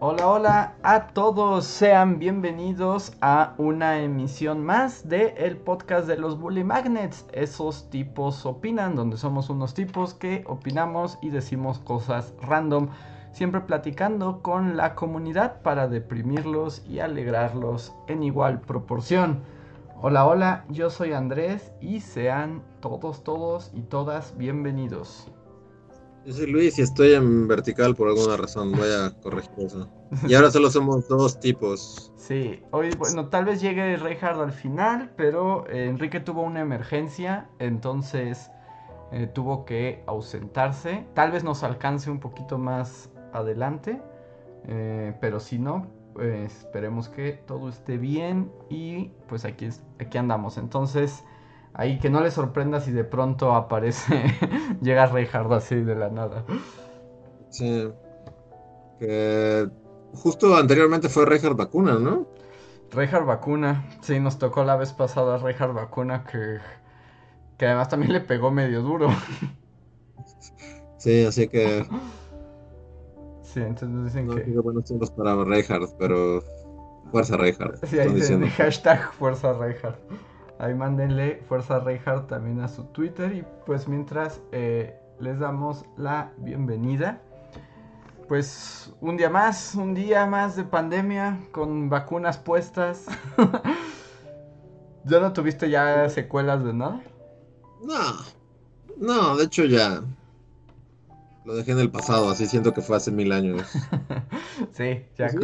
Hola, hola a todos, sean bienvenidos a una emisión más de el podcast de los Bully Magnets. Esos tipos opinan, donde somos unos tipos que opinamos y decimos cosas random, siempre platicando con la comunidad para deprimirlos y alegrarlos en igual proporción. Hola, hola, yo soy Andrés y sean todos, todos y todas bienvenidos. Yo soy Luis y estoy en vertical por alguna razón. Voy a corregir eso. Y ahora solo somos dos tipos. Sí, hoy, bueno, tal vez llegue Reinhardt al final, pero eh, Enrique tuvo una emergencia, entonces eh, tuvo que ausentarse. Tal vez nos alcance un poquito más adelante, eh, pero si no, pues esperemos que todo esté bien y pues aquí, aquí andamos. Entonces ahí que no le sorprenda si de pronto aparece, llega Reinhardt así de la nada. Sí. Que justo anteriormente fue Reinhardt Vacuna, ¿no? Reinhardt Vacuna, sí, nos tocó la vez pasada Reinhardt Vacuna que, que además también le pegó medio duro. Sí, así que... Sí, entonces dicen no, que... buenos tiempos para Reinhardt, pero... Fuerza Reinhardt. Sí, ahí dicen hashtag Fuerza Reinhardt. Ahí mándenle Fuerza Reinhardt también a su Twitter. Y pues mientras eh, les damos la bienvenida. Pues un día más, un día más de pandemia con vacunas puestas. ¿Ya no tuviste ya secuelas de nada? No, no, de hecho ya lo dejé en el pasado, así siento que fue hace mil años. sí, ya. ¿Sí?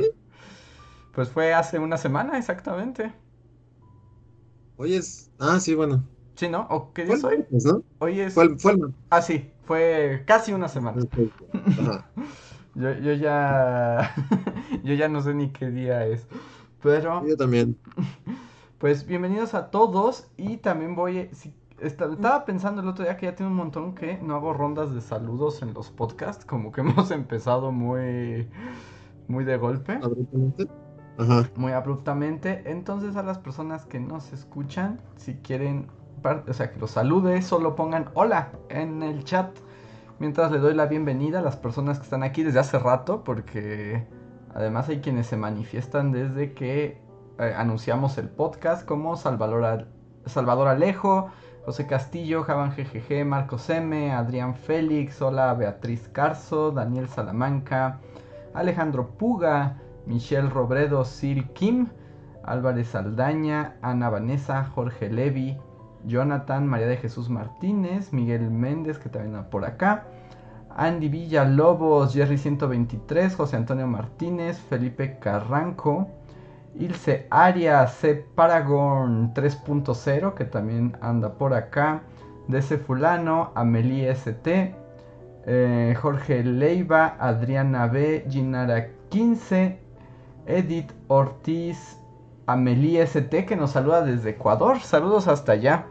Pues fue hace una semana exactamente. Hoy es. Ah, sí, bueno. Sí, ¿no? ¿O qué día es hoy? martes, ¿no? Hoy es. Fue el, fue el. Ah, sí, fue casi una semana. Ajá. Yo, yo ya. yo ya no sé ni qué día es. Pero, Yo también. pues bienvenidos a todos. Y también voy. si- esta- estaba pensando el otro día que ya tiene un montón que no hago rondas de saludos en los podcasts. Como que hemos empezado muy. Muy de golpe. Abruptamente. Muy abruptamente. Entonces a las personas que nos escuchan, si quieren, o sea, que los salude, solo pongan hola en el chat. Mientras le doy la bienvenida a las personas que están aquí desde hace rato, porque además hay quienes se manifiestan desde que eh, anunciamos el podcast, como Salvador, Al- Salvador Alejo, José Castillo, Javan GGG, Marcos M, Adrián Félix, hola Beatriz Carso, Daniel Salamanca, Alejandro Puga, Michelle Robredo, Sil Kim, Álvarez Aldaña, Ana Vanessa, Jorge Levi, Jonathan, María de Jesús Martínez, Miguel Méndez, que también anda por acá, Andy Villalobos, Jerry 123, José Antonio Martínez, Felipe Carranco, Ilse Arias, C. Paragon 3.0, que también anda por acá, DC Fulano, Amelie ST, eh, Jorge Leiva, Adriana B, Ginara 15, Edith Ortiz, Amelie ST que nos saluda desde Ecuador. Saludos hasta allá.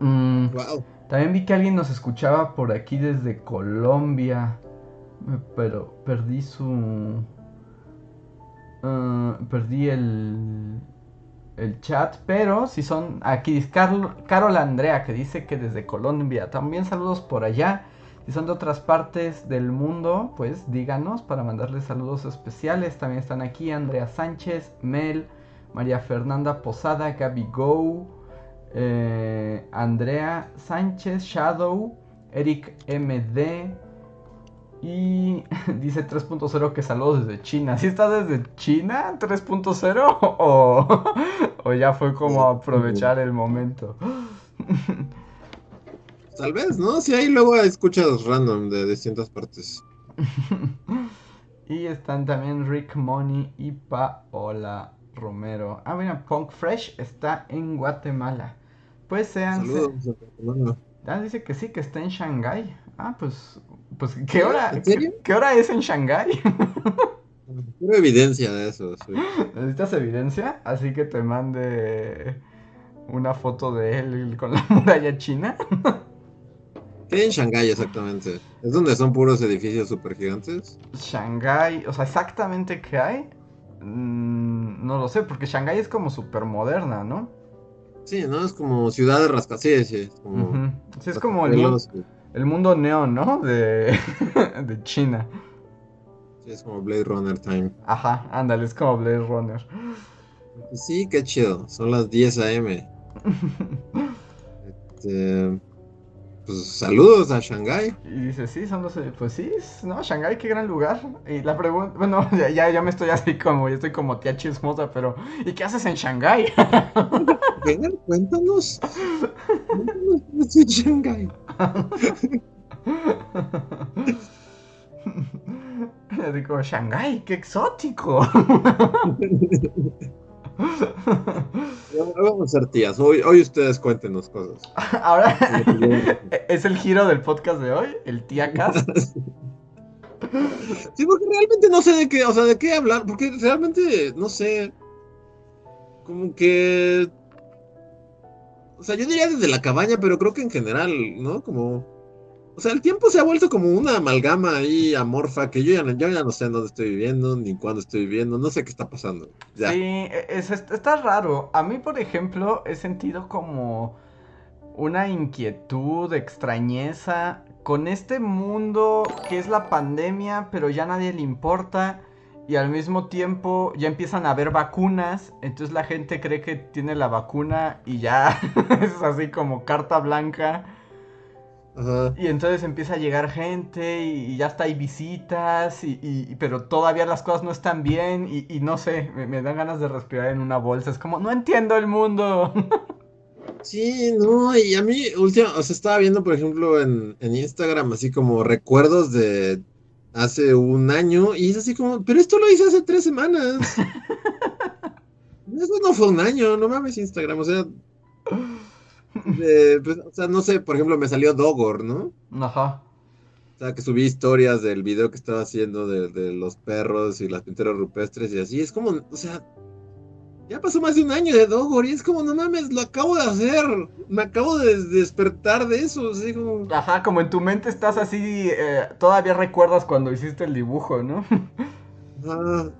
Mm, Wow. también vi que alguien nos escuchaba por aquí desde Colombia. eh, Pero perdí su. ah, perdí el. El chat. Pero si son. Aquí dice Carlo- Carol Andrea que dice que desde Colombia. También saludos por allá. Si son de otras partes del mundo, pues díganos para mandarles saludos especiales. También están aquí Andrea Sánchez, Mel, María Fernanda Posada, Gaby Go, eh, Andrea Sánchez, Shadow, Eric MD y dice 3.0 que saludos desde China. ¿Sí está desde China 3.0 o, o ya fue como aprovechar el momento? Tal vez, ¿no? Si ahí luego escuchas random de distintas partes. y están también Rick Money y Paola Romero. Ah, mira, Punk Fresh está en Guatemala. Pues sean. Saludos. Ah, dice que sí, que está en Shanghái. Ah, pues. Pues, ¿qué hora? ¿En serio? ¿Qué, qué hora es en Shanghái? Quiero evidencia de eso. sí. ¿Necesitas evidencia? Así que te mande. una foto de él con la muralla china. ¿Qué hay en Shanghái exactamente? ¿Es donde son puros edificios super gigantes? Shanghái, o sea, exactamente qué hay, mm, no lo sé, porque Shanghái es como súper moderna, ¿no? Sí, ¿no? Es como ciudad de rascacielos, sí, es como... Ujú. Sí, es como el, mu- el mundo neón, ¿no? De, de China. Sí, es como Blade Runner Time. Ajá, ándale, es como Blade Runner. Sí, qué chido. Son las 10 a.m. Este, pues saludos a Shanghái. Y dice, sí, son los... Pues sí, no, Shanghái, qué gran lugar. Y la pregunta, bueno, ya, ya, me estoy así como, ya estoy como tía chismosa, pero ¿y qué haces en Shanghái? Venga, cuéntanos. Cuéntanos qué en Shanghái. Yo digo, Shanghái, qué exótico. Ya, Vamos a ser tías. Hoy, hoy ustedes cuéntenos cosas. Ahora es el giro del podcast de hoy, el tía Cast. Sí, porque realmente no sé de qué, o sea, de qué hablar, porque realmente, no sé, como que, o sea, yo diría desde la cabaña, pero creo que en general, ¿no? Como, o sea, el tiempo se ha vuelto como una amalgama ahí amorfa que yo ya, no- sé en dónde estoy viviendo, ni cuándo estoy viviendo, no sé qué está pasando. Sí, es, es- está raro. A mí, por ejemplo, he sentido como una inquietud, extrañeza con este mundo que es la pandemia, pero ya nadie le importa. Y al mismo tiempo ya empiezan a haber vacunas, entonces la gente cree que tiene la vacuna y ya es así como carta blanca. Ajá. Y entonces empieza a llegar gente y, y ya está hay visitas, y, y- pero todavía las cosas no están bien y, y no sé, me, me dan ganas de respirar en una bolsa. Es como, no entiendo el mundo. Sí, no, y a mí, última, o sea, estaba viendo, por ejemplo, en, en Instagram, así como recuerdos de hace un año, y es así como, pero esto lo hice hace tres semanas. Eso no fue un año, no mames Instagram, o sea, de- pues, o sea, no sé, por ejemplo, me salió Dogor, ¿no? Ajá. O sea, que subí historias del video que estaba haciendo de, de los perros y las pinturas rupestres y así, es como, o sea, ya pasó más de un año de Dogor y es como, no mames, lo acabo de hacer, me acabo de despertar de eso, así como... Ajá, como en tu mente estás así, eh, todavía recuerdas cuando hiciste el dibujo, ¿no? Ah,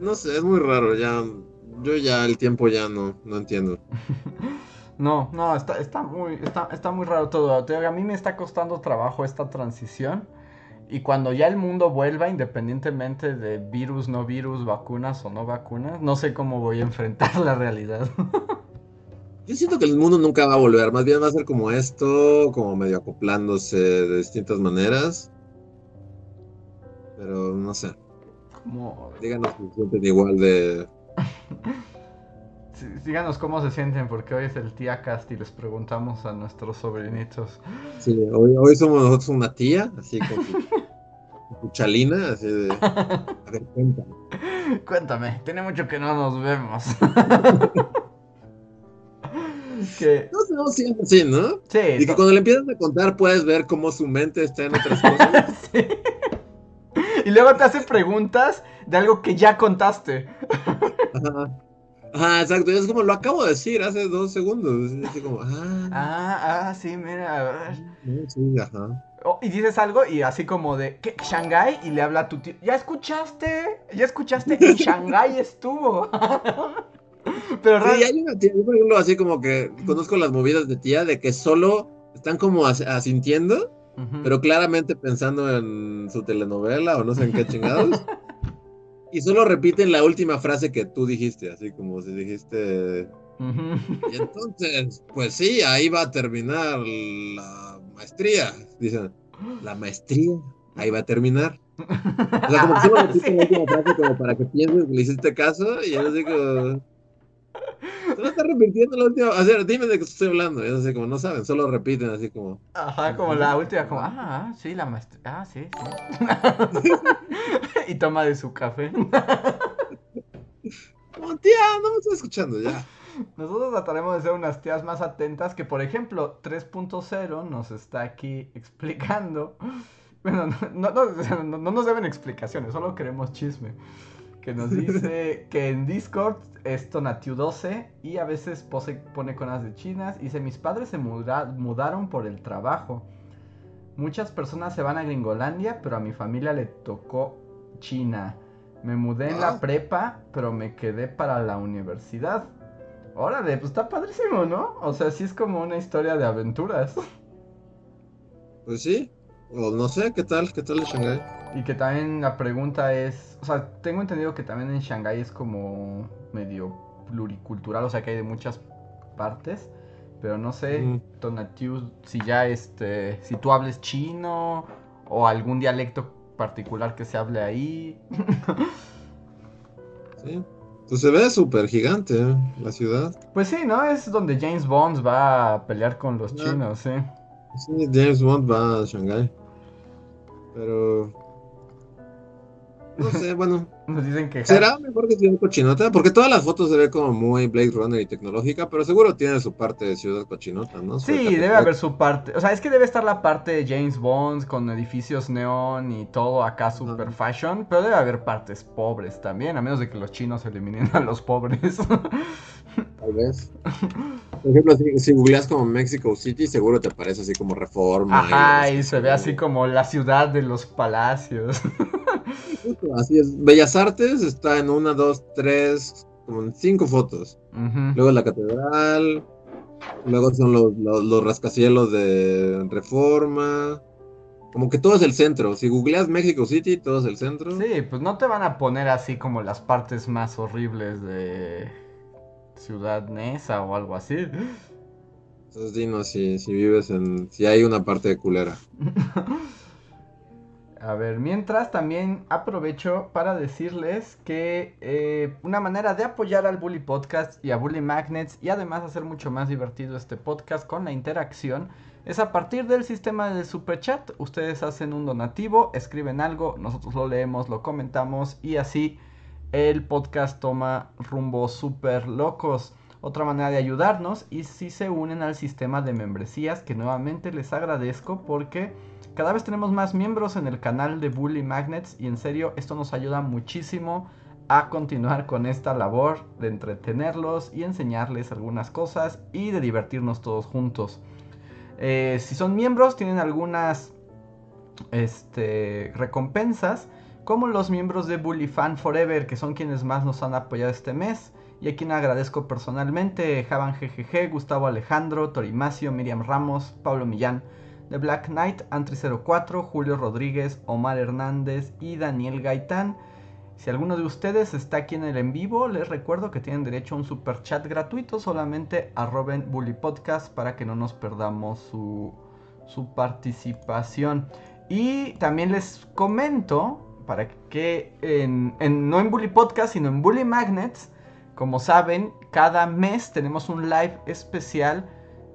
no sé, es muy raro, ya, yo ya el tiempo ya no, no entiendo. No, no, está, está muy, está, está muy raro todo. Te digo, a mí me está costando trabajo esta transición. Y cuando ya el mundo vuelva, independientemente de virus, no virus, vacunas o no vacunas, no sé cómo voy a enfrentar la realidad. Yo siento que el mundo nunca va a volver, más bien va a ser como esto, como medio acoplándose de distintas maneras. Pero no sé, Como, díganos se sienten igual de... díganos cómo se sienten, porque hoy es el tía Cast y les preguntamos a nuestros sobrinitos. Sí, hoy, hoy somos nosotros una tía, así con su, con su chalina, así de... A ver, cuéntame. Cuéntame, tiene mucho que no nos vemos. que, No no siempre así, ¿no? sí, Y que no- cuando le empiezas a contar puedes ver cómo su mente está en otras cosas. Sí. Y luego te hace preguntas de algo que ya contaste. Ajá. Ajá, exacto. Es como lo acabo de decir hace dos segundos. Es así como, ah, Ah, ah, sí, mira. a ver. no, sí, ajá. Oh, y dices algo y así como de, ¿qué? ¿Shanghái? Y le habla a tu tío. ¿Ya escuchaste? ¿Ya escuchaste? En Shanghái estuvo. Pero Sí, realmente... hay una tía, yo por ejemplo, así como que conozco las movidas de tía de que solo están como as- asintiendo, pero claramente pensando en su telenovela o no sé en qué chingados. Y solo repiten la última frase que tú dijiste, así como si dijiste. Y entonces, pues sí, ahí va a terminar la maestría. Dicen, la maestría, ahí va a terminar. O sea, como que solo repiten la última frase como para que pienses que le hiciste caso y yo digo. Solo está repitiendo la última. O sea, dime de qué estoy hablando. Es así como no saben, solo repiten así como. Ajá, como la última, como, ah, ah, sí, la maestra, ah, sí, sí. y toma de su café. Como, tía, no me estoy escuchando ya. Nosotros trataremos de ser unas tías más atentas que, por ejemplo, 3.0 nos está aquí explicando. Bueno, no, no, no- no nos deben explicaciones, solo queremos chisme. Que nos dice que en Discord es Tonatiu12 y a veces pose, pone conas de chinas. Dice, mis padres se mudaron por el trabajo. Muchas personas se van a Gringolandia, pero a mi familia le tocó China. Me mudé en la ah. prepa, pero me quedé para la universidad. Órale, pues está padrísimo, ¿no? O sea, sí es como una historia de aventuras. Pues sí, o no sé, ¿qué tal? ¿Qué tal en Shanghái? Y que también la pregunta es, o sea, tengo entendido que también en Shanghái es como medio pluricultural, o sea, que hay de muchas partes, pero no sé, Tonatiu, si ya este, si tú hables chino o algún dialecto particular que se hable ahí. sí. Pues se ve súper gigante ¿eh? la ciudad. Pues sí, ¿no? Es donde James Bond va a pelear con los chinos, sí. Sí, James Bond va a Shanghai. Pero no sé, bueno. Nos dicen que. ¿Será mejor que ciudad cochinota? Porque todas las fotos se ven como muy Blade Runner y tecnológica, pero seguro tiene su parte de ciudad cochinota, ¿no? Sí, debe haber su parte. O sea, es que debe estar la parte de James Bond con edificios neón y todo acá super fashion, pero debe haber partes pobres también, a menos de que los chinos eliminen a los pobres. Tal vez. Por ejemplo, si, googleas como Mexico City, seguro te parece así como reforma. Ajá, y, se ve así como la ciudad de los palacios. Así es. Bellas Artes está en una, dos, tres, como en cinco fotos. Luego la catedral. Luego son los, los, rascacielos de Reforma. Como que todo es el centro. Si googleas Mexico City, todo es el centro. Sí, pues no te van a poner así como las partes más horribles de Ciudad Nesa o algo así. Entonces dinos si, si vives en... si hay una parte de culera. A ver, mientras también aprovecho para decirles que eh, una manera de apoyar al Bully Podcast y a Bully Magnets y además hacer mucho más divertido este podcast con la interacción es a partir del sistema de super chat. Ustedes hacen un donativo, escriben algo, nosotros lo leemos, lo comentamos y así el podcast toma rumbo súper locos. Otra manera de ayudarnos y si se unen al sistema de membresías que nuevamente les agradezco porque cada vez tenemos más miembros en el canal de Bully Magnets y en serio esto nos ayuda muchísimo a continuar con esta labor de entretenerlos y enseñarles algunas cosas y de divertirnos todos juntos. Eh, si son miembros tienen algunas este, recompensas como los miembros de Bully Fan Forever, que son quienes más nos han apoyado este mes, y a quien agradezco personalmente, Javan GGG, Gustavo Alejandro, Torimacio, Miriam Ramos, Pablo Millán, The Black Knight, Antri04, Julio Rodríguez, Omar Hernández y Daniel Gaitán. Si alguno de ustedes está aquí en el en vivo, les recuerdo que tienen derecho a un super chat gratuito, solamente arroben Bully Podcast para que no nos perdamos su, su participación. Y también les comento para que en, no en Bully Podcast, sino en Bully Magnets, como saben, cada mes tenemos un live especial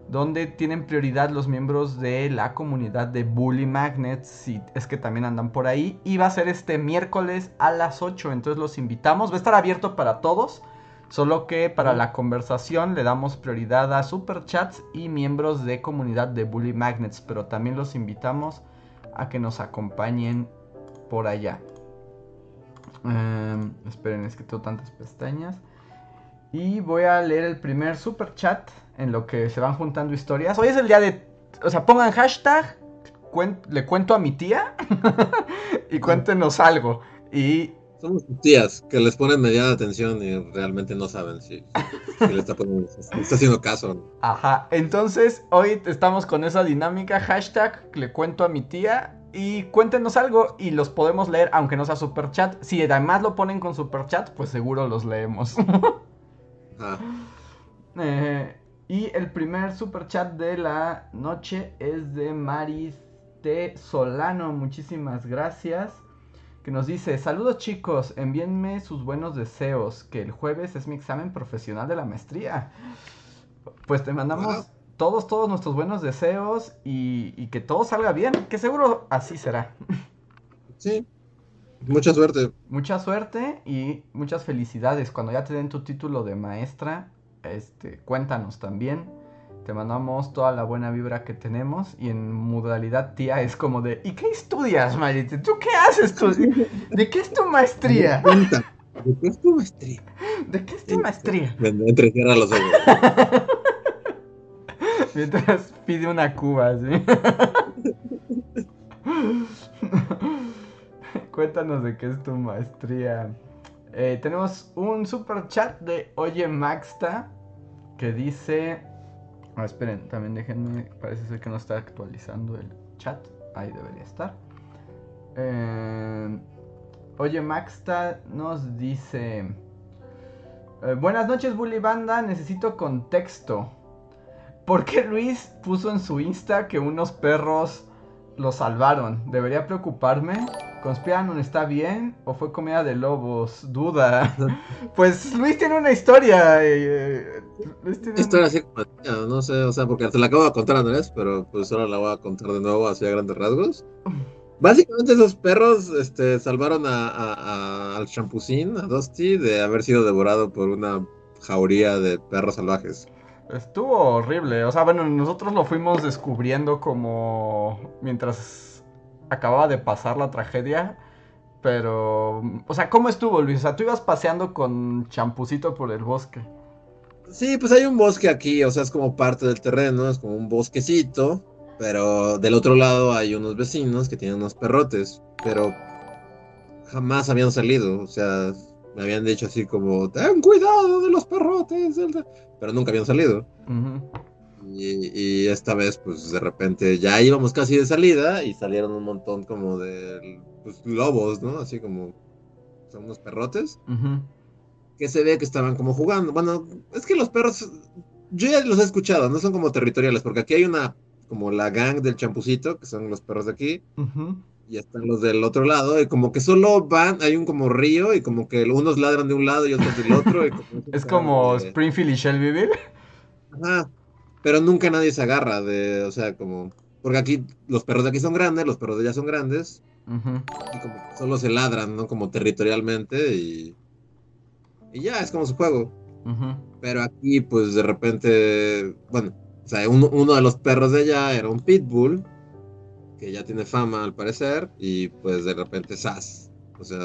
donde tienen prioridad los miembros de la comunidad de Bully Magnets, si es que también andan por ahí, y va a ser este miércoles a las 8, entonces los invitamos, va a estar abierto para todos, solo que para la conversación le damos prioridad a superchats y miembros de comunidad de Bully Magnets, pero también los invitamos a que nos acompañen por allá. Em, esperen, es que tengo tantas pestañas. Y voy a leer el primer super chat en lo que se van juntando historias. Hoy es el día de. O sea, pongan hashtag. le cuento a mi tía. y cuéntenos algo. Y. Son tías que les ponen mediana atención y realmente no saben si, le está, está haciendo caso. Ajá. Entonces, hoy estamos con esa dinámica. Hashtag le cuento a mi tía y cuéntenos algo y los podemos leer, aunque no sea super chat. Si además lo ponen con super chat, pues seguro los leemos. Ah. Eh, y el primer super chat de la noche es de Maris T. Solano. Muchísimas gracias. Que nos dice: Saludos chicos, envíenme sus buenos deseos. Que el jueves es mi examen profesional de la maestría. Pues te mandamos todos, todos nuestros buenos deseos y, que todo salga bien, que seguro así será. Sí, mucha suerte. Mucha suerte y muchas felicidades. Cuando ya te den tu título de maestra, este, cuéntanos también. Te mandamos toda la buena vibra que tenemos y en modalidad tía es como de, ¿y qué estudias, Marite? ¿Tú qué haces? ¿De qué es tu maestría? ¿De qué es tu maestría? ¿De qué es tu maestría? Entrecierra los ojos. Mientras pide una cuba, ¿sí? Cuéntanos de qué es tu maestría. Eh, tenemos un super chat de Oye Maxta que dice. Ah, esperen, también déjenme. Parece ser que no está actualizando el chat. Ahí debería estar. Eh, Oye Maxta nos dice. Eh, buenas noches, Bully Banda. Necesito contexto. ¿Por qué Luis puso en su Insta que unos perros lo salvaron? ¿Debería preocuparme? ¿Conspiranon está bien o fue comida de lobos? Duda. Pues Luis tiene una historia. Eh, Luis tiene historia así como, no sé, o sea, porque te la acabo de contar Andrés, pero pues ahora la voy a contar de nuevo así a grandes rasgos. Básicamente esos perros este, salvaron a, al champucín, a Dusty, de haber sido devorado por una jauría de perros salvajes. Estuvo horrible, o sea, bueno, nosotros lo fuimos descubriendo como mientras acababa de pasar la tragedia. Pero, o sea, ¿cómo estuvo, Luis? O sea, tú ibas paseando con champucito por el bosque. Sí, pues hay un bosque aquí, o sea, es como parte del terreno, es como un bosquecito, pero del otro lado hay unos vecinos que tienen unos perrotes, pero jamás habían salido, o sea, me habían dicho así como, ten cuidado de los perrotes, pero nunca habían salido. Y, esta vez, pues de repente ya íbamos casi de salida y salieron un montón como de pues, lobos, ¿no? Así como son unos perrotes. Que se ve que estaban como jugando. Bueno, es que los perros, yo ya los he escuchado, no son como territoriales, porque aquí hay una, como la gang del champucito, que son los perros de aquí. Y están los del otro lado, y como que solo van, hay un como río, y como que unos ladran de un lado y otros del otro. es como Springfield y Shelbyville. Ajá, pero nunca nadie se agarra de, o sea, como, porque aquí los perros de aquí son grandes, los perros de allá son grandes, y como solo se ladran, ¿no? Como territorialmente y, y ya, es como su juego. Pero aquí, pues de repente, bueno, o sea, uno, de los perros de allá era un pitbull, que ya tiene fama al parecer, y pues de repente, ¡zas! O sea,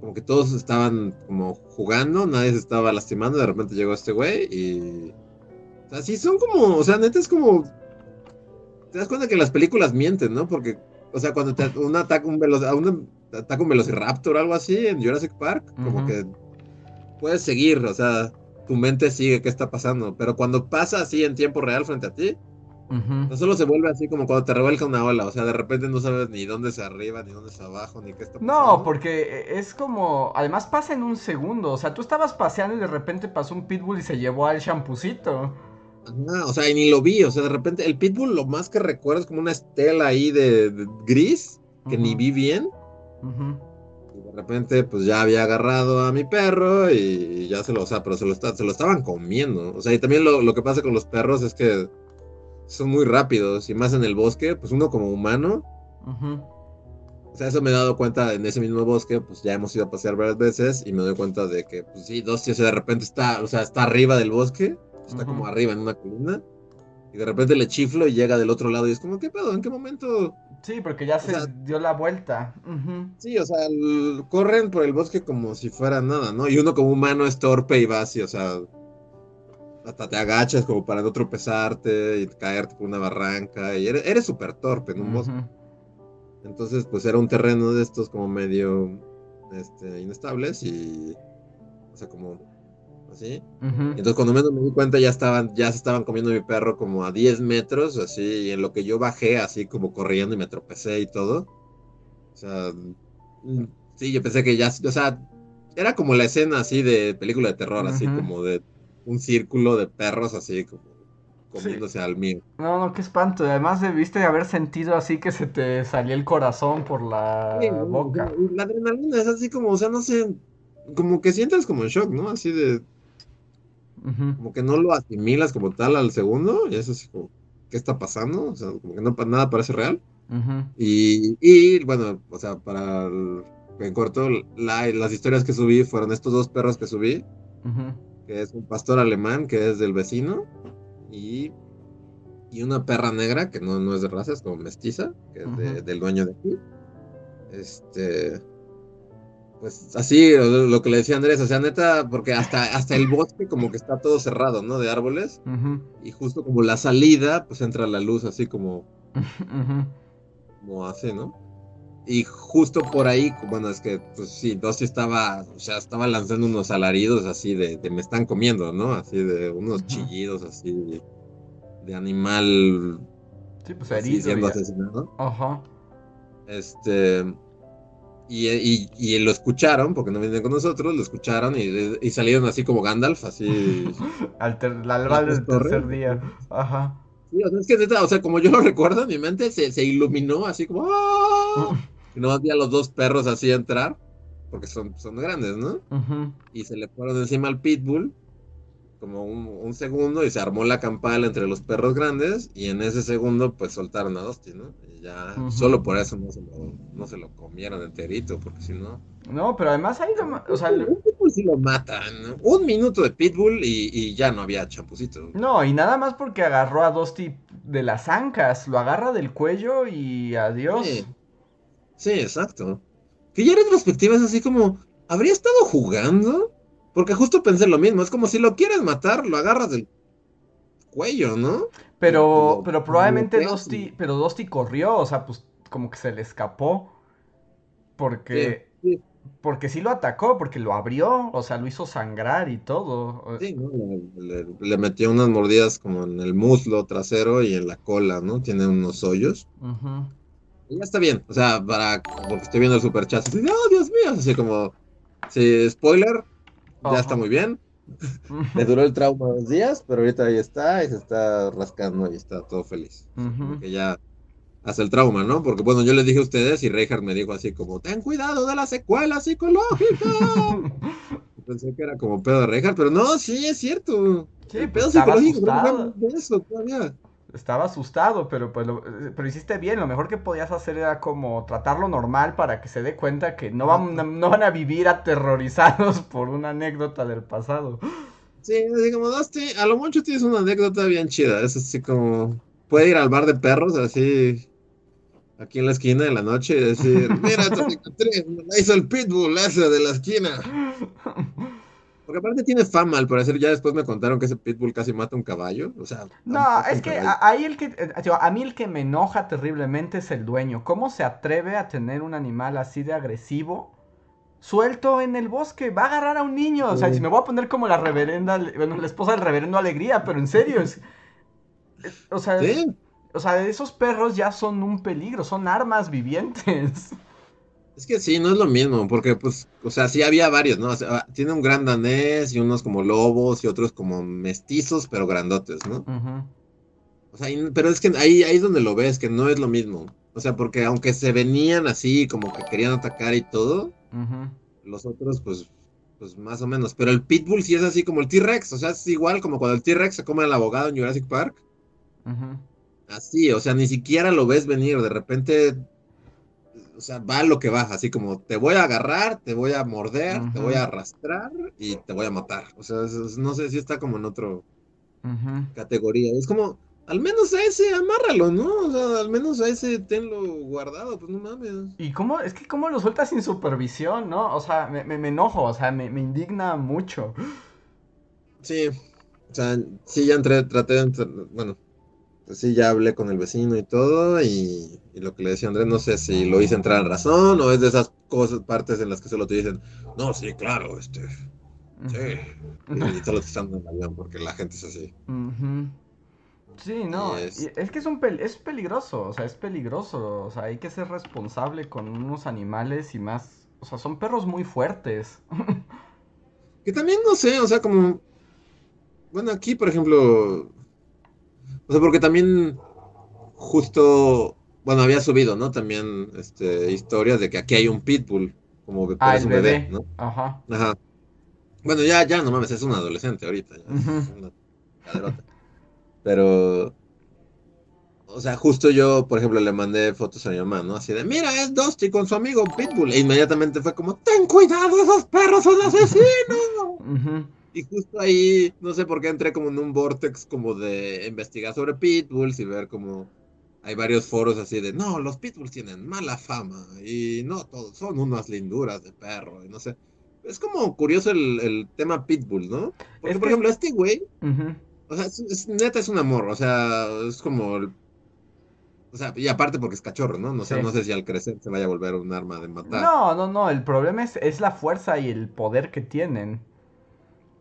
como que todos estaban como jugando, nadie se estaba lastimando, de repente llegó este güey y o sea, sí son como, o sea, neta es como. Te das cuenta que las películas mienten, ¿no? Porque, o sea, cuando te, un ataca un, un, ataca un velociraptor o algo así en Jurassic Park, como que puedes seguir, o sea, tu mente sigue qué está pasando. Pero cuando pasa así en tiempo real frente a ti, no solo se vuelve así como cuando te revuelca una ola, o sea, de repente no sabes ni dónde es arriba, ni dónde es abajo, ni qué está pasando. No, porque es como, además pasa en un segundo, o sea, tú estabas paseando y de repente pasó un pitbull y se llevó al champucito o sea, y ni lo vi, o sea, de repente el Pitbull lo más que recuerdo es como una estela ahí de, gris, que ni vi bien. Y de repente, pues ya había agarrado a mi perro y ya se lo, o sea, pero se lo, se lo estaban comiendo. O sea, y también lo, que pasa con los perros es que son muy rápidos y más en el bosque, pues uno como humano. O sea, eso me he dado cuenta en ese mismo bosque, pues ya hemos ido a pasear varias veces y me doy cuenta de que, pues sí, dos, o sea, de repente está, o sea, está arriba del bosque está como arriba en una columna. Y de repente le chiflo y llega del otro lado y es como, ¿qué pedo? ¿En qué momento? Sí, porque ya se dio la vuelta. Sí, o sea, corren por el bosque como si fuera nada, ¿no? Y uno como humano es torpe y va así, o sea, hasta te agachas como para no tropezarte y caerte por una barranca. Y eres súper torpe en un bosque. Entonces, pues era un terreno de estos como medio este, inestables y, o sea, como así. Entonces cuando menos me di cuenta ya estaban, ya se estaban comiendo mi perro como a 10 metros, así, y en lo que yo bajé así como corriendo y me tropecé y todo. O sea, mm, sí, yo pensé que ya, o sea, era como la escena así de película de terror, así como de un círculo de perros así como comiéndose al mío. No, no, qué espanto. Además debiste haber sentido así que se te salía el corazón por la boca. La adrenalina es así como, o sea, no sé, como que sientes como en shock, ¿no? Así de, como que no lo asimilas como tal al segundo, y eso es como, ¿qué está pasando? O sea, como que no, nada parece real. y, y, bueno, o sea, para en corto, las historias que subí fueron estos dos perros que subí, que es un pastor alemán que es del vecino, y, y una perra negra que no, no es de raza, es como mestiza, que es del dueño de aquí. Este. pues así, lo, que le decía Andrés, o sea, neta, porque hasta, hasta el bosque como que está todo cerrado, ¿no? De árboles. Y justo como la salida, pues entra la luz así como, como así, ¿no? Y justo por ahí, bueno, es que, pues sí, Dusty estaba, o sea, estaba lanzando unos alaridos así de, de me están comiendo, ¿no? Así de unos chillidos así de, de animal Sí, pues así herido. siendo asesinado. Ajá. Este. Y, y, y lo escucharon, porque no vienen con nosotros, lo escucharon y, y salieron así como Gandalf, así. Al ter- la alba Las del tercer día. Ajá. Sí, o sea, es que neta, o sea, como yo lo recuerdo, mi mente se, se iluminó así como. ¡ah! Y no vi a los dos perros así entrar, porque son, son grandes, ¿no? Y se le fueron encima al pitbull, como un, un segundo, y se armó la campal entre los perros grandes, y en ese segundo, pues soltaron a Dusty, ¿no? Y ya, solo por eso no se lo, no se lo comieron enterito, porque si no. No, pero además ahí, lo o sea, Un pitbull sí lo matan. Un minuto de pitbull y, y ya no había champucito. no, y nada más porque agarró a Dusty de las ancas, lo agarra del cuello y adiós. Sí. Sí, exacto. Que ya en retrospectiva es así como, ¿habría estado jugando? Porque justo pensé lo mismo, es como si lo quieres matar, lo agarras del cuello, ¿no? Pero, pero probablemente y- pero Dusty corrió, o sea, pues como que se le escapó. Porque, Sí, porque sí lo atacó, porque lo abrió, o sea, lo hizo sangrar y todo. sí, ¿no? Le, le- le metió unas mordidas como en el muslo trasero y en la cola, ¿no? Tiene unos hoyos. Y ya está bien, o sea, para, porque estoy viendo el superchat, así oh, Dios mío, así como, sí, spoiler, ya Ajá. está muy bien. Le duró el trauma dos días, pero ahorita ahí está y se está rascando y está todo feliz. Ujú. Que ya hace el trauma, ¿no? Porque bueno, yo les dije a ustedes y Reinhardt me dijo así como, ten cuidado de la secuela psicológica. Pensé que era como pedo de Reinhardt, pero no, sí, es cierto. Sí, El pues, pedo psicológico, de eso todavía. Estaba asustado, pero pues lo- eh, pero hiciste bien. Lo mejor que podías hacer era como tratarlo normal para que se dé cuenta que no van, no van a vivir aterrorizados por una anécdota del pasado. Sí, así como, Dusty, a lo mucho tienes una anécdota bien chida. Es así como, puede ir al bar de perros, así, aquí en la esquina de la noche y decir, mira cicatriz, me la hizo el pitbull ese de la esquina. Porque aparte tiene fama, al parecer, ya después me contaron que ese pitbull casi mata un caballo. O sea, No, es que caballo. a- ahí el que, eh, digo, a mí el que me enoja terriblemente es el dueño. ¿Cómo se atreve a tener un animal así de agresivo? Suelto en el bosque, va a agarrar a un niño. O sea, Sí. si me voy a poner como la reverenda, bueno, la esposa del reverendo Alegría, pero en serio, es, es- o sea, Sí, o sea, esos perros ya son un peligro, son armas vivientes. Es que sí, no es lo mismo, porque pues, o sea, sí había varios, ¿no? O sea, tiene un gran danés y unos como lobos y otros como mestizos, pero grandotes, ¿no? Ujú. O sea, y- pero es que ahí, ahí es donde lo ves, que no es lo mismo. O sea, porque aunque se venían así, como que querían atacar y todo, los otros, pues, pues más o menos. Pero el Pitbull sí es así como el T-Rex. O sea, es igual como cuando el T-Rex se come al abogado en Jurassic Park. Así, o sea, ni siquiera lo ves venir. De repente, o sea, va lo que va. Así como te voy a agarrar, te voy a morder, te voy a arrastrar y te voy a matar. O sea, es- no sé si está como en otra categoría. Es como, al menos a ese amárralo, ¿no? O sea, al menos a ese tenlo guardado, pues no mames. Y cómo, es que cómo lo sueltas sin supervisión, ¿no? O sea, me, me- me enojo, o sea, me, me indigna mucho. Sí, o sea, sí, ya entré, traté de entrar, bueno, sí, ya hablé con el vecino y todo, y, y lo que le decía Andrés, no sé si lo hice entrar en razón o es de esas cosas, partes en las que solo te dicen, no, sí, claro, este, sí, y solo te están el avión porque la gente es así. Sí, no, es que es un pel- es peligroso, o sea, es peligroso, o sea, hay que ser responsable con unos animales y más, o sea, son perros muy fuertes. Que también no sé, o sea, como, bueno, aquí, por ejemplo, o sea, porque también justo, bueno, había subido, ¿no? También, este, historias de que aquí hay un pitbull, como que Ah, parece un bebé, bebé. ¿no? Ajá. Ajá. Bueno, ya, ya, no mames, es un adolescente ahorita. ya, una caderota. Pero, o sea, justo yo, por ejemplo, le mandé fotos a mi mamá, ¿no? Así de, mira, es Dusty con su amigo Pitbull. E inmediatamente fue como, ten cuidado, esos perros son asesinos. Ujú. Y justo ahí, no sé por qué entré como en un vortex como de investigar sobre Pitbulls y ver como hay varios foros así de, no, los pitbulls tienen mala fama y no todos son unas linduras de perro y no sé. Es como curioso el, tema pitbull, ¿no? Porque, por ejemplo, este güey, o sea, es, neta es un amor, o sea, es como o sea, y aparte porque es cachorro, ¿no? No, sé, no sé si al crecer se vaya a volver un arma de matar. No, no, no. El problema es, es la fuerza y el poder que tienen.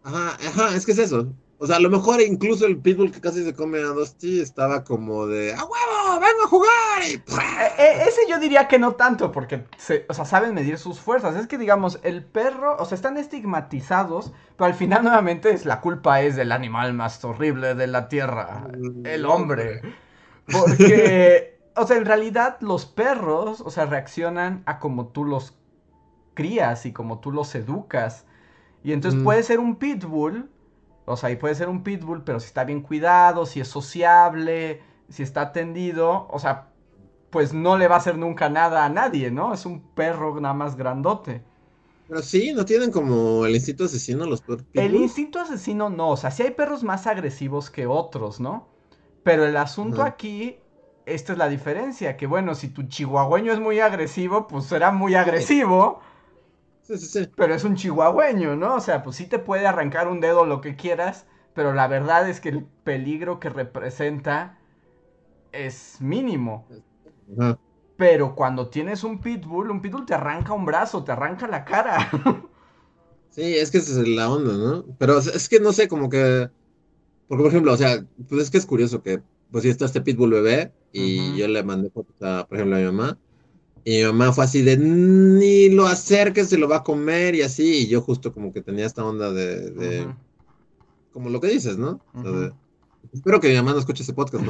Ajá, ajá, es que es eso. O sea, a lo mejor incluso el Pitbull que casi se come a Dusty estaba como de ¡A huevo! ¡Vengo a jugar! Y... E, e, ese yo diría que no tanto, porque o sea, saben medir sus fuerzas. Es que, digamos, el perro, o sea, están estigmatizados, pero al final nuevamente es, la culpa es del animal más horrible de la tierra, mm, el hombre. Porque, o sea, en realidad los perros, o sea, reaccionan a como tú los crías y como tú los educas. Y entonces mm. puede ser un pitbull o sea, y puede ser un pitbull, pero si está bien cuidado, si es sociable, si está atendido, o sea, pues no le va a hacer nunca nada a nadie, ¿no? Es un perro nada más grandote. Pero sí, no tienen como el instinto asesino los perros. El instinto asesino no, o sea, sí hay perros más agresivos que otros, ¿no? Pero el asunto aquí, esta es la diferencia, que bueno, si tu chihuahueño es muy agresivo, pues será muy agresivo. Pero es un chihuahueño, ¿no? O sea, pues sí te puede arrancar un dedo lo que quieras, pero la verdad es que el peligro que representa es mínimo. Pero cuando tienes un pitbull, un pitbull te arranca un brazo, te arranca la cara. sí, es que esa es la onda, ¿no? Pero es que no sé, como que... Porque, por ejemplo, o sea, pues es que es curioso que, pues si está este pitbull bebé y yo le mandé fotos a, por ejemplo, a mi mamá y mi mamá fue así de, ni lo acerques, se lo va a comer y así. Y yo justo como que tenía esta onda de, como lo que dices, ¿no? espero que mi mamá no escuche ese podcast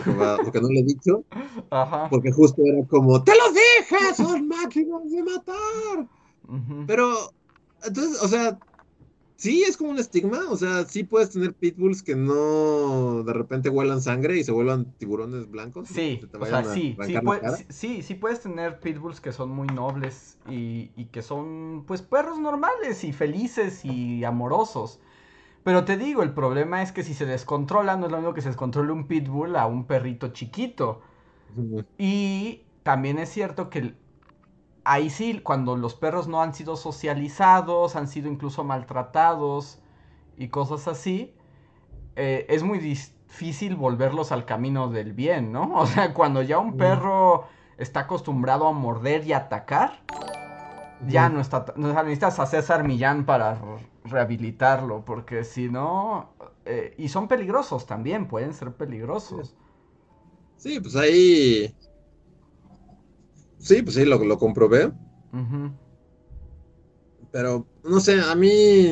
porque, no le he dicho. Ajá. Porque justo era como, te los dejas, son máquinas de matar. Pero, entonces, o sea, Sí, es como un estigma, o sea, sí puedes tener pitbulls que no de repente huelan sangre y se vuelvan tiburones blancos. Sí, o sea, sí, sí, sí, puedes tener pitbulls que son muy nobles y, y, que son pues perros normales y felices y amorosos. Pero te digo, el problema es que si se descontrola, no es lo mismo que se descontrole un pitbull a un perrito chiquito. Y también es cierto que ahí sí, cuando los perros no han sido socializados, han sido incluso maltratados y cosas así, eh, es muy difícil volverlos al camino del bien, ¿no? O sea, cuando ya un perro está acostumbrado a morder y atacar, ya no está, no, necesitas a César Millán para rehabilitarlo, porque si no, eh, y son peligrosos también, pueden ser peligrosos. Sí, pues ahí Sí, pues sí, lo, lo comprobé. Pero, no sé, a mí,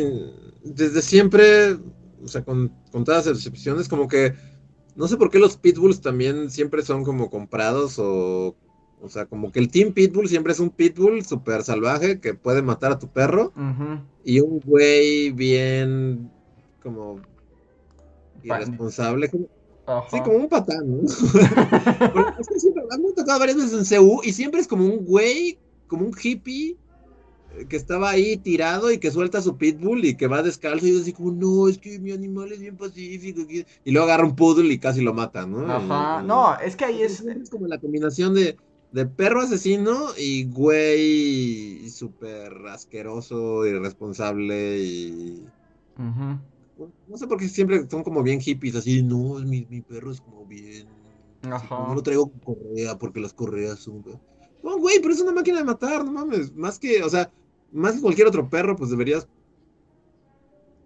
desde siempre, o sea, con, con todas las excepciones, como que, no sé por qué los pitbulls también siempre son como comprados o o sea, como que el Team Pitbull siempre es un Pitbull súper salvaje que puede matar a tu perro. Y un güey bien como irresponsable. Sí, como un patán, ¿no? es que siempre, me han tocado varias veces en CU y siempre es como un güey, como un hippie eh, que estaba ahí tirado y que suelta su pitbull y que va descalzo y así como, no, es que mi animal es bien pacífico. Y luego agarra un poodle y casi lo mata, ¿no? Ajá, no, es que ahí es... Es como la combinación de, de perro asesino y güey súper asqueroso, irresponsable y... Ajá no sé por qué siempre son como bien hippies, así, no, mi, mi perro es como bien. Ajá. no lo traigo con correa porque las correas son. No, güey, pero es una máquina de matar, no mames. Más que, o sea, más que cualquier otro perro, pues deberías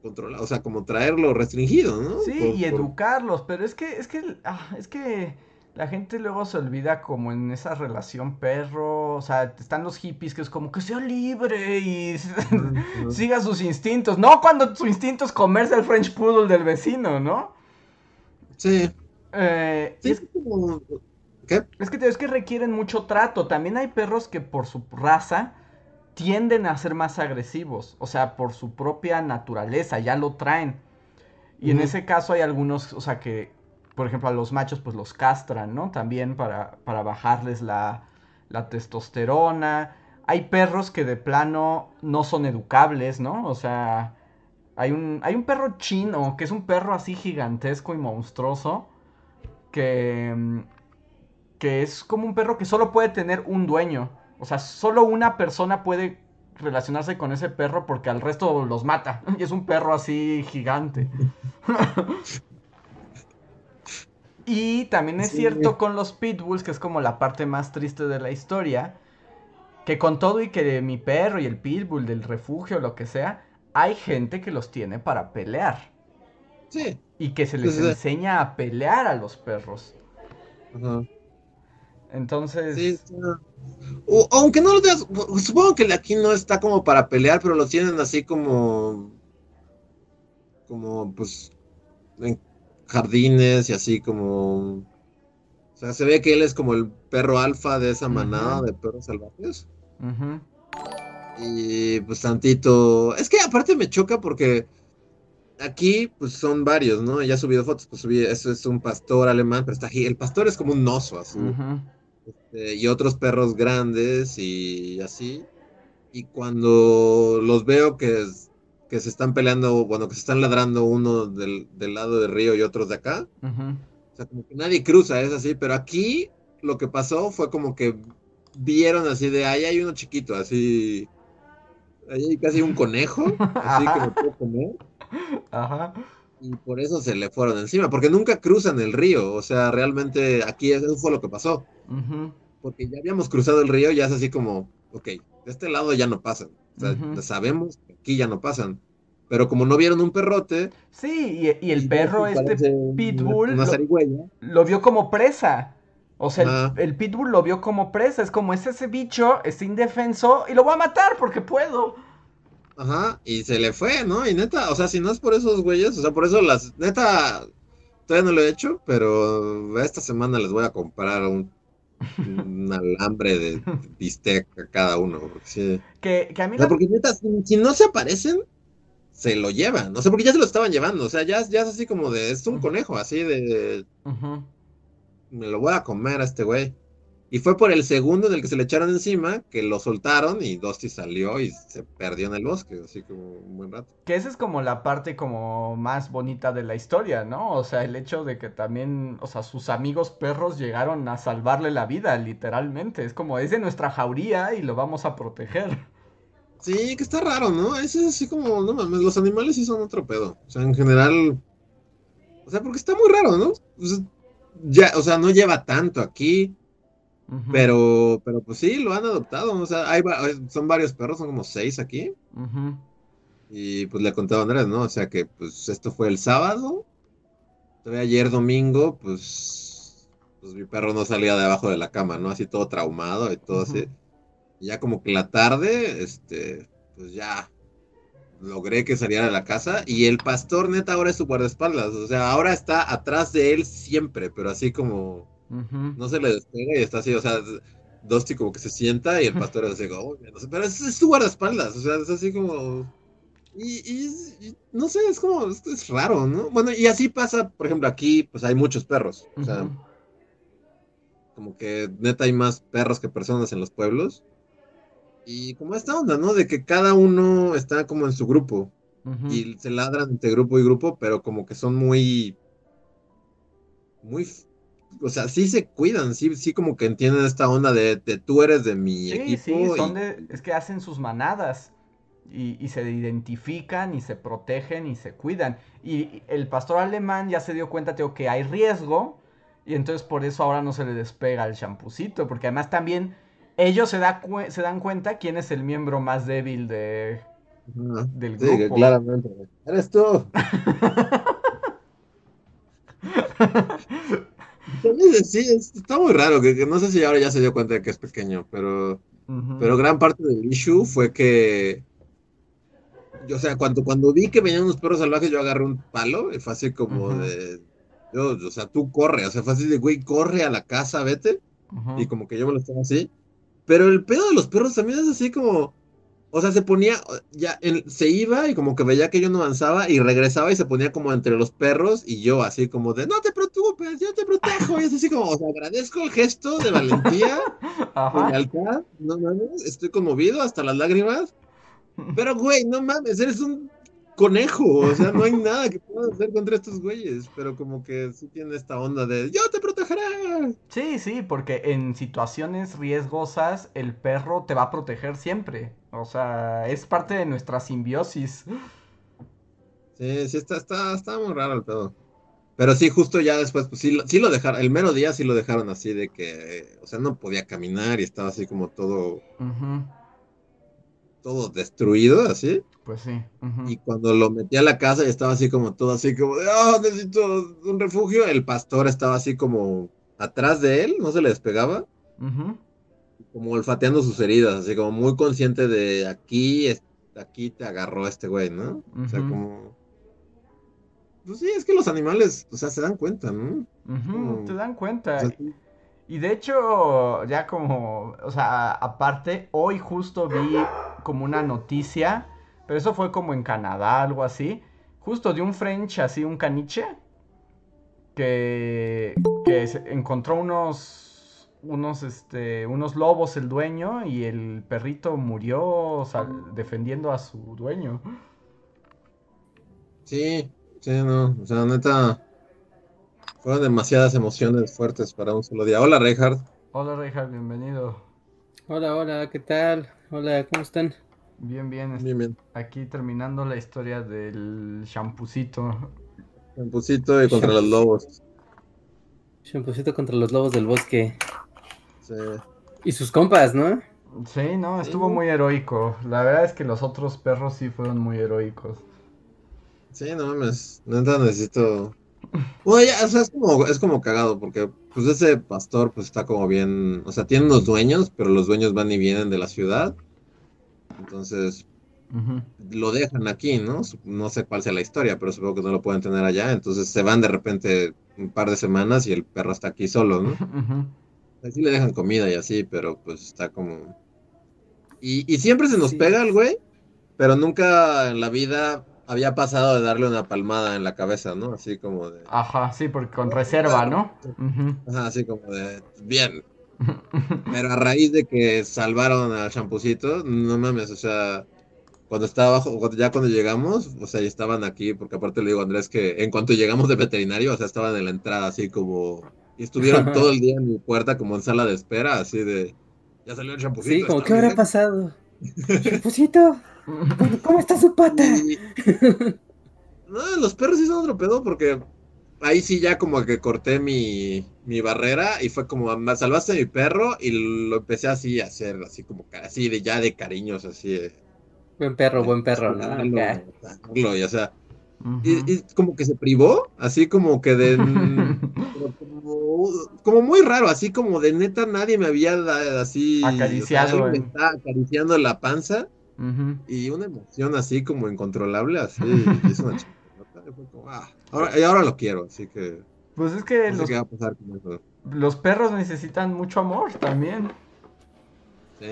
controlar, o sea, como traerlo restringido, ¿no? Sí, y educarlos, pero es que, es que, ah, es que la gente luego se olvida como en esa relación perro, o sea, están los hippies que es como que sea libre y siga sus instintos, no cuando su instinto es comerse el French Poodle del vecino, ¿no? Sí. Eh, es, como... ¿Qué? Es que, es que requieren mucho trato, también hay perros que por su raza tienden a ser más agresivos, o sea, por su propia naturaleza, ya lo traen. Y en ese caso hay algunos, o sea, que por ejemplo, a los machos pues los castran, ¿no? También para, para bajarles la, la, testosterona. Hay perros que de plano no son educables, ¿no? O sea, hay un, hay un perro chino, que es un perro así gigantesco y monstruoso, que, que es como un perro que solo puede tener un dueño. O sea, solo una persona puede relacionarse con ese perro porque al resto los mata. Y es un perro así gigante. y también es cierto con los pitbulls, que es como la parte más triste de la historia, que con todo y que mi perro y el pitbull del refugio, lo que sea, hay gente que los tiene para pelear. Sí. Y que se les enseña a pelear a los perros. Ajá. Entonces. Sí, aunque no lo tengas. Supongo que aquí no está como para pelear, pero lo tienen así como. Como, pues. En jardines y así como. O sea, se ve que él es como el perro alfa de esa manada de perros salvajes. Y pues tantito. Es que aparte me choca porque aquí pues son varios, ¿no? Ya he subido fotos, pues subí, eso es un pastor alemán, pero está aquí. El pastor es como un oso así. Este, y otros perros grandes y así. Y cuando los veo que, que se están peleando, bueno, que se están ladrando uno del, lado del río y otros de acá, o sea, como que nadie cruza, es así, pero aquí lo que pasó fue como que vieron así de, ahí hay uno chiquito, así, ahí hay casi un conejo, así que lo puedo comer. Ajá. Y por eso se le fueron encima, porque nunca cruzan el río, o sea, realmente aquí eso fue lo que pasó. Porque ya habíamos cruzado el río, ya es así como, ok, de este lado ya no pasan. O sea, sabemos que aquí ya no pasan. Pero como no vieron un perrote. Sí, y, el perro, este pitbull, lo, vio como presa. O sea, el, pitbull lo vio como presa. Es como, es ese bicho, es indefenso y lo voy a matar porque puedo. Ajá, y se le fue, ¿no? Y neta, o sea, si no es por esos güeyes, o sea, por eso las, neta, todavía no lo he hecho, pero esta semana les voy a comprar un un alambre de bistec a cada uno. Porque, que, a mí porque neta, si, no se aparecen, se lo llevan. No sé, porque ya se lo estaban llevando. O sea, ya, ya es así como de. Es un conejo, así de. Me lo voy a comer a este güey. Y fue por el segundo en el que se le echaron encima que lo soltaron y Dusty salió y se perdió en el bosque, así como un buen rato. Que esa es como la parte como más bonita de la historia, ¿no? O sea, el hecho de que también, o sea, sus amigos perros llegaron a salvarle la vida, literalmente. Es como, es de nuestra jauría y lo vamos a proteger. Sí, que está raro, ¿no? Es así como, no mames, los animales sí son otro pedo. O sea, en general, o sea, porque está muy raro, ¿no? ya, o sea, no lleva tanto aquí pero, pero pues sí, lo han adoptado. O sea, hay, son varios perros, son como seis aquí. Y pues le contaba a Andrés, ¿no? O sea que pues esto fue el sábado. Todavía ayer domingo, pues, pues mi perro no salía de abajo de la cama, ¿no? Así todo traumado y todo así. Y ya como que la tarde, este, pues ya logré que saliera de la casa. Y el pastor neta ahora es su guardaespaldas. O sea, ahora está atrás de él siempre, pero así como no se le despega y está así, o sea, Dusty como que se sienta y el pastor es así, oh, no sé, pero es, es, su guardaespaldas, o sea, es así como... Y, no sé, es como, es, raro, ¿no? Bueno, y así pasa, por ejemplo, aquí, pues hay muchos perros, o sea, como que neta hay más perros que personas en los pueblos. Y como esta onda, ¿no? De que cada uno está como en su grupo. Y se ladran entre grupo y grupo, pero como que son muy. Muy o sea, sí se cuidan, sí, sí como que entienden esta onda de, tú eres de mi equipo. Sí, son de, es que hacen sus manadas y, se identifican y se protegen y se cuidan. Y el pastor alemán ya se dio cuenta, tío, que hay riesgo y entonces por eso ahora no se le despega el champucito, porque además también ellos se, da se dan cuenta quién es el miembro más débil de, del grupo. Sí, claramente. Eres tú. Sí, está muy raro, que, no sé si ahora ya se dio cuenta de que es pequeño, pero, pero gran parte del issue fue que, o sea, cuando, cuando vi que venían unos perros salvajes, yo agarré un palo y fue así como de, yo, o sea, tú corre, o sea, fue así de, güey, corre a la casa, vete, y como que yo me lo estaba así, pero el pedo de los perros también es así como, o sea, se ponía, ya, se iba y como que veía que yo no avanzaba y regresaba y se ponía como entre los perros y yo así como de, no te preocupes, yo te protejo. Y es así como, o sea, agradezco el gesto de valentía, de lealtad, no mames, estoy conmovido hasta las lágrimas. Pero, güey, no mames, eres un conejo, o sea, no hay nada que puedas hacer contra estos güeyes, pero como que sí tiene esta onda de, yo te protejo protegerá. Sí, sí, porque en situaciones riesgosas el perro te va a proteger siempre. O sea, es parte de nuestra simbiosis. Sí, sí, está, está, está muy raro el pedo. Pero sí, justo ya después, pues sí, sí lo dejaron, el mero día sí lo dejaron así de que, o sea, no podía caminar y estaba así como todo, todo destruido, así. Pues sí. Y cuando lo metí a la casa y estaba así como todo así como de, oh, necesito un refugio, el pastor estaba así como atrás de él, no se le despegaba, como olfateando sus heridas, así como muy consciente de aquí, aquí te agarró este güey, ¿no? O sea, como... Pues sí, es que los animales, o sea, se dan cuenta, ¿no? Ujú, como- Te dan O cuenta. sea, sí. Y de hecho, ya como, o sea, aparte, hoy justo vi como una noticia, pero eso fue como en Canadá, algo así, justo de un French, así, un caniche, que, que se- encontró unos, unos, este, unos lobos el dueño y el perrito murió defendiendo a su dueño. Sí, sí, no, o sea, neta, fueron demasiadas emociones fuertes para un solo día. Hola, Reinhardt. Hola, Reinhard, bienvenido. Hola, hola, ¿qué tal? Hola, ¿cómo están? Bien, bien, est- Bien, bien. aquí terminando la historia del champucito. Champusito y contra los lobos. Champucito contra los lobos del bosque. Sí. Y sus compas, ¿no? Sí, no, estuvo Sí. muy heroico. La verdad es que los otros perros sí fueron muy heroicos. Sí, no mames, neta necesito. Bueno, ya, o sea, es como, es como cagado, porque pues ese pastor pues está como bien, o sea, tiene unos dueños, pero los dueños van y vienen de la ciudad. Entonces, lo dejan aquí, ¿no? No sé cuál sea la historia, pero supongo que no lo pueden tener allá. Entonces se van de repente un par de semanas y el perro está aquí solo, ¿no? ujú. Así le dejan comida y así, pero pues está como... Y, y siempre se nos Sí. pega el güey, pero nunca en la vida había pasado de darle una palmada en la cabeza, ¿no? Así como de... Ajá, sí, porque con reserva, ¿no? Ajá, así como de... Bien. Pero a raíz de que salvaron al champucito, no mames, o sea... Cuando estaba abajo, cuando- ya cuando llegamos, o sea, ya estaban aquí, porque aparte le digo a Andrés que en cuanto llegamos de veterinario, o sea, estaban en la entrada así como... Y estuvieron todo el día en mi puerta como en sala de espera, así de... Ya salió el champucito. Sí, como, ¿está ¿qué habrá bien?". pasado? Champucito, ¿cómo- ¿cómo está su pata? Y- No, los perros sí son otro pedo porque ahí sí ya como que corté mi, mi barrera y fue como, me salvaste a mi perro y lo empecé así a hacer, así como, así de ya de cariños, así de... Buen perro, buen perro, ¿no? y, o sea, Ujú. y, y como que se privó, así como que de... como, como muy raro, así como de neta nadie me había da- así... o sea, Acariciado, alguien me eh. estaba acariciando la panza. Y una emoción así como incontrolable, así. y es una como, ah, ahora, y ahora lo quiero, así que Pues es que no sé los, qué va a pasar con eso. los perros necesitan mucho amor también. Sí,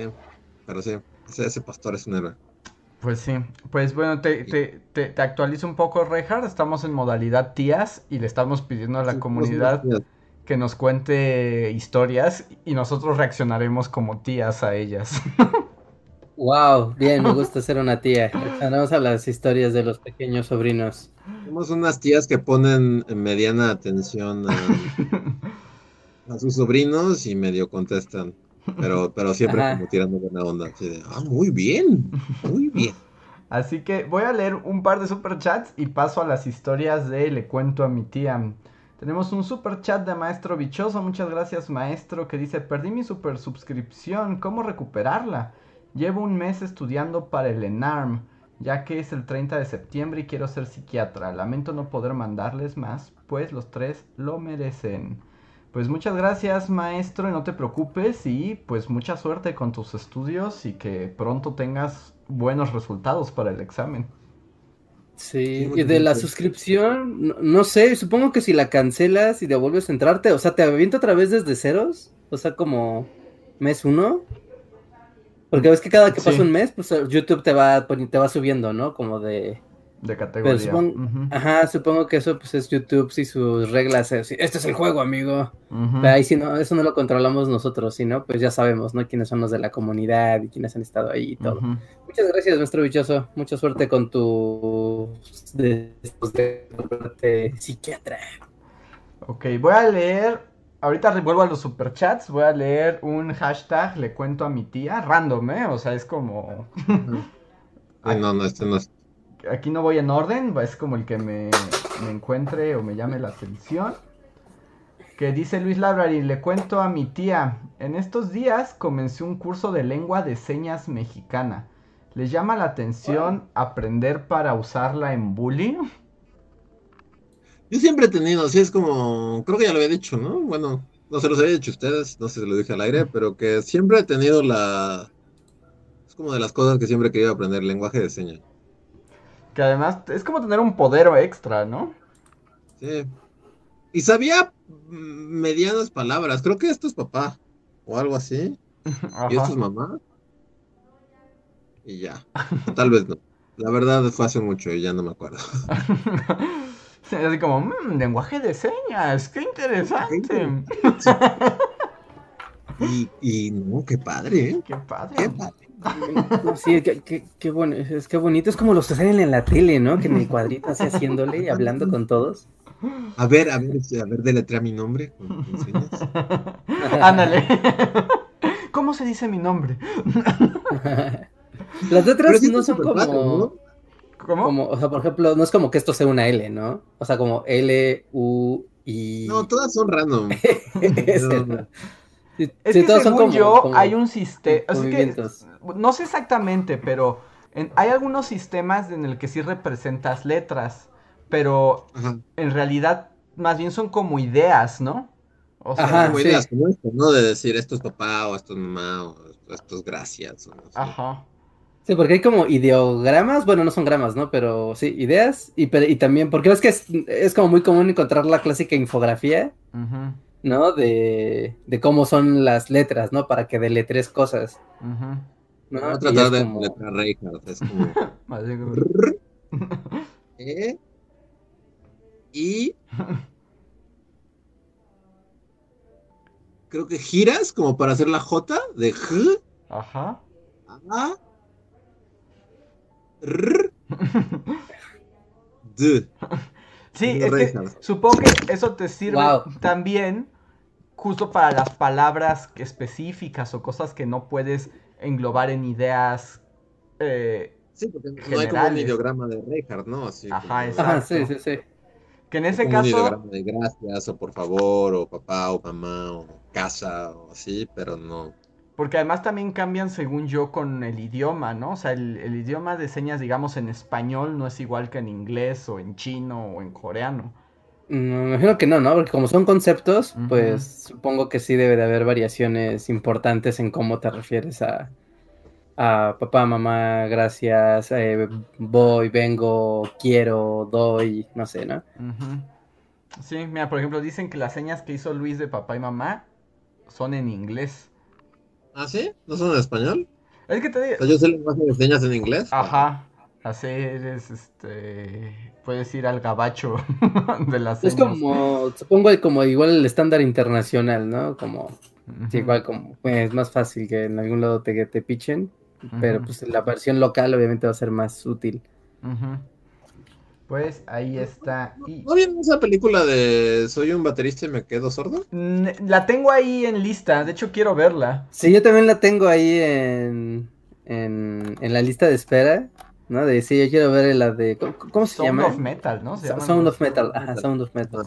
pero sí, ese, ese pastor es un héroe. Pues sí, pues bueno, te, te, te, te actualizo un poco, Reinhard. Estamos en modalidad tías y le estamos pidiendo a la Sí, comunidad que nos cuente historias y nosotros reaccionaremos como tías a ellas. Wow, bien, me gusta ser una tía. Vamos a las historias de los pequeños sobrinos. Somos unas tías que ponen en mediana atención a, a sus sobrinos y medio contestan. Pero, pero siempre Ajá. como tirando buena onda. Así de, ah, muy bien, muy bien. Así que voy a leer un par de superchats y paso a las historias de Le cuento a mi tía. Tenemos un superchat de Maestro Bichoso. Muchas gracias, Maestro, que dice: Perdí mi super suscripción. ¿Cómo recuperarla? Llevo un mes estudiando para el ENARM, ya que es el 30 de septiembre y quiero ser psiquiatra. Lamento no poder mandarles más, pues los tres lo merecen. Pues muchas gracias, maestro, y no te preocupes y pues mucha suerte con tus estudios y que pronto tengas buenos resultados para el examen. Sí, y de la suscripción, no, no sé, supongo que si la cancelas y devuelves a entrarte, o sea, te avienta otra vez desde ceros, o sea, como mes uno. Porque ves que cada que Sí. pasa un mes, pues YouTube te va, te va subiendo, ¿no? Como de... De categoría. supon- Ujú, Ajá, supongo que eso pues es YouTube, si sus reglas, es, este es el juego, amigo. Pero ahí sí, no, eso no lo controlamos nosotros, sino pues ya sabemos, ¿no? Quiénes son los de la comunidad y quiénes han estado ahí y todo. Muchas gracias, nuestro bichoso. Mucha suerte con tu de, de, de- psiquiatra. Ok, voy a leer ahorita vuelvo a los superchats. Voy a leer un hashtag, le cuento a mi tía, random, ¿eh? O sea, es como. Ay, no, no, este no es. Aquí no voy en orden, es como el que me, me encuentre o me llame la atención. Que dice Luis Labrari, le cuento a mi tía, en estos días comencé un curso de lengua de señas mexicana. ¿Les llama la atención aprender para usarla en bullying? Yo siempre he tenido, así es como, creo que ya lo había dicho, ¿no? Bueno, no se los había dicho a ustedes, no sé si lo dije al aire, pero que siempre he tenido la... Es como de las cosas que siempre he querido aprender, lenguaje de señas. Que además es como tener un poder extra, ¿no? Sí. Y sabía medianas palabras, creo que esto es papá, o algo así. Y esto es mamá. Y ya. Tal vez no. La verdad fue hace mucho y ya no me acuerdo. Así como, mmm, lenguaje de señas, qué interesante. Y, y no, qué padre, ¿eh? Qué padre. Qué padre. Sí, qué, qué, bueno, es que bonito, es como los que salen en la tele, ¿no? Que en el cuadrito así haciéndole y hablando con todos. A ver, a ver, a ver, deletrea mi nombre. Ándale. ¿Cómo se dice mi nombre? Las letras no son como... ¿Cómo? o sea, por ejemplo, no es como que esto sea una L, ¿no? O sea, como L, U, I. No, todas son random. es, que todos según son yo, hay un sistema. no sé exactamente, pero hay algunos sistemas en el que sí representas letras, pero en realidad más bien son como ideas, ¿no? O sea, como ideas como esto, ¿no? De decir esto es papá o esto es mamá o esto es gracias. Ajá. Sí, porque hay como ideogramas, bueno, no son gramas, ¿no? Pero sí, ideas. Y, y también, porque es que es, como muy común encontrar la clásica infografía, ¿no? De, de, cómo son las letras, ¿no? Para que deletres cosas. ¿no? a tratar de como... letrar es como... e, y... Creo que giras como para hacer la J de G. Ajá. D. Sí, es que supongo que eso te sirve también justo para las palabras específicas o cosas que no puedes englobar en ideas. Eh, sí, porque no hay como un ideograma de Reinhardt, ¿no? Así Ajá, exacto. sí, sí, sí. Que en ese caso. Un ideograma de gracias, o por favor, o papá, o mamá, o casa, o así, pero no. Porque además también cambian, según yo, con el idioma, ¿no? O sea, el, idioma de señas, digamos, en español no es igual que en inglés o en chino o en coreano. No, me imagino que no, ¿no? Porque como son conceptos, pues supongo que sí debe de haber variaciones importantes en cómo te refieres a, a papá, mamá, gracias, eh, voy, vengo, quiero, doy, no sé, ¿no? Sí, mira, por ejemplo, dicen que las señas que hizo Luis de papá y mamá son en inglés. ¿Ah, sí? ¿No son en español? Es que te digo. yo sé lenguaje de señas en inglés. Ajá. Así eres, este. Puedes ir al gabacho de las Es como, supongo, como igual el estándar internacional, ¿no? Como. igual como. es más fácil que en algún lado te, te pichen. Pero pues la versión local obviamente va a ser más útil. Ajá. Pues ahí está. ¿No vieron esa película de Soy un baterista y me quedo sordo? La tengo ahí en lista, de hecho quiero verla. Sí, yo también la tengo ahí en, en, la lista de espera, ¿no? De sí, yo quiero ver la de... ¿Cómo, se llama? Sound of Metal, ¿no? Sound of Metal, ajá, Sound of Metal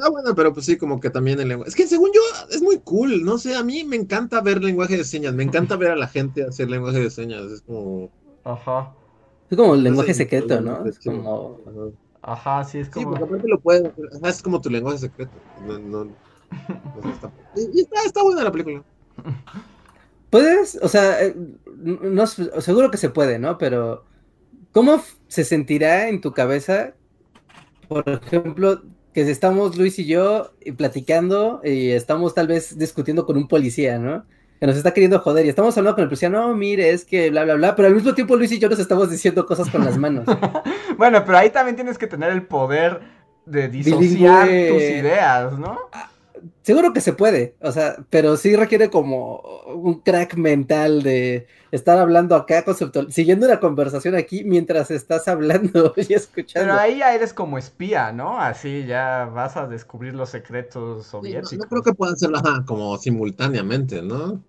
Ah, bueno, pero pues sí, como que también el lenguaje. Es que según yo es muy cool, no sé, a mí me encanta ver lenguaje de señas, me encanta ver a la gente hacer lenguaje de señas, es como... Ajá. Es como el lenguaje secreto, ¿no? Es como... Ajá, sí, es como... Sí, porque aparte lo puedes... Es como tu lenguaje secreto. No, no, está... Y está, está buena la película. Puedes, o sea, eh, no, seguro que se puede, ¿no? Pero, ¿cómo se sentirá en tu cabeza, por ejemplo, que estamos Luis y yo platicando y estamos tal vez discutiendo con un policía, ¿no? Que nos está queriendo joder y estamos hablando con el policía, no, mire, es que bla, bla, bla, pero al mismo tiempo Luis y yo nos estamos diciendo cosas con las manos. bueno, pero ahí también tienes que tener el poder de disociar tus ideas, ¿no? seguro que se puede, o sea, pero sí requiere como un crack mental de estar hablando acá conceptual, siguiendo una conversación aquí mientras estás hablando y escuchando. Pero ahí ya eres como espía, ¿no? Así ya vas a descubrir los secretos Sí, soviéticos. no, no creo que puedan hacerlo ajá, como simultáneamente, ¿no?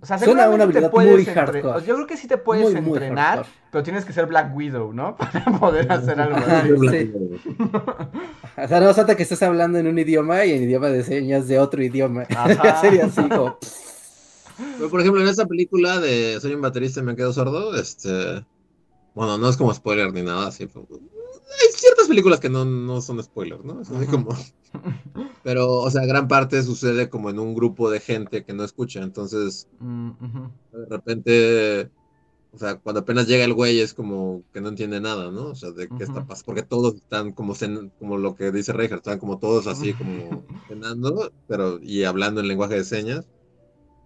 O sea, Suena una habilidad puedes muy hardcore. Yo creo que sí te puedes Muy, muy entrenar, hardcore. pero tienes que ser Black Widow, ¿no? Para poder hacer algo así. sí. O sea, no falta que estés hablando en un idioma y en idioma de señas de otro idioma. Ajá. Sería así como... Pero, por ejemplo, en esa película de Soy un baterista y me quedo sordo, este. Bueno, no es como spoiler ni nada, así. pero- Hay ciertas películas que no, no son spoilers, ¿no? Es así como. Pero, o sea, gran parte sucede como en un grupo de gente que no escucha. Entonces, Mm, de repente. O sea, cuando apenas llega el güey es como que no entiende nada, ¿no? O sea, de qué está pasando. Porque todos están como, cen- como lo que dice Reinhardt, están como todos así como cenando, pero y hablando en lenguaje de señas.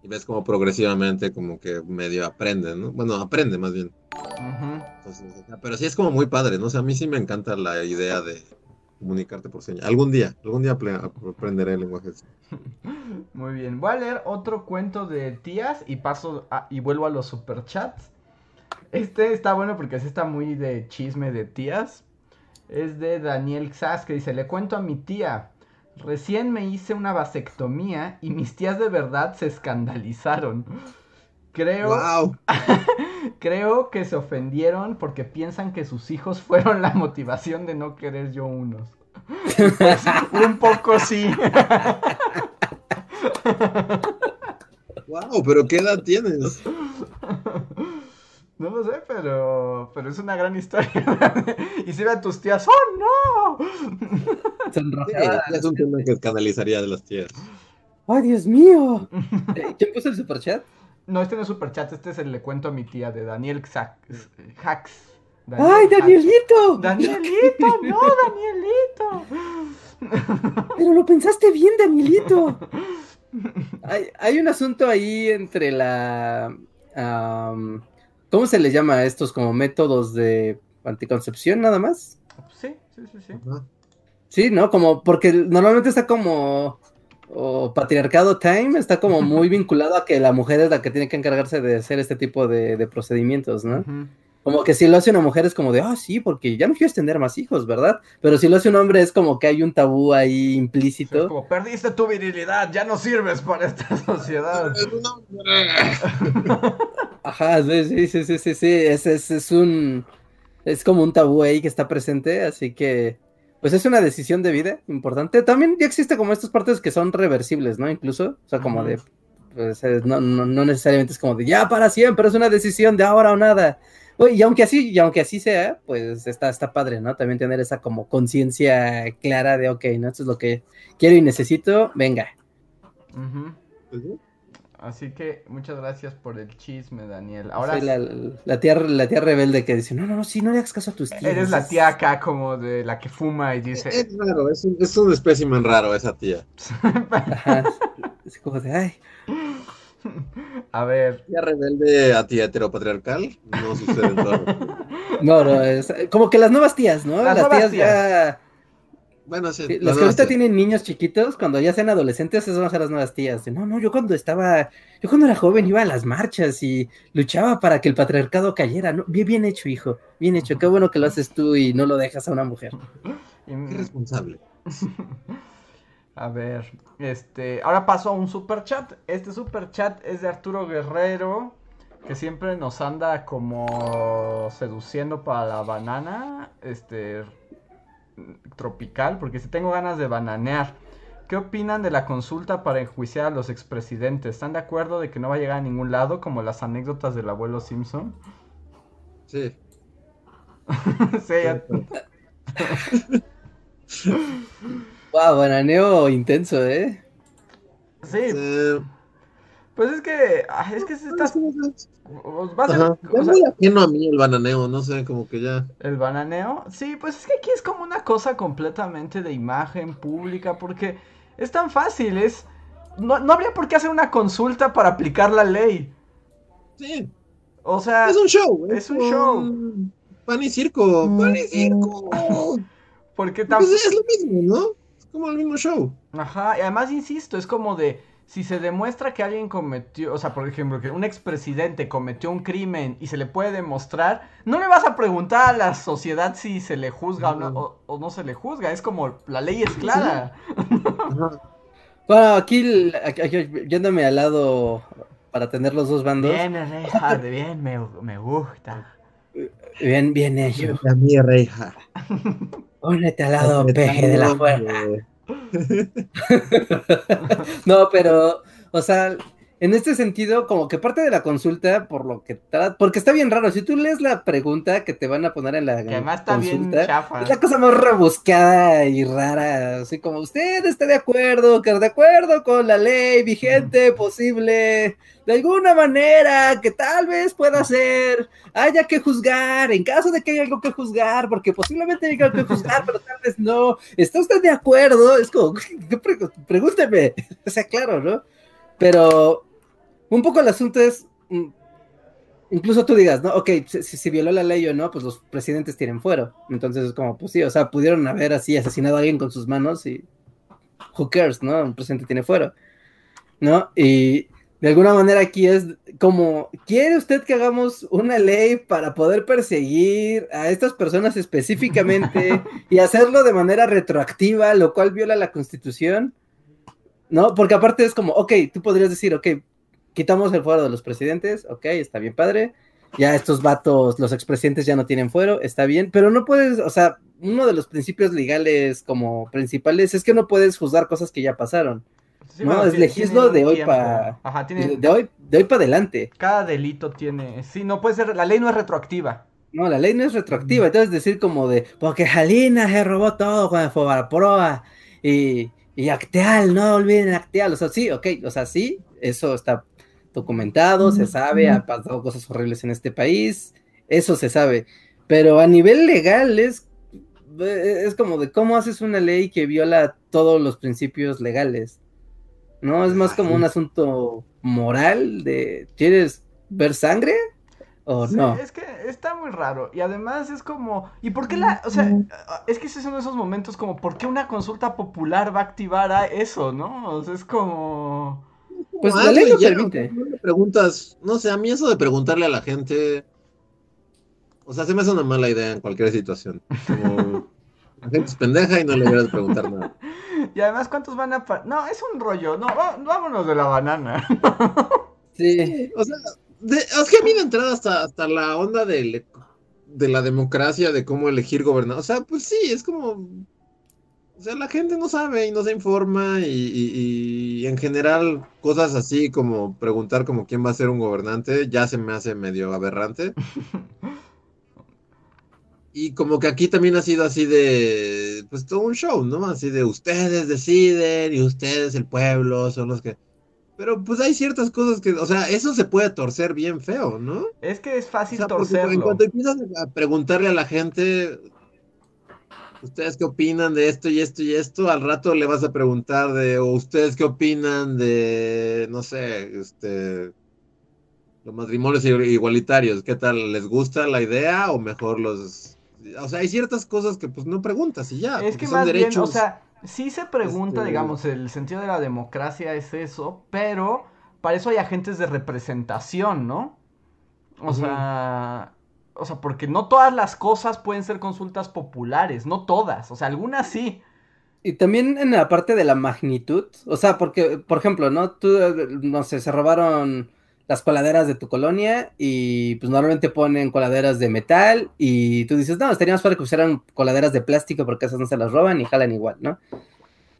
Y ves como progresivamente como que medio aprende, ¿no? Bueno, aprende más bien. Pero sí es como muy padre, ¿no? O sea, a mí sí me encanta la idea de comunicarte por señas. Algún día, algún día apre- aprenderé el lenguaje. Muy bien. Voy a leer otro cuento de tías y paso y vuelvo a los superchats. Este está bueno porque sí está muy de chisme de tías. Es de Daniel Xas que dice, le cuento a mi tía. Recién me hice una vasectomía y mis tías de verdad se escandalizaron. Creo, ¡Wow! creo que se ofendieron porque piensan que sus hijos fueron la motivación de no querer yo unos. Pues, un poco sí. ¡Wow! ¿Pero qué edad tienes? No lo sé, pero, pero es una gran historia. y si ve a tus tías, ¡oh no! Sí, Sonrojada. es un tema que escandalizaría de las tías. ¡Ay, Dios mío! Eh, ¿Quién puso el superchat? No, este no es superchat, este es el le cuento a mi tía de Daniel Xax- Hacks. ¡Ay. Danielito! Danielito, no, Danielito. Pero lo pensaste bien, Danielito. Hay, hay un asunto ahí entre la... am, ¿Cómo se le llama a estos como métodos de anticoncepción nada más? Sí, sí, sí, sí. Sí, ¿no? Como, porque normalmente está como, o patriarcado time, está como muy vinculado a que la mujer es la que tiene que encargarse de hacer este tipo de, de procedimientos, ¿no? Como que si lo hace una mujer es como de, ah, sí, porque ya no quieres tener más hijos, ¿verdad? Pero si lo hace un hombre es como que hay un tabú ahí Sí, es implícito. como, perdiste tu virilidad, ya no sirves para esta sociedad. Es un hombre. Ajá, sí, sí, sí, sí, sí, sí, es, es, es un, es como un tabú ahí que está presente, así que, pues es una decisión de vida importante. También ya existe como estas partes que son reversibles, ¿no? Incluso, o sea, como de, pues, eh, no, no, no necesariamente es como de ya para siempre, es una decisión de ahora o nada. Y aunque así, y aunque así sea, pues está, está padre, ¿no? También tener esa como conciencia clara de, ok, ¿no? Esto es lo que quiero y necesito, venga. Pues Así que muchas gracias por el chisme, Daniel. Ahora Soy la, la tía, la tía rebelde que dice, no, no, no, sí, no le hagas caso a tus tíos. eres la tía acá como de la que fuma y dice, Es raro, es un, es un espécimen raro esa tía. Ajá. Es como de, ay, a ver, Tía rebelde a tía heteropatriarcal, no sucede en todo. no, no, es como que las nuevas tías, ¿no? Las Las, nuevas tías ya, Bueno, sí. las que ahorita tienen niños chiquitos, cuando ya sean adolescentes, esas van a ser las nuevas tías. No, no, yo cuando estaba, yo cuando era joven iba a las marchas y luchaba para que el patriarcado cayera. ¿no? Bien, bien hecho, hijo, bien hecho. Qué bueno que lo haces tú y no lo dejas a una mujer. Qué responsable. a ver, este, ahora paso a un super chat. Este super chat es de Arturo Guerrero, que siempre nos anda como seduciendo para la banana, este, tropical, porque si tengo ganas de bananear. ¿Qué opinan de la consulta para enjuiciar a los expresidentes? ¿Están de acuerdo de que no va a llegar a ningún lado, como las anécdotas del abuelo Simpson? Sí. sí, ya- Wow, bananeo intenso, ¿eh? sí, Eh, pues es que, ah, es que se está, va a ser- o Es sea, a mí el bananeo, no sé, como que ya. El bananeo, sí, pues es que aquí es como una cosa completamente de imagen pública, porque es tan fácil, es... No, no habría por qué hacer una consulta para aplicar la ley. Sí, O sea, es un show. es un show. Pan y circo, pan y circo. porque tan... Pues es lo mismo, ¿no? como el mismo show. Ajá, y además insisto, es como de si se demuestra que alguien cometió, o sea, por ejemplo, que un expresidente cometió un crimen y se le puede demostrar, no le vas a preguntar a la sociedad si se le juzga o, no, se le juzga, es como la ley es clara. Bueno, aquí, yéndome al lado para tener los dos bandos. Bien, Reinhardt, bien, me, me gusta. Bien, bien hecho. A mí, Reinhardt. Únete al lado peje de la fuerza. no, pero, o sea, en este sentido, como que parte de la consulta, por lo que porque está bien raro, si tú lees la pregunta que te van a poner en la consulta, es la cosa más rebuscada y rara, así como usted está de acuerdo, que de acuerdo con la ley vigente posible, de alguna manera que tal vez pueda ser, haya que juzgar, en caso de que haya algo que juzgar, porque posiblemente haya algo que juzgar, pero tal vez no, ¿está usted de acuerdo? Es como, pregúnteme, o sea, claro, ¿no? Pero un poco el asunto es, mm, incluso tú digas, ¿no? Ok, si, violó la ley o no, pues los presidentes tienen fuero. Entonces es como, pues sí, o sea, pudieron haber así asesinado a alguien con sus manos y who cares, ¿no? Un presidente tiene fuero, ¿no? Y de alguna manera aquí es como, ¿quiere usted que hagamos una ley para poder perseguir a estas personas específicamente y hacerlo de manera retroactiva, lo cual viola la constitución? ¿No? Porque aparte es como, ok, tú podrías decir, ok, quitamos el fuero de los presidentes, ok, está bien padre. Ya estos vatos, los expresidentes ya no tienen fuero, está bien, pero no puedes, o sea, uno de los principios legales como principales es que no puedes juzgar cosas que ya pasaron. no, es legislo de hoy para de hoy de hoy para adelante. Cada delito tiene, sí, no puede ser, la ley no es retroactiva. No, la ley no es retroactiva, entonces decir como de, porque Jalina se robó todo cuando fue para proa y, y Acteal, no olviden Acteal, o sea, sí, ok, o sea, sí, eso está documentado, se sabe, ha pasado cosas horribles en este país, eso se sabe, pero a nivel legal es, eh, es como de cómo haces una ley que viola todos los principios legales, ¿no? Es más como un asunto moral de, ¿quieres ver sangre? ¿O no? Es que está muy raro. Y además es como. ¿Y por qué la.? O sea, es que ese es uno de esos momentos como. ¿Por qué una consulta popular va a activar a eso, no? O sea, es como. Pues la ley lo permite. preguntas, no sé, a mí eso de preguntarle a la gente, o sea, se me hace una mala idea en cualquier situación. Como la gente es pendeja y no le deberías preguntar nada. Y además, ¿cuántos van a.? No, es un rollo, no, vámonos de la banana. sí. O sea, es que a mí de entrada hasta, hasta la onda de, de la democracia, de cómo elegir gobernador, o sea, pues sí, es como o sea, la gente no sabe y no se informa y, en general cosas así como preguntar como quién va a ser un gobernante ya se me hace medio aberrante. Y como que aquí también ha sido así de, pues todo un show, ¿no? Así de ustedes deciden y ustedes, el pueblo, son los que... Pero pues hay ciertas cosas que, o sea, eso se puede torcer bien feo, ¿no? Es que es fácil torcerlo. En cuanto empiezas a preguntarle a la gente, ¿Ustedes qué opinan de esto y esto y esto? Al rato le vas a preguntar de, o ustedes qué opinan de, no sé, este, los matrimonios igualitarios, ¿qué tal? ¿Les gusta la idea o mejor los... O sea, hay ciertas cosas que pues no preguntas y ya. Es que más derechos, bien, o sea, sí se pregunta, este digamos, el sentido de la democracia es eso, pero para eso hay agentes de representación, ¿no? O sea, o sea, porque no todas las cosas pueden ser consultas populares, no todas, o sea, algunas sí. Y también en la parte de la magnitud, o sea, porque, por ejemplo, ¿no? Tú, no sé, se robaron las coladeras de tu colonia y pues normalmente ponen coladeras de metal y tú dices, no, estaría más para que usaran coladeras de plástico porque esas no se las roban y jalan igual, ¿no?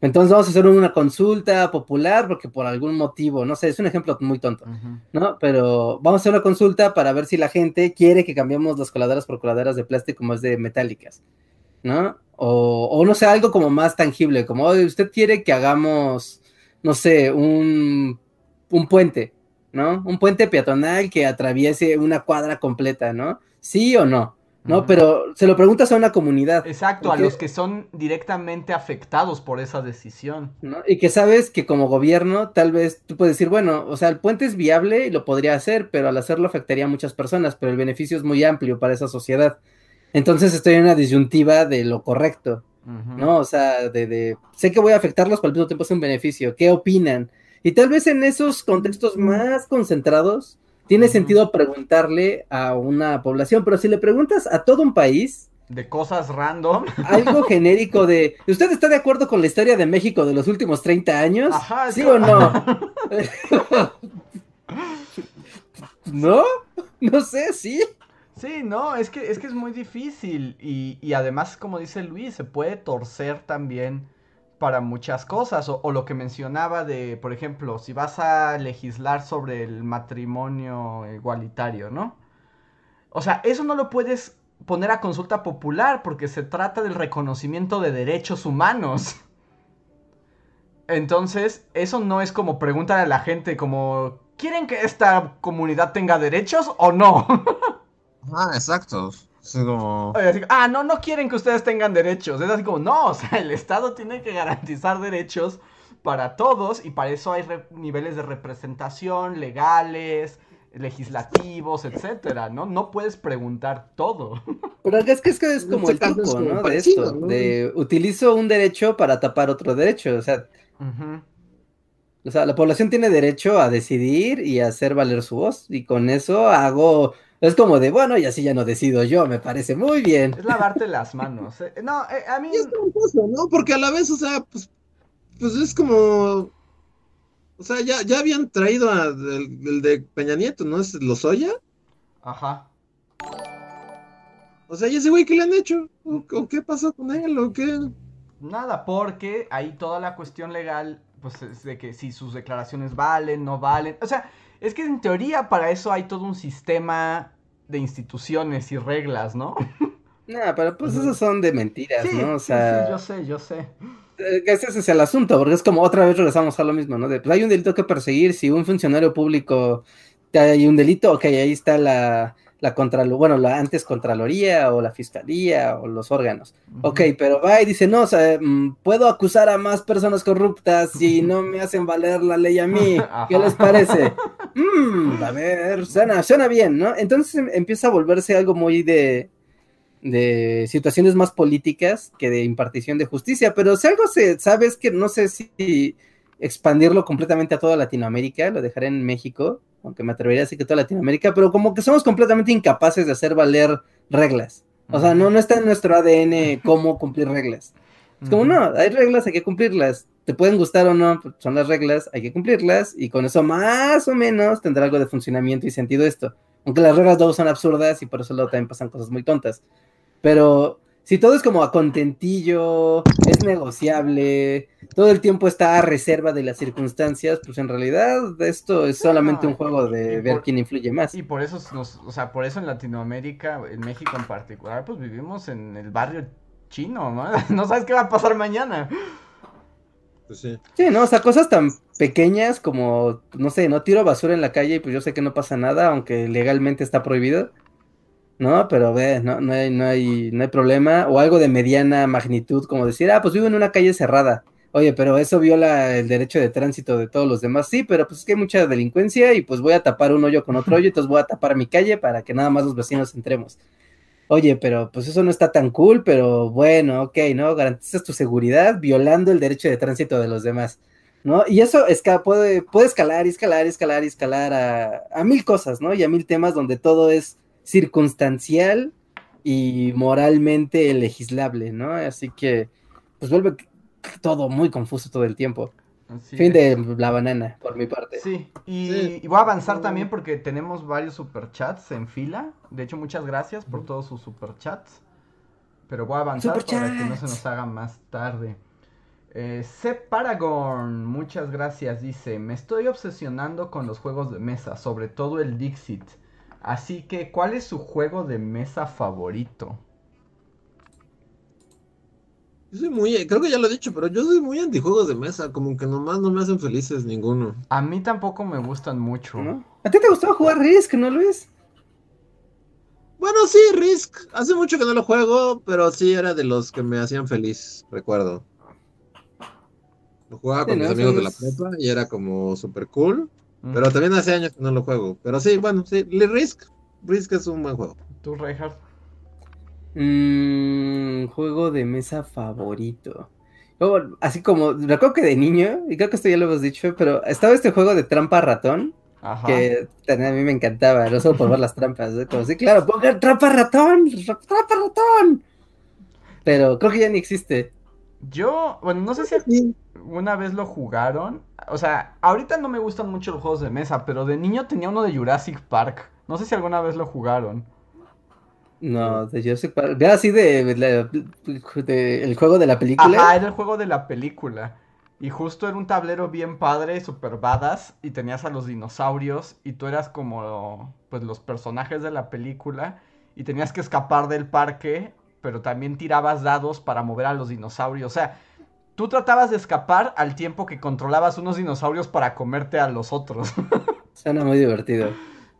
Entonces vamos a hacer una consulta popular porque por algún motivo, no sé, es un ejemplo muy tonto, ¿no? Pero vamos a hacer una consulta para ver si la gente quiere que cambiemos las coladeras por coladeras de plástico más de metálicas, ¿no? O, o no sé, algo como más tangible, como usted quiere que hagamos, no sé, un, un puente, ¿no? Un puente peatonal que atraviese una cuadra completa, ¿no? ¿Sí o no? ¿No? Pero se lo preguntas a una comunidad. Exacto, a los que son directamente afectados por esa decisión. ¿no? Y que sabes que como gobierno tal vez tú puedes decir, bueno, o sea, el puente es viable y lo podría hacer, pero al hacerlo afectaría a muchas personas, pero el beneficio es muy amplio para esa sociedad. Entonces estoy en una disyuntiva de lo correcto. ¿no? O sea, de, de, sé que voy a afectarlos, pero al mismo tiempo es un beneficio. ¿Qué opinan? Y tal vez en esos contextos más concentrados, tiene sentido preguntarle a una población, pero si le preguntas a todo un país, de cosas random. Algo genérico de. ¿Usted está de acuerdo con la historia de México de los últimos 30 años? ¿Sí o no? ¿No? No sé, sí. Sí, no, es que es, que es muy difícil. Y, y además, como dice Luis, se puede torcer también para muchas cosas. O, lo que mencionaba de, por ejemplo, si vas a legislar sobre el matrimonio igualitario, ¿no? O sea, eso no lo puedes poner a consulta popular porque se trata del reconocimiento de derechos humanos. Entonces, eso no es como preguntar a la gente como, ¿quieren que esta comunidad tenga derechos o no? ah, exacto. Como... ah, no, no quieren que ustedes tengan derechos. Es así como, no, o sea, el Estado tiene que garantizar derechos para todos y para eso hay niveles de representación legales, legislativos, etcétera, ¿no? No puedes preguntar todo. Pero es que es, que es como el tipo, ¿no? De esto, de utilizo un derecho para tapar otro derecho, o sea, o sea, la población tiene derecho a decidir y a hacer valer su voz, y con eso hago, es como de, bueno, y así ya no decido yo, me parece muy bien. Es lavarte las manos, eh, no, eh, a mí... Es ¿no? Porque a la vez, o sea, pues, pues es como o sea, ya, ya habían traído al de Peña Nieto, ¿no? ¿Es Lozoya? Ajá. O sea, ¿y ese güey qué le han hecho? ¿O, qué pasó con él? ¿O qué? Nada, porque ahí toda la cuestión legal, pues es de que si sus declaraciones valen, no valen. O sea, es que en teoría para eso hay todo un sistema de instituciones y reglas, ¿no? Nada, pero pues esos son de mentiras, ¿no? O sea... Sí, sí, yo sé, yo sé. Eh, ese es el asunto, porque es como otra vez regresamos a lo mismo, ¿no? De, pues hay un delito que perseguir, si un funcionario público hay un delito, ok, ahí está la, la bueno, la antes Contraloría o la Fiscalía o los órganos. Ok, pero va y dice, no, o sea, mm, puedo acusar a más personas corruptas si no me hacen valer la ley a mí. ¿Qué les parece? Mm, a ver, suena, suena bien, ¿no? Entonces em, empieza a volverse algo muy de, de situaciones más políticas que de impartición de justicia, pero si algo se sabe es que no sé si expandirlo completamente a toda Latinoamérica, lo dejaré en México, aunque me atrevería a decir que toda Latinoamérica, pero como que somos completamente incapaces de hacer valer reglas. O sea, no, no está en nuestro ADN cómo cumplir reglas. Es como, no, hay reglas, hay que cumplirlas. Te pueden gustar o no, pues, son las reglas, hay que cumplirlas, y con eso más o menos tendrá algo de funcionamiento y sentido esto. Aunque las reglas luego son absurdas y por eso luego también pasan cosas muy tontas. Pero si todo es como a contentillo, es negociable, todo el tiempo está a reserva de las circunstancias, pues en realidad esto es solamente un juego de ver quién influye más. Y por eso, o sea, por eso en Latinoamérica, en México en particular, pues vivimos en el barrio chino, ¿no? No sabes qué va a pasar mañana. Pues sí. Sí, no, o sea, cosas tan pequeñas como, no sé, no tiro basura en la calle y pues yo sé que no pasa nada, aunque legalmente está prohibido. ¿No? Pero ve, no, no, hay, no, hay, no hay problema. O algo de mediana magnitud, como decir, ah, pues vivo en una calle cerrada. Oye, pero eso viola el derecho de tránsito de todos los demás. Sí, pero pues es que hay mucha delincuencia y pues voy a tapar un hoyo con otro hoyo, entonces voy a tapar mi calle para que nada más los vecinos entremos. Oye, pero pues eso no está tan cool, pero bueno, ok, ¿no? Garantizas tu seguridad violando el derecho de tránsito de los demás, ¿no? Y eso puede, puede escalar y escalar y escalar escalar a, a mil cosas, ¿no? Y a mil temas donde todo es circunstancial y moralmente legislable, ¿no? Así que, pues vuelve todo muy confuso todo el tiempo. fin de la banana, por mi parte. Sí, y, voy a avanzar también porque tenemos varios superchats en fila. De hecho, muchas gracias por todos sus superchats. Pero voy a avanzar para que no se nos haga más tarde. Eh, Paragon, muchas gracias. Dice: Me estoy obsesionando con los juegos de mesa, sobre todo el Dixit. Así que, ¿cuál es su juego de mesa favorito? Yo soy muy, creo que ya lo he dicho, pero yo soy muy antijuegos de mesa, como que nomás no me hacen felices ninguno. A mí tampoco me gustan mucho. ¿A ti te gustaba jugar Risk, no Luis? Bueno, sí, Risk. Hace mucho que no lo juego, pero sí era de los que me hacían feliz, recuerdo. Lo jugaba con mis amigos de la prepa y era como super cool. Pero también hace años que no lo juego. Pero sí, bueno, sí, Risk. Risk es un buen juego. ¿Tú, Reinhardt? Mm, juego de mesa favorito. así como, recuerdo que de niño, y creo que esto ya lo hemos dicho, pero estaba este juego de trampa ratón, que a mí me encantaba, no solo por ver las trampas, ¿eh? como sí, claro, pongan trampa ratón, trampa ratón. Pero creo que ya ni existe. Yo, bueno, no sé si una vez lo jugaron. O sea, ahorita no me gustan mucho los juegos de mesa, pero de niño tenía uno de Jurassic Park. No sé si alguna vez lo jugaron. No, de Jurassic Park. Vea así de, el juego de la película. Ah, era el juego de la película. Y justo era un tablero bien padre, super badass, y tenías a los dinosaurios, y tú eras como, pues, los personajes de la película, y tenías que escapar del parque, pero también tirabas dados para mover a los dinosaurios. O sea, tú tratabas de escapar al tiempo que controlabas unos dinosaurios para comerte a los otros. Suena muy divertido.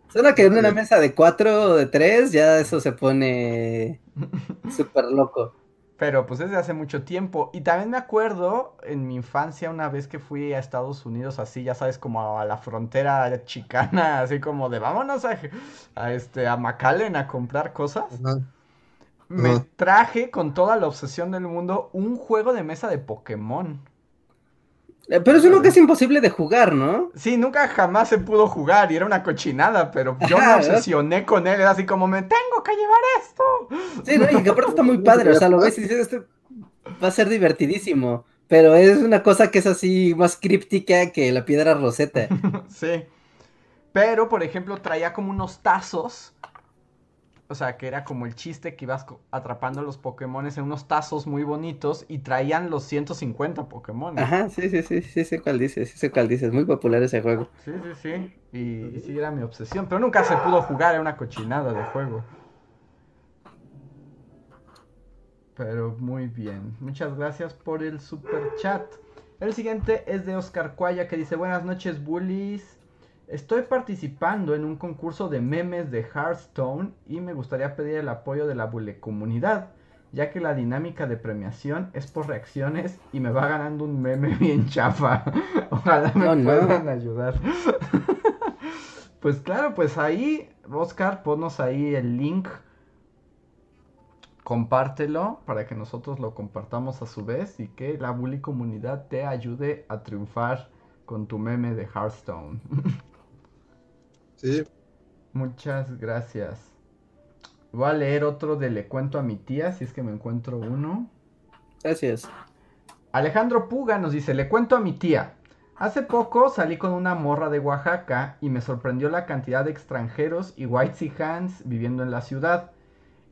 Suena que en una mesa de cuatro o de tres ya eso se pone súper loco. Pero pues es de hace mucho tiempo. Y también me acuerdo en mi infancia una vez que fui a Estados Unidos así, ya sabes, como a la frontera chicana, así como de vámonos a, a este, a McAllen a comprar cosas me traje con toda la obsesión del mundo un juego de mesa de Pokémon. Eh, pero es uno que es imposible de jugar, ¿no? Sí, nunca jamás se pudo jugar y era una cochinada, pero yo me obsesioné con él, era así como, me tengo que llevar esto. Sí, no, y que aparte está muy padre, o sea, lo ves y dices, esto va a ser divertidísimo, pero es una cosa que es así más críptica que la piedra roseta. sí, pero por ejemplo traía como unos tazos o sea, que era como el chiste que ibas atrapando los Pokémon en unos tazos muy bonitos y traían los 150 Pokémon. Ajá, sí, sí, sí, sí sé cuál dices, sí sé cuál dices, muy popular ese juego. Sí, sí, sí, y, sí era mi obsesión, pero nunca se pudo jugar, era una cochinada de juego. Pero muy bien, muchas gracias por el super chat. El siguiente es de Oscar Cuaya que dice, buenas noches, bullies. Estoy participando en un concurso de memes de Hearthstone y me gustaría pedir el apoyo de la Bule comunidad, ya que la dinámica de premiación es por reacciones y me va ganando un meme bien chafa. Ojalá me puedan ayudar. pues claro, pues ahí, Oscar, ponnos ahí el link. Compártelo para que nosotros lo compartamos a su vez y que la Bully comunidad te ayude a triunfar con tu meme de Hearthstone. Sí. Muchas gracias. Voy a leer otro de Le cuento a mi tía, si es que me encuentro uno. Gracias. Alejandro Puga nos dice, le cuento a mi tía. Hace poco salí con una morra de Oaxaca y me sorprendió la cantidad de extranjeros y white hands viviendo en la ciudad.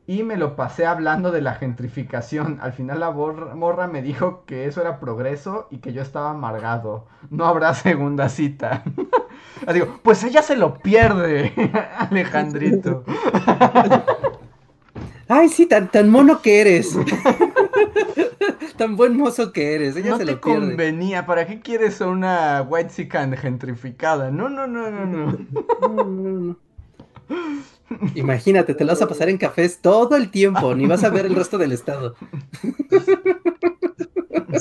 Y me lo pasé hablando de la gentrificación. Al final la morra me dijo que eso era progreso y que yo estaba amargado. No habrá segunda cita. Digo, pues ella se lo pierde, Alejandrito. Ay, sí, tan, tan mono que eres. tan buen mozo que eres. Ella no se te lo pierde. convenía. ¿Para qué quieres una white sican gentrificada? No, no, no, no, no. no, no, no. Imagínate, te lo vas a pasar en cafés todo el tiempo, ni vas a ver el resto del estado.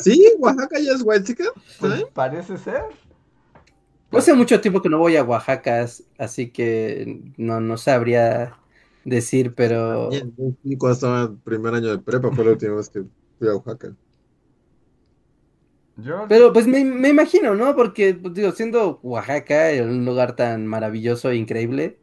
¿Sí? ¿Oaxaca ya es white pues parece ser. Hace mucho tiempo que no voy a Oaxaca, así que no, no sabría decir, pero. Cuando estaba en primer año de prepa fue la última vez que fui a Oaxaca. Pero pues me, me, imagino, ¿no? Porque, pues, digo, siendo Oaxaca un lugar tan maravilloso e increíble,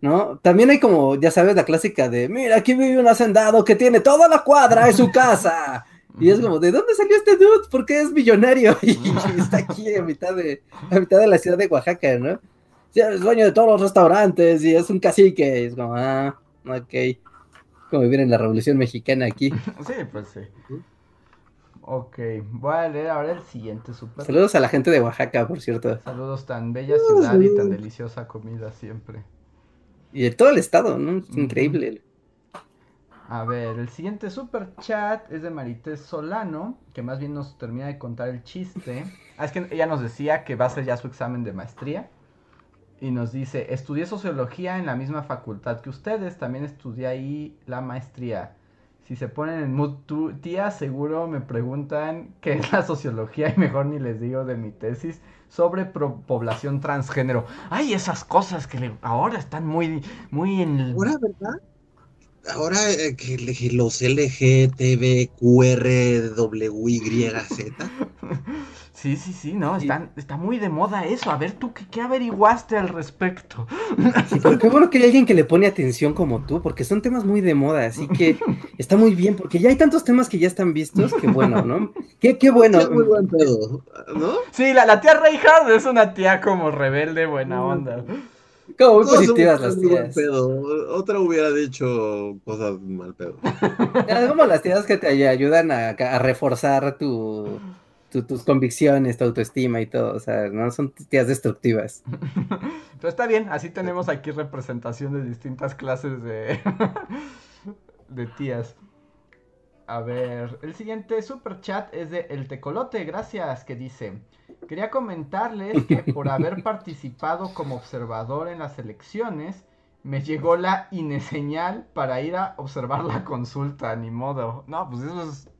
¿no? También hay como, ya sabes, la clásica de, mira, aquí vive un hacendado que tiene toda la cuadra en su casa. Y es como, ¿de dónde salió este dude? ¿Por qué es millonario? Y, está aquí a mitad, de, a mitad de la ciudad de Oaxaca, ¿no? es dueño de todos los restaurantes y es un cacique. Y es como, ah, ok. Como vivir en la Revolución Mexicana aquí. Sí, pues sí. Ok, voy a leer ahora el siguiente super. Saludos a la gente de Oaxaca, por cierto. Saludos, tan bella ciudad y tan deliciosa comida siempre. Y de todo el estado, ¿no? increíble. A ver, el siguiente super chat es de Marités Solano, que más bien nos termina de contar el chiste. Ah, es que ella nos decía que va a hacer ya su examen de maestría. Y nos dice, estudié sociología en la misma facultad que ustedes, también estudié ahí la maestría. Si se ponen en mood tía, seguro me preguntan qué es la sociología y mejor ni les digo de mi tesis sobre población transgénero. Ay, esas cosas que ahora están muy, muy en... ¿Ahora, verdad? Ahora eh, que los LGTBQRWYZ. Sí, sí, sí, no, está muy de moda eso. A ver, tú, ¿qué, averiguaste al respecto? Sí, pero qué bueno que hay alguien que le pone atención como tú, porque son temas muy de moda, así que está muy bien, porque ya hay tantos temas que ya están vistos, que bueno, ¿no? Qué, qué bueno. muy buen pedo, ¿no? Sí, la, la tía Reinhardt es una tía como rebelde, buena mm. onda. Como muy positivas las tías. Otra hubiera dicho cosas mal pedo. Es como las tías que te ayudan a, a reforzar tu tus convicciones, tu autoestima y todo, o sea, no son tías destructivas. Pero está bien, así tenemos aquí representación de distintas clases de, de tías. A ver, el siguiente super chat es de El Tecolote, gracias, que dice, quería comentarles que por haber participado como observador en las elecciones, me llegó la ineseñal para ir a observar la consulta, ni modo. No, pues eso es...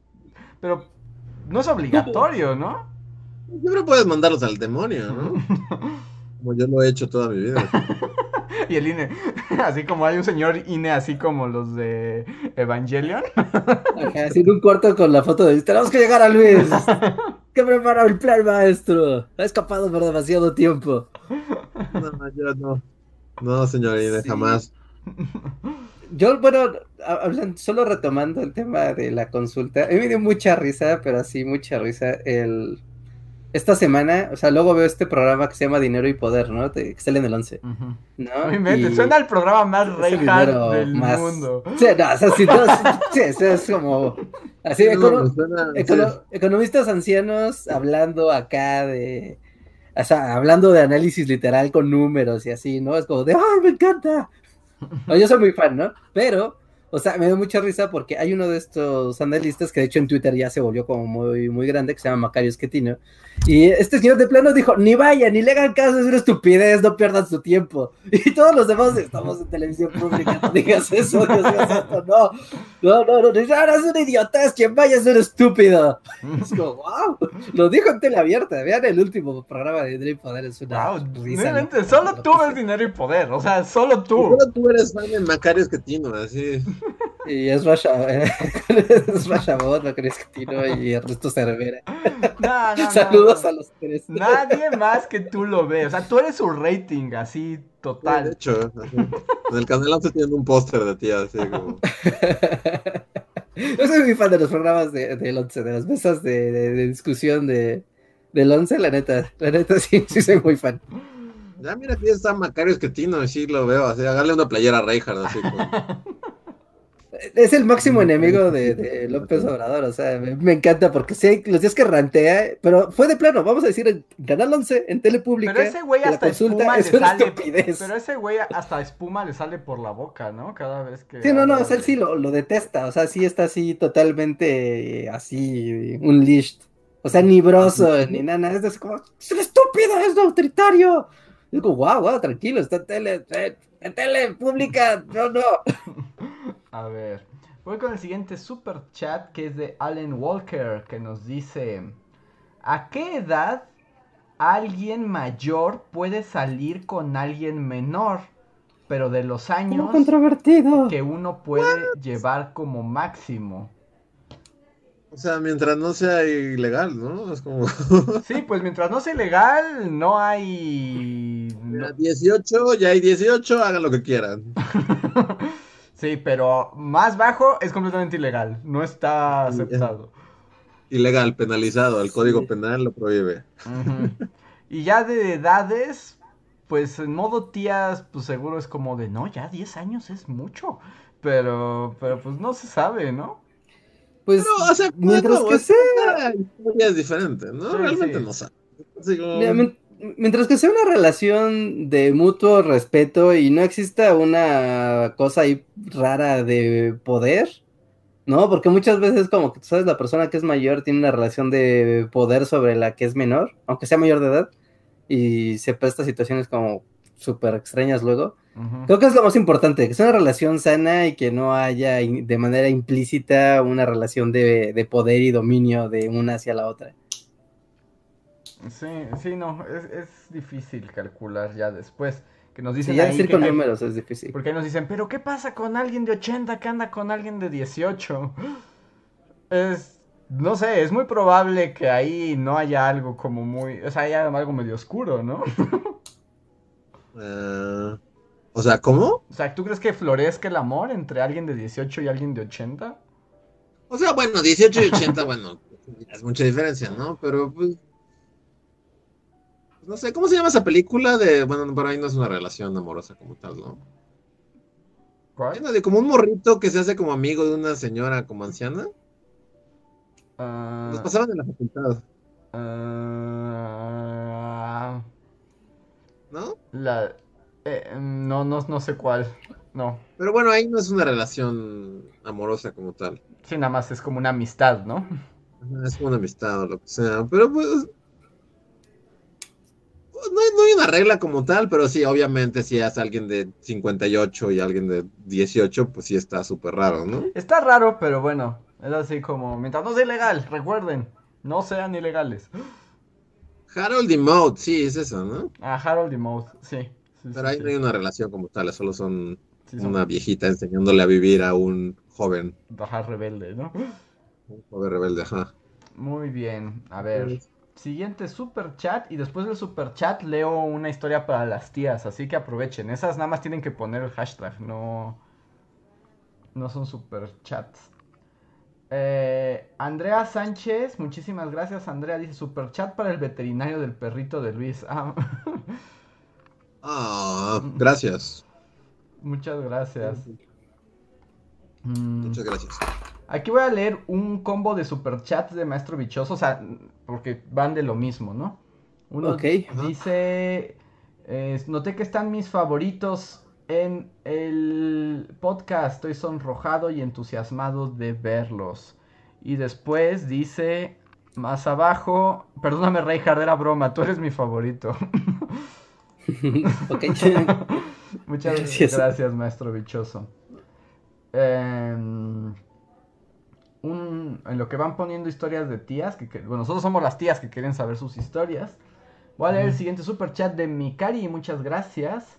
Pero no es obligatorio, ¿no? Siempre puedes mandarlos al demonio, ¿no? como yo lo he hecho toda mi vida. y el INE, así como hay un señor INE, así como los de Evangelion. así en un cuarto con la foto de tenemos que llegar a Luis. ¿Qué prepara el plan maestro? Ha escapado por demasiado tiempo. No, yo no. No, señor INE, jamás. Yo, bueno, hablando, solo retomando el tema de la consulta, a mí me dio mucha risa, pero así mucha risa, el... Esta semana, o sea, luego veo este programa que se llama Dinero y Poder, ¿no? que sale en el 11. ¿no? suena el programa más rey del mundo. Sí, no, o sea, sí, sí, es como... Así, economistas ancianos hablando acá de... O sea, hablando de análisis literal con números y así, ¿no? Es como de, ¡ay, me encanta! yo soy muy fan, ¿no? Pero o sea, me da mucha risa porque hay uno de estos analistas que de hecho en Twitter ya se volvió como muy, muy grande, que se llama Macario Esquetino. Y este señor de plano dijo, ni vaya, ni le hagan caso, es una estupidez, no pierdan su tiempo. Y todos los demás estamos en televisión pública, no digas eso, Dios mío, no, no, no, no, no, es un idiota, es quien vaya es un estúpido. Es como, wow, lo dijo en tele abierta, vean el último programa de Dinero y Poder, es una wow, risa, solo tú ves Dinero y Poder, o sea, solo tú. Solo tú eres fan de Macario Esquetino, así. Y es Rasha, es Rashabot, Tino y Ernesto Cervera. No, no, Saludos a los tres. Nadie más que tú lo ve. O sea, tú eres su rating, así total. de hecho, en el canal 11 tienen un póster de ti, así como. Yo soy muy fan de los programas del de, 11, de las mesas de, de, discusión de, del 11, la neta. La neta, sí, sí soy muy fan. Ya mira, aquí está Macario Esquetino, así lo veo, así, hágale una playera a Reinhardt, así como es el máximo enemigo de, López Obrador, o sea, me, encanta porque sé los días que rantea, pero fue de plano, vamos a decir, en Canal 11, en Telepública. Pero ese güey hasta espuma le sale, pero ese güey hasta espuma le sale por la boca, ¿no? Cada vez que... Sí, no, no, o sea, él sí lo, detesta, o sea, sí está así totalmente así, un leash, o sea, ni broso, ni nada, es como, es un estúpido, es un autoritario. Y digo, wow, wow, tranquilo, está en tele, en tele pública, no, no. A ver, voy con el siguiente super chat que es de Allen Walker que nos dice, ¿a qué edad alguien mayor puede salir con alguien menor? Pero de los años que uno puede llevar como máximo. O sea, mientras no sea ilegal, ¿no? Es como... sí, pues mientras no sea ilegal, no hay... 18, ya hay 18, hagan lo que quieran. Sí, pero más bajo es completamente ilegal. No está aceptado. Ilegal, penalizado. El código penal lo prohíbe. Y ya de edades, pues en modo tías, pues seguro es como de, no, ya 10 años es mucho. Pero, pero pues no se sabe, ¿no? Pues, o sea, mientras que sea... es diferente, ¿no? Realmente no sabe mientras que sea una relación de mutuo respeto y no exista una cosa ahí rara de poder, ¿no? Porque muchas veces como que tú sabes, la persona que es mayor tiene una relación de poder sobre la que es menor, aunque sea mayor de edad, y se presta situaciones como súper extrañas luego. Creo que es lo más importante, que sea una relación sana y que no haya de manera implícita una relación de, de poder y dominio de una hacia la otra. Sí, sí, no, es, es difícil calcular ya después. Que nos dicen Sí, ya ahí decir que- con números es difícil. Porque ahí nos dicen, pero ¿qué pasa con alguien de 80 que anda con alguien de 18? Es, no sé, es muy probable que ahí no haya algo como muy, o sea, haya algo medio oscuro, ¿no? Eh, o sea, ¿cómo? O sea, ¿tú crees que florezca el amor entre alguien de 18 y alguien de 80? O sea, bueno, 18 y 80, bueno, es mucha diferencia, ¿no? Pero, pues, no sé, ¿cómo se llama esa película de, bueno, por ahí no es una relación amorosa como tal, ¿no? ¿Cuál? De como un morrito que se hace como amigo de una señora como anciana. Ah, Nos pasaban en la facultad, ah, ¿no? la, eh, no, no, no sé cuál. No. Pero bueno, ahí no es una relación amorosa como tal. Sí, nada más es como una amistad, ¿no? Es como una amistad o lo que sea. Pero pues. Pues, No hay, no hay una regla como tal, pero sí, obviamente, si es alguien de 58 y alguien de 18, pues sí está súper raro, ¿no? Está raro, pero bueno, es así como, mientras no sea ilegal, recuerden, no sean ilegales. Harold y Maud, sí, es eso, ¿no? Ah, Harold y sí. sí, sí, Pero ahí sí. no hay una relación como tal, solo son una viejita enseñándole a vivir a un joven, Ajá, rebelde, ¿no? un joven rebelde, ajá. Muy bien, a ver. Siguiente super chat y después del super chat leo una historia para las tías, así que aprovechen. Esas nada más tienen que poner el hashtag, no no son super chats. Eh, Andrea Sánchez, muchísimas gracias Andrea, dice super chat para el veterinario del perrito de Luis. Ah, Ah, gracias. muchas gracias. Mm. Muchas gracias. Aquí voy a leer un combo de superchats de Maestro Bichoso, o sea, porque van de lo mismo, ¿no? Uno dice, eh, noté que están mis favoritos en el podcast, estoy sonrojado y entusiasmado de verlos. Y después dice, más abajo, perdóname Reinhard, era broma, tú eres mi favorito. ok. Muchas Gracias. gracias, maestro bichoso. Em, un- en lo que van poniendo historias de tías, que, que- bueno, nosotros somos las tías que quieren saber sus historias. Voy a leer el siguiente super chat de Mikari, muchas gracias.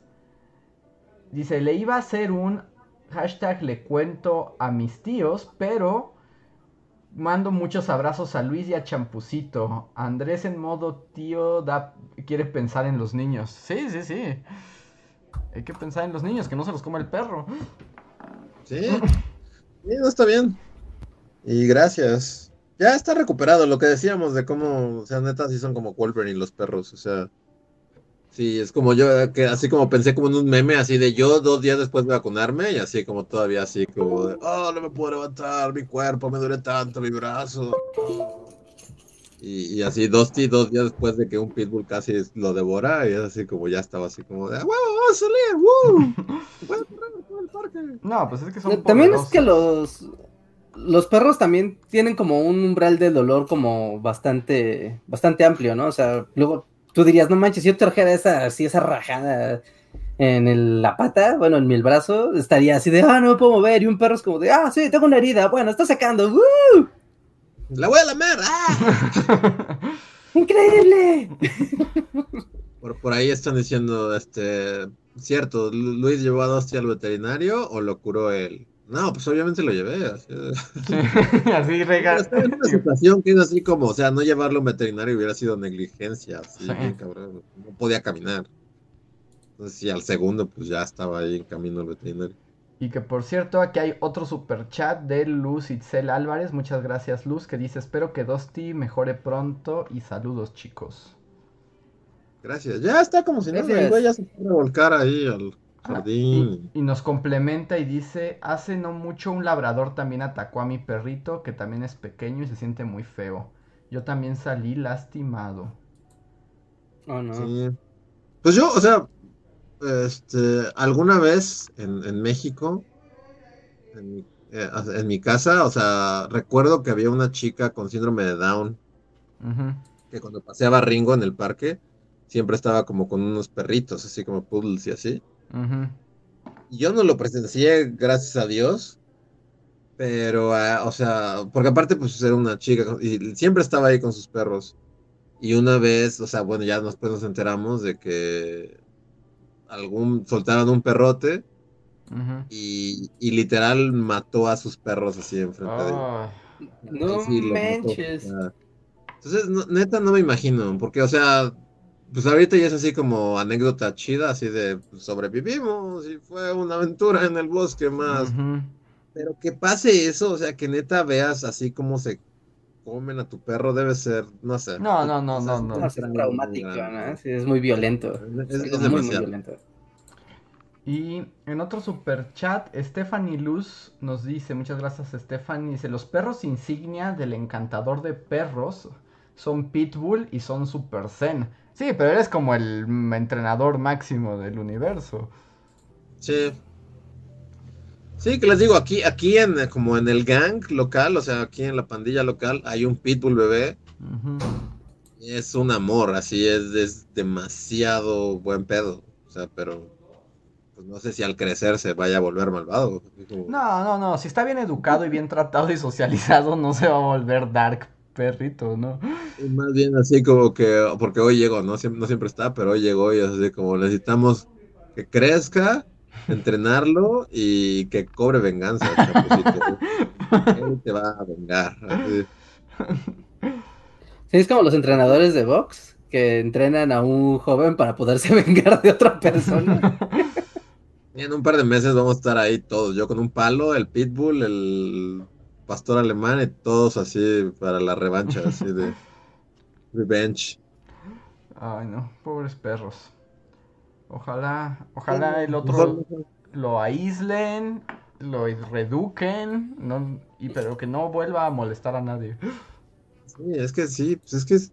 Dice, le iba a hacer un hashtag le cuento a mis tíos, pero mando muchos abrazos a Luis y a Champucito. Andrés en modo tío da, quiere pensar en los niños. Sí, sí, sí. Hay que pensar en los niños, que no se los coma el perro. Sí, sí, no está bien. Y gracias. Ya está recuperado lo que decíamos de cómo, o sea, neta, sí son como Wolverine los perros, o sea. Sí, es como yo, que así como pensé como en un meme, así de yo dos días después de vacunarme, y así como todavía así como de, oh, no me puedo levantar, mi cuerpo me duele tanto, mi brazo. Y, y así dos, ti- dos días después de que un pitbull casi lo devora, y es así como ya estaba así como de, ¡Ah, huevo, vamos a salir! ¡Woo! ¡Voy a correr por el parque! No, pues es que son También es que los, los perros también tienen como un umbral de dolor como bastante, bastante amplio, ¿no? O sea, luego tú dirías, no manches, si yo trajera esa, así, esa rajada en el- la pata, bueno, en mi brazo, estaría así de, ah, no me puedo mover, y un perro es como de, ah, sí, tengo una herida, bueno, está sacando, ¡uh! ¡La voy a lamer! ¡Ah! ¡Increíble! Por, por ahí están diciendo, este, cierto, Lu- Luis llevó a Dusty al veterinario o lo curó él. No, pues obviamente lo llevé. Así, Sí, así rega. Pero estaba en una situación que es así como, o sea, no llevarlo a un veterinario hubiera sido negligencia, así, Sí. bien cabrón. No podía caminar. Entonces, sí, al segundo, pues ya estaba ahí en camino al veterinario. Y que por cierto, aquí hay otro super chat de Luz Itzel Álvarez. Muchas gracias, Luz, que dice: Espero que Dosti mejore pronto y saludos, chicos. Gracias. Ya está como si Gracias. el güey ya se puede volcar ahí al jardín. Y, y nos complementa y dice: Hace no mucho un labrador también atacó a mi perrito, que también es pequeño y se siente muy feo. Yo también salí lastimado. Oh, no. Sí. Pues yo, o sea, este, alguna vez en, en México, en, mi- eh, en mi casa, o sea, recuerdo que había una chica con síndrome de Down que cuando paseaba Ringo en el parque, siempre estaba como con unos perritos, así como poodles y así. Yo no lo presencié, gracias a Dios, pero, ah, o sea, porque aparte pues era una chica y siempre estaba ahí con sus perros. Y una vez, o sea, bueno, ya después nos enteramos de que algún, soltaron un perrote y, y literal mató a sus perros así enfrente de ellos. Ah, No Sí, manches. o sea. Entonces, no- neta, no me imagino, porque, o sea, pues ahorita ya es así como anécdota chida, así de pues, sobrevivimos y fue una aventura en el bosque más. Pero que pase eso, o sea, que neta veas así como se comen a tu perro, debe ser, no sé. No, no, no, O sea, no, no. No, es traumático, ¿no? Sí, es muy violento. Es, Es, es algo muy, muy violento. Y en otro super chat, Stephanie Luz nos dice, muchas gracias Stephanie, dice, los perros insignia del encantador de perros son Pitbull y son Super Zen. Sí, pero eres como el entrenador máximo del universo. Sí. Sí, que les digo, aquí, aquí en, como en el gang local, o sea, aquí en la pandilla local, hay un pitbull bebé. Es un amor, así es, es demasiado buen pedo. O sea, pero pues no sé si al crecer se vaya a volver malvado. como- No, no, no, si está bien educado y bien tratado y socializado, no se va a volver dark perrito, ¿no? Más bien así como que, porque hoy llegó, ¿no? Siempre, no siempre está, pero hoy llegó y es así como necesitamos que crezca, entrenarlo y que cobre venganza, Chapucito. Él te va a vengar. así. Sí, es como los entrenadores de box que entrenan a un joven para poderse vengar de otra persona. Y en un par de meses vamos a estar ahí todos, yo con un palo, el pitbull, el pastor alemán y todos así para la revancha, así de revenge. Ay, no, pobres perros. Ojalá, ojalá el otro lo aíslen, lo reduquen, no, y pero que no vuelva a molestar a nadie. Sí, es que sí, pues es que es-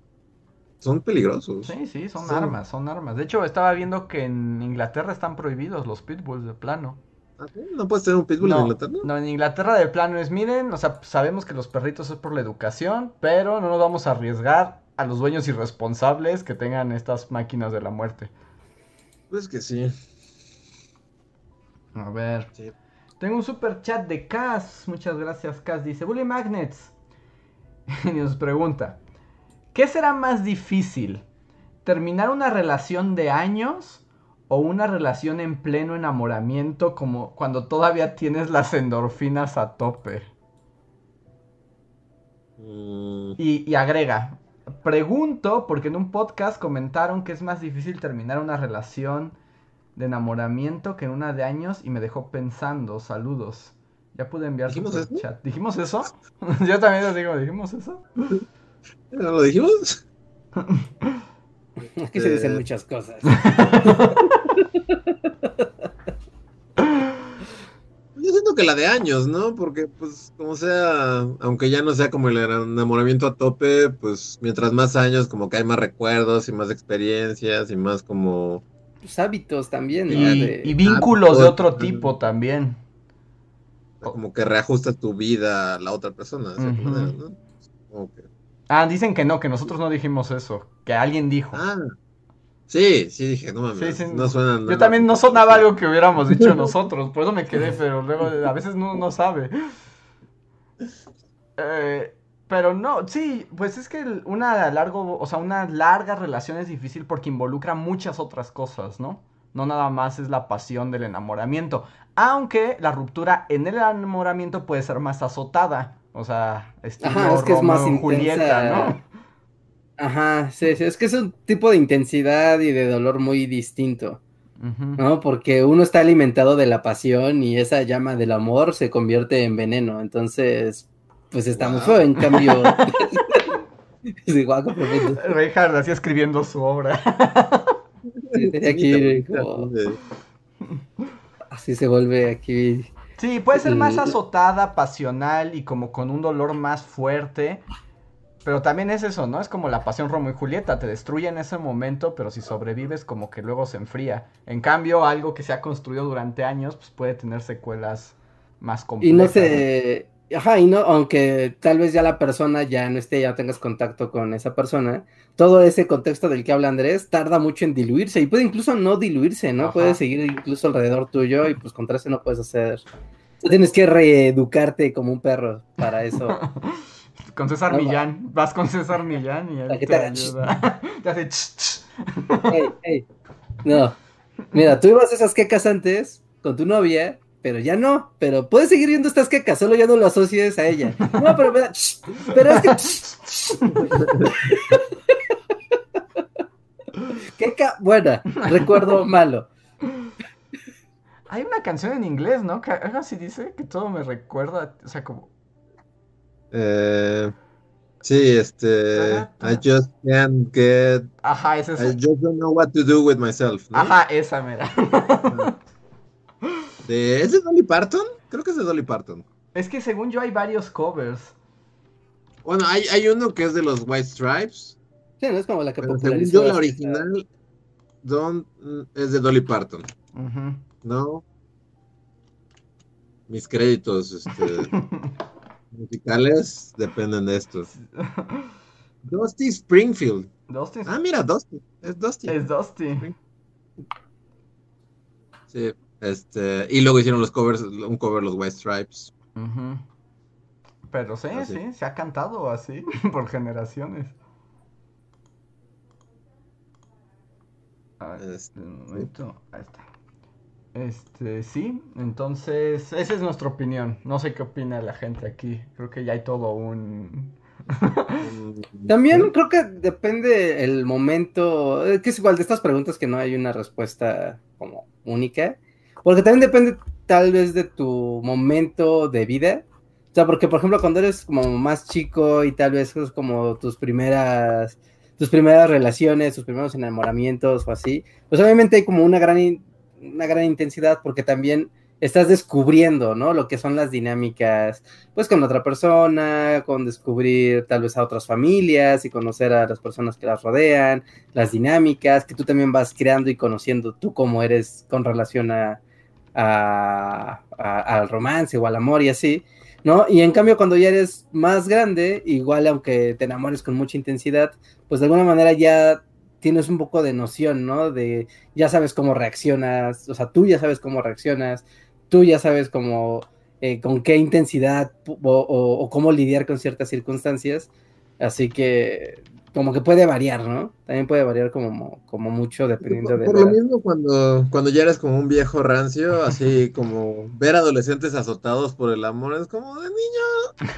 son peligrosos. Sí, sí, son Sí. armas, son armas. De hecho, estaba viendo que en Inglaterra están prohibidos los pitbulls de plano. ¿Ah? ¿No puedes tener un pitbull en Inglaterra? no, en Inglaterra de plano es, miren, o sea, sabemos que los perritos es por la educación, pero no nos vamos a arriesgar a los dueños irresponsables que tengan estas máquinas de la muerte. Pues que sí. A ver. Sí. Tengo un super chat de Cas. Muchas gracias, Cas. Dice, Bully Magnets. y nos pregunta, ¿qué será más difícil? ¿Terminar una relación de años o una relación en pleno enamoramiento como cuando todavía tienes las endorfinas a tope? Mm, Y, y agrega, pregunto porque en un podcast comentaron que es más difícil terminar una relación de enamoramiento que una de años y me dejó pensando, saludos. Ya pude enviar ¿Dijimos eso? chat. ¿Dijimos eso? Yo también lo digo, ¿dijimos eso? ¿No lo dijimos? Aquí se Eh. dicen muchas cosas. Yo siento que la de años, ¿no? Porque, pues, como sea, aunque ya no sea como el enamoramiento a tope, pues, mientras más años, como que hay más recuerdos y más experiencias y más como... Tus hábitos también, ¿no? Y, De- y vínculos de otro pues, tipo también. como que reajustas tu vida a la otra persona, de cierta Ujú. manera, ¿no? Como que... Ah, dicen que no, que nosotros no dijimos eso, que alguien dijo. Ah, sí, sí, dije, no mames, Sí, sí, no suena Yo nada. también no sonaba algo que hubiéramos dicho nosotros, por eso me quedé, pero luego a veces no, no sabe. Eh, pero no, sí, pues es que una largo, o sea, una larga relación es difícil porque involucra muchas otras cosas, ¿no? No nada más es la pasión del enamoramiento. Aunque la ruptura en el enamoramiento puede ser más azotada. O sea, estilo Ajá, es que es más Julieta, intensa. ¿no? Ajá, sí, sí, es que es un tipo de intensidad y de dolor muy distinto. ¿no? Porque uno está alimentado de la pasión y esa llama del amor se convierte en veneno, entonces, pues está muy Wow. feo, en cambio... Sí, así escribiendo su obra. Sí, ir como- Sí. así se vuelve aquí. Sí, puede ser más Mm. azotada, pasional y como con un dolor más fuerte. Pero también es eso, ¿no? Es como la pasión Romeo y Julieta, te destruye en ese momento, pero si sobrevives como que luego se enfría. En cambio, algo que se ha construido durante años, pues puede tener secuelas más Y complejas. no se... Ajá, y no, aunque tal vez ya la persona ya no esté, ya tengas contacto con esa persona, todo ese contexto del que habla Andrés tarda mucho en diluirse y puede incluso no diluirse, ¿no? Ajá. Puede seguir incluso alrededor tuyo y pues contra eso no puedes hacer... Tienes que reeducarte como un perro para eso. Con César No, Millán, vas con César Millán y él te te ayuda. Te hace ch, ch. Ey, ey. No, Mira, tú ibas a esas quecas antes con tu novia, pero ya no. Pero puedes seguir viendo estas quecas, solo ya no lo asocies a ella. No, pero, pero, pero es que. Queca buena, recuerdo malo. Hay una canción en inglés, ¿no? Que algo así dice que todo me recuerda, o sea, como... Eh, sí, este... I just can't get... Ajá, es esa. I just don't know what to do with myself. ¿no? Ajá, esa mera. De, ¿Es de Dolly Parton? Creo que es de Dolly Parton. Es que según yo hay varios covers. Bueno, hay, hay uno que es de los White Stripes. Sí, no es como la que según yo, la original don't, es de Dolly Parton. ¿No? Mis créditos este, musicales dependen de estos. Dusty Springfield. Dusty Ah, mira, Dusty. Es Dusty. es Dusty. Sí. Este, y luego hicieron los covers, un cover los White Stripes. Pero sí, sí. se ha cantado así por generaciones. A ver, Este, un momento, ahí está. Este, sí, entonces, esa es nuestra opinión. No sé qué opina la gente aquí. Creo que ya hay todo un... También creo que depende el momento, que es igual de estas preguntas que no hay una respuesta como única, porque también depende tal vez de tu momento de vida. O sea, porque por ejemplo cuando eres como más chico y tal vez es como tus primeras tus primeras relaciones, tus primeros enamoramientos o así, pues obviamente hay como una gran una gran intensidad porque también estás descubriendo, ¿no? Lo que son las dinámicas pues con otra persona, con descubrir tal vez a otras familias y conocer a las personas que las rodean, las dinámicas que tú también vas creando y conociendo tú cómo eres con relación a, al romance o al amor y así, ¿no? Y en cambio cuando ya eres más grande, igual aunque te enamores con mucha intensidad, pues de alguna manera ya tienes un poco de noción, ¿no? De ya sabes cómo reaccionas, o sea, tú ya sabes cómo reaccionas, tú ya sabes cómo eh, con qué intensidad o cómo lidiar con ciertas circunstancias. Así que como que puede variar, ¿no? También puede variar como, como mucho dependiendo Por, de por lo edad. mismo cuando, cuando ya eres como un viejo rancio, así como ver adolescentes azotados por el amor, es como de niño,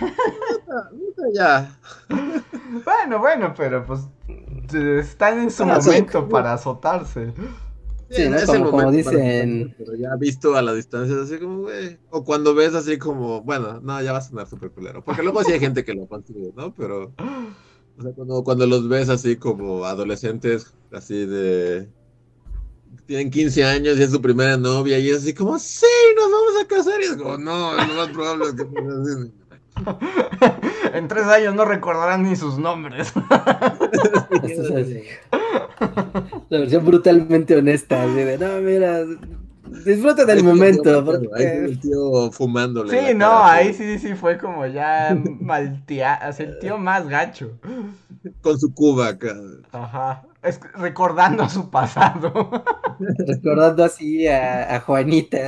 ya. Bueno, bueno, pero pues están en su Ah, sí. momento para azotarse. Sí, ¿no? es Como- como dicen- Pero ya visto a la distancia, es así como, güey. O cuando ves así como, bueno, no, ya va a sonar súper culero. Porque luego sí hay gente que lo consigue, ¿no? Pero, o sea, cuando, cuando los ves así como adolescentes, así de. Tienen 15 años y es su primera novia, y es así como, sí, nos vamos a casar. Y es como, no, lo más probable es que. en tres años no recordarán ni sus nombres. Esto es así. La versión brutalmente honesta, así de, no, mira, disfruta del momento, porque el tío fumándole. Sí, no, cara, ahí sí, sí fue como ya maltea, así el tío más gacho. Con su cuba acá. Ajá. Es recordando su pasado. recordando así a, a Juanita,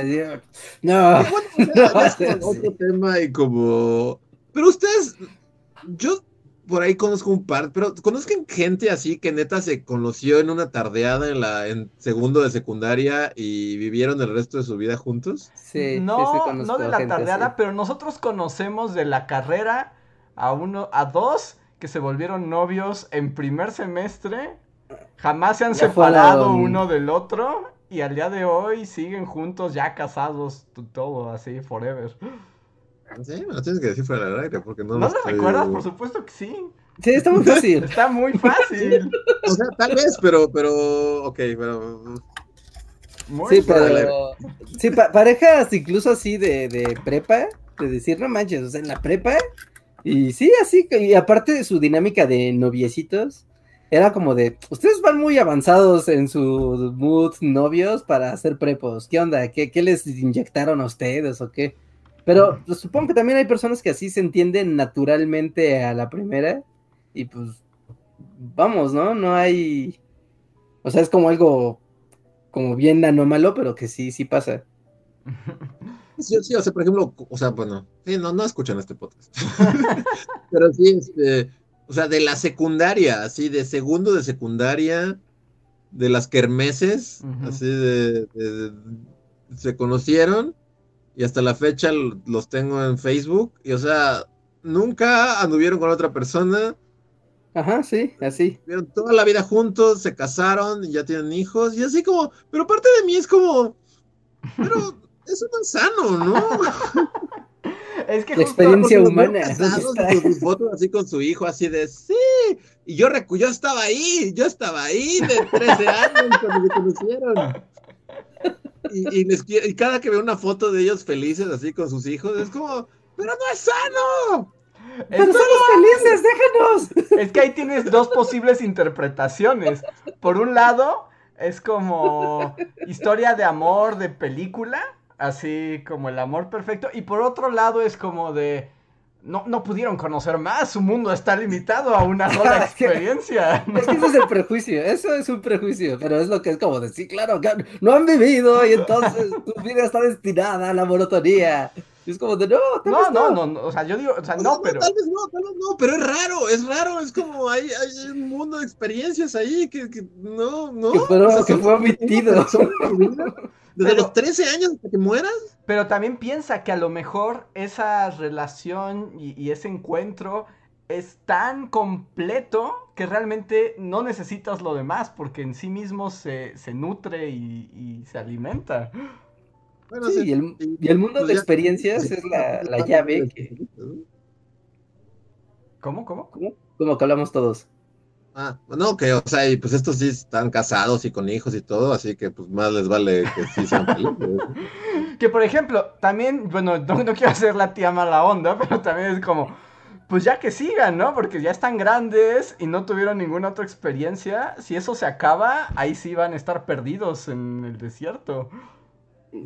no, bueno, es Sí. como otro tema y como. Pero ustedes, yo por ahí conozco un par, pero conozcan gente así que neta se conoció en una tardeada en la en segundo de secundaria y vivieron el resto de su vida juntos. sí, sí, no, sí, no de la gente tardeada, así. pero nosotros conocemos de la carrera a uno, a dos que se volvieron novios en primer semestre. Jamás se han Ya separado fueron- uno del otro. Y al día de hoy siguen juntos, ya casados, todo así, forever. Sí, me lo tienes que decir fuera del aire porque no ¿No lo estoy- recuerdas? Por supuesto que sí. Sí, está muy fácil. Está muy fácil. O sea, tal vez, pero, pero, ok, pero. Muy Sí, pero. Sí, pa- parejas incluso así de, de prepa, de decir, no manches, o sea, en la prepa. Y sí, así, y aparte de su dinámica de noviecitos, era como de, ustedes van muy avanzados en su mood novios para hacer prepos. ¿Qué onda? ¿Qué, qué les inyectaron a ustedes o qué? Pero pues, supongo que también hay personas que así se entienden naturalmente a la primera. Y pues, vamos, ¿no? No hay. O sea, es como algo como bien anómalo, pero que sí, sí pasa. Sí, sí, o sea, por ejemplo, o sea, bueno, sí, no, no escuchan este podcast. Pero sí, este, o sea, de la secundaria, así, de segundo de secundaria, de las kermeses, así de, de- de- se conocieron y hasta la fecha los tengo en Facebook y o sea, nunca anduvieron con otra persona, Ajá, sí, así. vieron toda la vida juntos, se casaron y ya tienen hijos y así como, pero parte de mí es como, pero eso no es sano, ¿no? Es que La experiencia humana. así con su hijo, así de sí. Y yo recu yo estaba ahí, yo estaba ahí de 13 años cuando se conocieron. Y, y les qui- y cada que veo una foto de ellos felices así con sus hijos, es como, pero no es sano. Pero somos felices, déjanos. Es que ahí tienes dos posibles interpretaciones. Por un lado, es como historia de amor de película, así como el amor perfecto. Y por otro lado, es como de. No, no pudieron conocer más, su mundo está limitado a una sola experiencia. Es que ese es el prejuicio, eso es un prejuicio, pero es lo que es como decir, claro, que no han vivido y entonces tu vida está destinada a la monotonía. Y es como de, no, tal No, vez no, no, no, o sea, yo digo, o sea, O sea, no, pero. Tal vez no, tal vez no, pero es raro, es raro, es como hay, hay un mundo de experiencias ahí que, que no, no. Que fueron- que son- fue omitido. Desde Pero- los 13 años hasta que mueras. Pero también piensa que a lo mejor esa relación y, y ese encuentro es tan completo que realmente no necesitas lo demás porque en sí mismo se, se nutre y, y se alimenta. Bueno, Sí, y el, y el mundo pues de experiencias es la, la llave que, ¿Cómo? ¿Cómo? como, como que hablamos todos. Ah, no, que, o sea, y pues estos sí están casados y con hijos y todo, así que pues más les vale que sí sean felices. Que por ejemplo, también, bueno, no, no quiero hacer la tía mala onda, pero también es como, pues ya que sigan, ¿no? Porque ya están grandes y no tuvieron ninguna otra experiencia. Si eso se acaba, ahí sí van a estar perdidos en el desierto.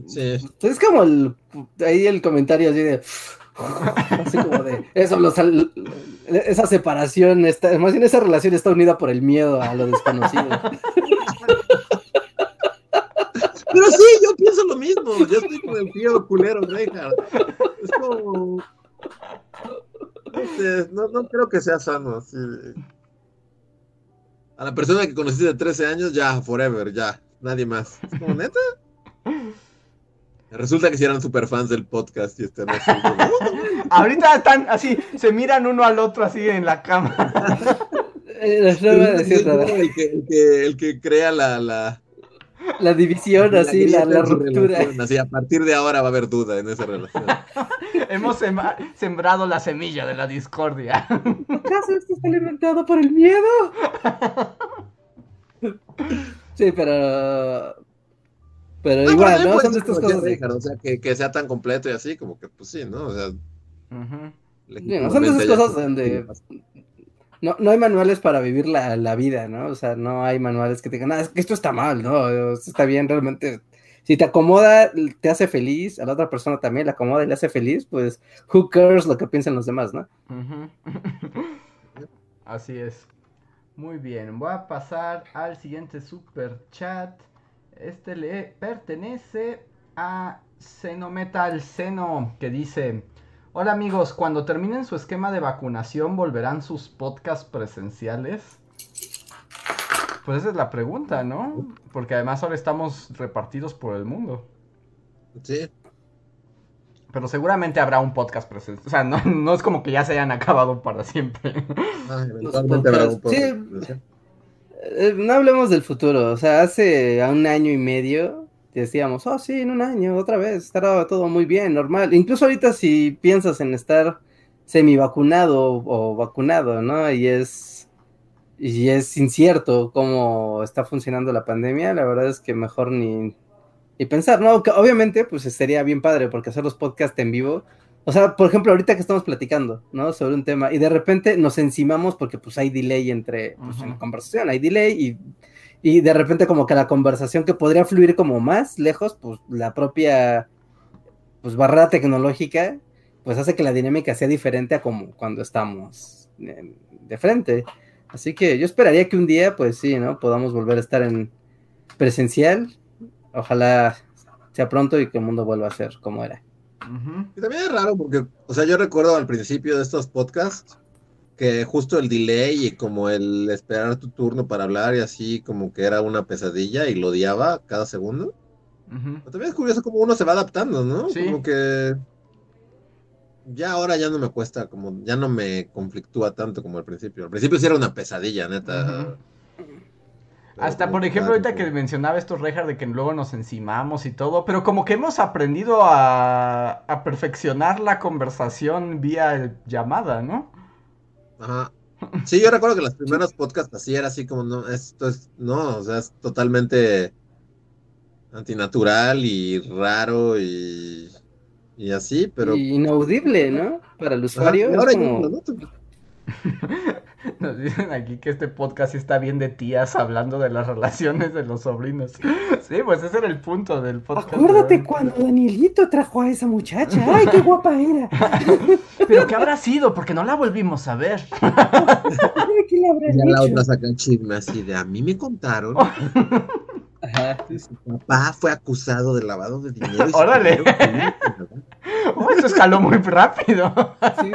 Sí. Es como el, ahí el comentario así de, así como de, eso, los, esa separación, está, más bien esa relación está unida por el miedo a lo desconocido. Pero sí, yo pienso lo mismo. Yo estoy con el tío culero, Reinhardt. Es como. No, sé, no, no creo que sea sano. Así. A la persona que conociste de 13 años, ya, forever, ya. Nadie más. Es como neta. Resulta que si eran super fans del podcast y están así. como, Ahorita están así, se miran uno al otro así en la cama. Eh, no voy a decir nada. el, que, el, que, el que crea la, la, La división, así, la, ruptura. relación, Así, a partir de ahora va a haber duda en esa relación. Hemos sembrado la semilla de la discordia. ¿Acaso esto está alimentado por el miedo? Sí, pero. Pero No, igual, ¿no? Son de estas cosas de. O sea, que, que sea tan completo y así, como que, pues sí, ¿no? O sea. Bueno, son de esas cosas ya- donde- No, no hay manuales para vivir la, la vida, ¿no? O sea, no hay manuales que te digan, ah, es que esto está mal, ¿no? Esto está bien, realmente. Si te acomoda, te hace feliz, a la otra persona también le acomoda y le hace feliz, pues, who cares lo que piensan los demás, ¿no? Así es. Muy bien, voy a pasar al siguiente super chat. Este le pertenece a Xenometal Seno, que dice: Hola amigos, cuando terminen su esquema de vacunación, ¿volverán sus podcasts presenciales? Pues esa es la pregunta, ¿no? Porque además ahora estamos repartidos por el mundo. Sí. Pero seguramente habrá un podcast presencial. O sea, no, no es como que ya se hayan acabado para siempre. Ah, eventualmente habrá un podcast. Eh, no hablemos del futuro, o sea, hace un año y medio decíamos, oh sí, en un año, otra vez, estará todo muy bien, normal. Incluso ahorita si piensas en estar semi vacunado o vacunado, ¿no? Y es, y es incierto cómo está funcionando la pandemia, la verdad es que mejor ni, ni pensar, ¿no? Que obviamente, pues sería bien padre, porque hacer los podcasts en vivo, o sea, por ejemplo, ahorita que estamos platicando, ¿no? Sobre un tema, y de repente nos encimamos porque pues hay delay entre, pues en la conversación, hay delay y, y de repente como que la conversación que podría fluir como más lejos, pues la propia, pues barrera tecnológica, pues hace que la dinámica sea diferente a como cuando estamos eh, de frente. Así que yo esperaría que un día, pues sí, ¿no? Podamos volver a estar en presencial. Ojalá sea pronto y que el mundo vuelva a ser como era. Y también es raro porque, o sea, yo recuerdo al principio de estos podcasts que justo el delay y como el esperar tu turno para hablar y así como que era una pesadilla y lo odiaba cada segundo. Pero también es curioso cómo uno se va adaptando, ¿no? Sí. Como que ya ahora ya no me cuesta, como ya no me conflictúa tanto como al principio. Al principio sí era una pesadilla, neta. Hasta, por ejemplo, ahorita que mencionaba esto, Rejar, de que luego nos encimamos y todo, pero como que hemos aprendido a, a perfeccionar la conversación vía el- llamada, ¿no? Ajá. Sí, yo recuerdo que los primeros podcasts así era así como, no, esto es, no, o sea, es totalmente antinatural y raro y, y así, pero... Y inaudible, ¿no? Para el usuario. ahora como-. Nos dicen aquí que este podcast sí está bien de tías hablando de las relaciones de los sobrinos. Sí, pues ese era el punto del podcast. Acuérdate cuando Danielito trajo a esa muchacha. ¡Ay, qué guapa era! Pero ¿qué habrá sido? Porque no la volvimos a ver. ¿De qué le habrán Ya la otra saca el chisme así de, a mí me contaron Ajá. su papá fue acusado de lavado de dinero. Órale. ir, Oh, eso escaló muy rápido. Sí.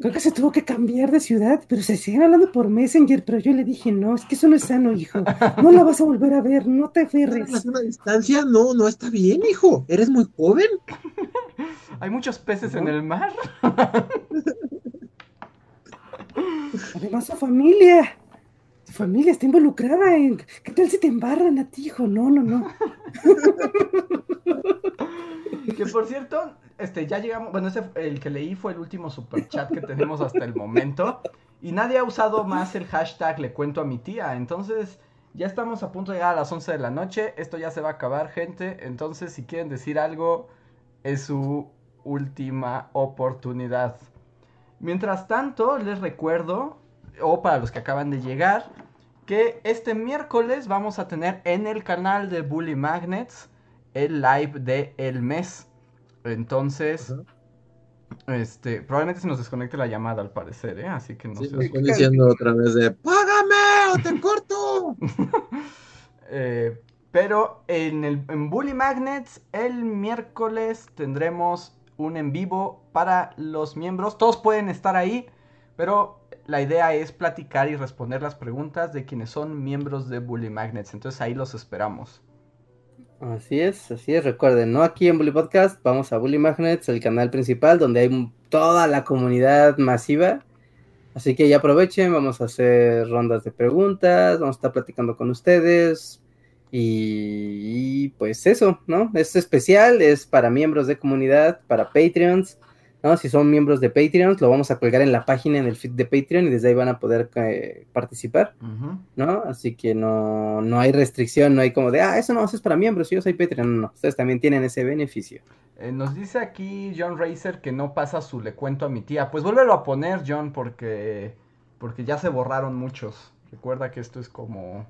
Creo que se tuvo que cambiar de ciudad, pero se siguen hablando por Messenger. Pero yo le dije, no, es que eso no es sano, hijo. No la vas a volver a ver, no te ¿Una aferres. distancia? No, no está bien, hijo. Eres muy joven. Hay muchos peces en el mar. Además, su familia. Su familia está involucrada en. ¿Qué tal si te embarran a ti, hijo? No, no, no. Que por cierto, este, ya llegamos, bueno, ese, el que leí fue el último super chat que tenemos hasta el momento. Y nadie ha usado más el hashtag le cuento a mi tía. Entonces, ya estamos a punto de llegar a las 11 de la noche. Esto ya se va a acabar, gente. Entonces, si quieren decir algo, es su última oportunidad. Mientras tanto, les recuerdo, o para los que acaban de llegar, que este miércoles vamos a tener en el canal de Bully Magnets el live de el mes. Entonces, Ajá. este, probablemente se nos desconecte la llamada al parecer, ¿eh? Así que no Sí, sé. me están diciendo otra vez de, ¡págame o te corto! Eh, pero en, el, en Bully Magnets el miércoles tendremos un en vivo para los miembros. Todos pueden estar ahí, pero la idea es platicar y responder las preguntas de quienes son miembros de Bully Magnets. Entonces ahí los esperamos. Así es, así es. Recuerden, no aquí en Bully Podcast, vamos a Bully Magnets, el canal principal donde hay toda la comunidad masiva. Así que ya aprovechen, vamos a hacer rondas de preguntas, vamos a estar platicando con ustedes. Y, y, pues eso, ¿no? Es especial, es para miembros de comunidad, para Patreons, ¿no? Si son miembros de Patreons, lo vamos a colgar en la página, en el feed de Patreon y desde ahí van a poder eh, participar. ¿no? Así que no, no hay restricción, no hay como de, ah, eso no, eso es para miembros, yo soy Patreon, no, no, ustedes también tienen ese beneficio. Eh, nos dice aquí John Racer que no pasa su le cuento a mi tía. Pues vuélvelo a poner, John, porque, porque ya se borraron muchos. Recuerda que esto es como...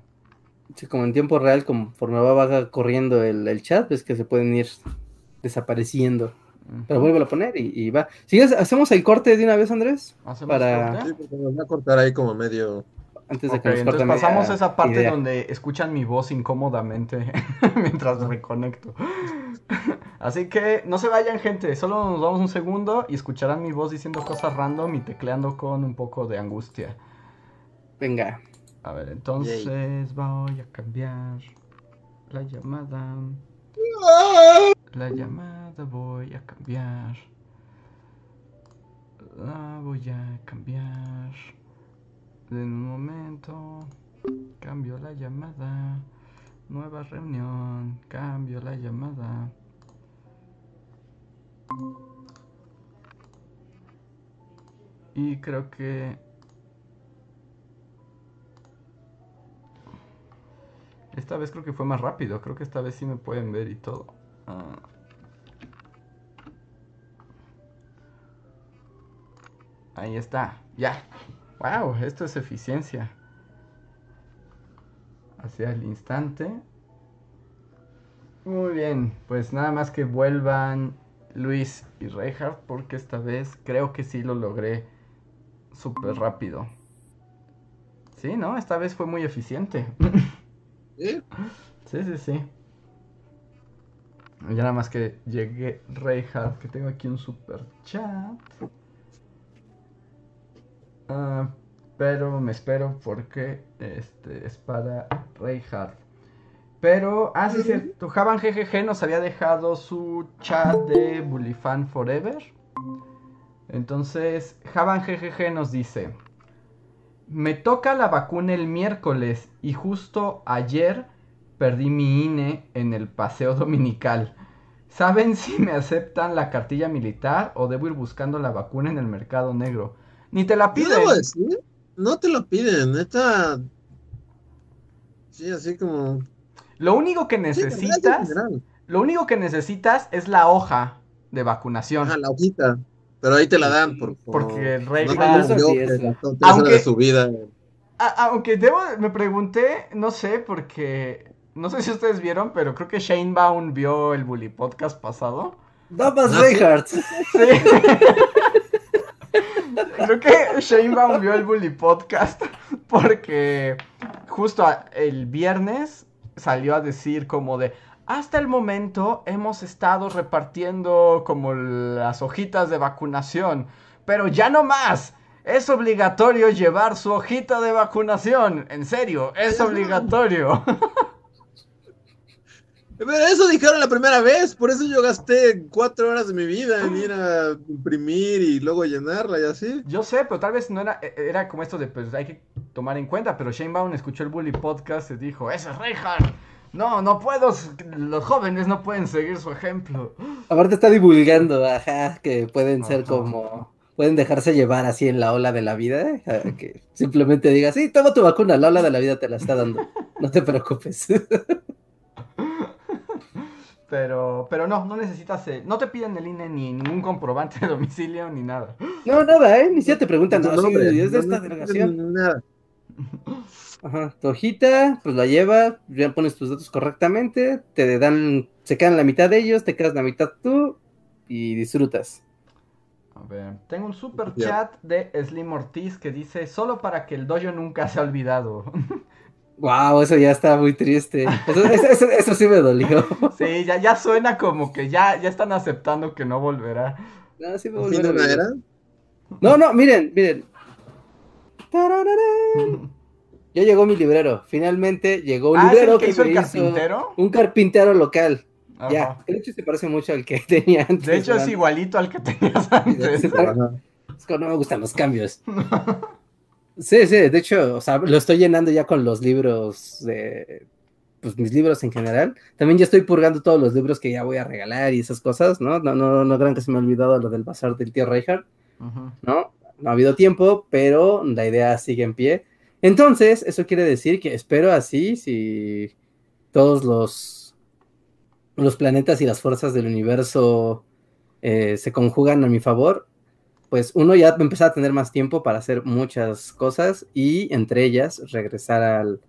Sí, como en tiempo real, conforme va, va corriendo el, el chat, ves que se pueden ir desapareciendo. Pero vuélvelo a poner y, y va. ¿Sí, ¿Hacemos el corte de una vez, Andrés? ¿Hacemos para- corte? Sí, porque nos va a cortar ahí como medio... Antes de Ok, que nos entonces pasamos esa parte idea. donde escuchan mi voz incómodamente mientras reconecto. Así que no se vayan, gente. Solo nos damos un segundo y escucharán mi voz diciendo cosas random y tecleando con un poco de angustia. Venga. A ver, entonces voy a cambiar la llamada. La llamada voy a cambiar. La voy a cambiar. En un momento. Cambio la llamada. Nueva reunión. Cambio la llamada. Y creo que... Esta vez creo que fue más rápido. Creo que esta vez sí me pueden ver y todo. Ah. Ahí está. Ya. Wow, esto es eficiencia. Hacia el instante. Muy bien. Pues nada más que vuelvan Luis y Reinhardt. Porque esta vez creo que sí lo logré súper rápido. Sí, ¿no? Esta vez fue muy eficiente. ¿Sí? Sí, sí, sí. Ya nada más que llegué Reinhardt, que tengo aquí un super chat. Ah, pero me espero porque este es para Reinhardt. Pero, ah, sí, cierto. Javan GGG nos había dejado su chat de Bullifan Forever. Entonces, Javan GGG nos dice: Me toca la vacuna el miércoles y justo ayer perdí mi INE en el paseo dominical. ¿Saben si me aceptan la cartilla militar o debo ir buscando la vacuna en el mercado negro? Ni te la ¿Qué piden. debo decir? No te lo piden, neta. Sí, así como. Lo único que necesitas, lo único que necesitas es la hoja de vacunación. Ajá, la hojita. Pero ahí te la dan por, por- Porque no regla- como Eso yo sí Aunque- de su vida. A- aunque debo, me pregunté, no sé, porque no sé si ustedes vieron, pero creo que Shane Baum vio el Bully Podcast pasado. Damas sí. Reinhardt. Sí. Creo que Shane Baum vio el Bully Podcast porque justo el viernes salió a decir como de hasta el momento hemos estado repartiendo como las hojitas de vacunación, pero ya no más. Es obligatorio llevar su hojita de vacunación. En serio, es obligatorio. Pero eso dijeron la primera vez, por eso yo gasté cuatro horas de mi vida en ir a imprimir y luego llenarla y así. Yo sé, pero tal vez no era, era como esto de, pues hay que tomar en cuenta, pero Shane Baum escuchó el Bully Podcast y dijo, ese es Reinhardt. No, no puedo, los jóvenes no pueden seguir su ejemplo. Aparte está divulgando, ajá, que pueden ser Ajá. como, pueden dejarse llevar así en la ola de la vida, eh, que simplemente diga, sí, toma tu vacuna, la ola de la vida te la está dando, no te preocupes. Pero, pero no, no necesitas, eh, no te piden el INE ni ningún comprobante de domicilio ni nada. No, nada, ¿eh? Ni siquiera te preguntan, no, No, sí, hombre, es de no- esta no- delegación. Nada. Ajá, tu hojita, pues la lleva, ya pones tus datos correctamente, te dan, se quedan la mitad de ellos, te quedas la mitad tú y disfrutas. A ver, tengo un super chat de Slim Ortiz que dice, solo para que el dojo nunca se ha olvidado. Wow, eso ya está muy triste. Eso, eso- eso- eso sí me dolió. sí, ya, ya suena como que ya, ya están aceptando que no volverá. No, sí me ¿Por volvió fin una era? No, no, miren, miren. Tarararán. Ya llegó mi librero. Finalmente llegó un Ah, ¿es librero que hizo el carpintero? un carpintero local. Ajá. Ya, de hecho se parece mucho al que tenía antes. De hecho es igualito al que tenías antes. Es que no me gustan los cambios. Sí, sí, de hecho, o sea, lo estoy llenando ya con los libros de, pues mis libros en general. También ya estoy purgando todos los libros que ya voy a regalar y esas cosas, ¿no? No, no, no crean que se me ha olvidado lo del bazar del tío Reinhardt. ¿no? No ha habido tiempo, pero la idea sigue en pie. Entonces, eso quiere decir que espero así, si todos los, los planetas y las fuerzas del universo eh, se conjugan a mi favor, pues uno ya va a empezar a tener más tiempo para hacer muchas cosas y entre ellas regresar al,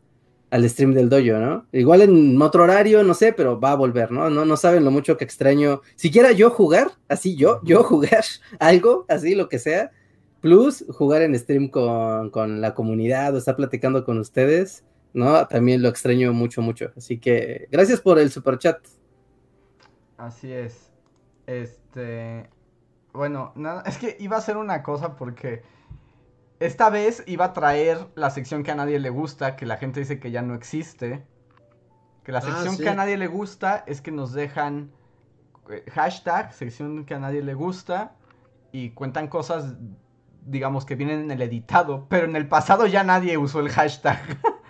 al stream del dojo, ¿no? Igual en otro horario, no sé, pero va a volver, ¿no? No, no saben lo mucho que extraño. Siquiera yo jugar, así yo, yo jugar algo, así lo que sea, plus jugar en stream con, con la comunidad o estar platicando con ustedes, ¿no? También lo extraño mucho, mucho. Así que gracias por el super chat. Así es. Este. Bueno, nada, es que iba a hacer una cosa porque esta vez iba a traer la sección que a nadie le gusta, que la gente dice que ya no existe. Que la Ah, sección sí. que a nadie le gusta es que nos dejan eh, hashtag, sección que a nadie le gusta, y cuentan cosas, digamos, que vienen en el editado, pero en el pasado ya nadie usó el hashtag.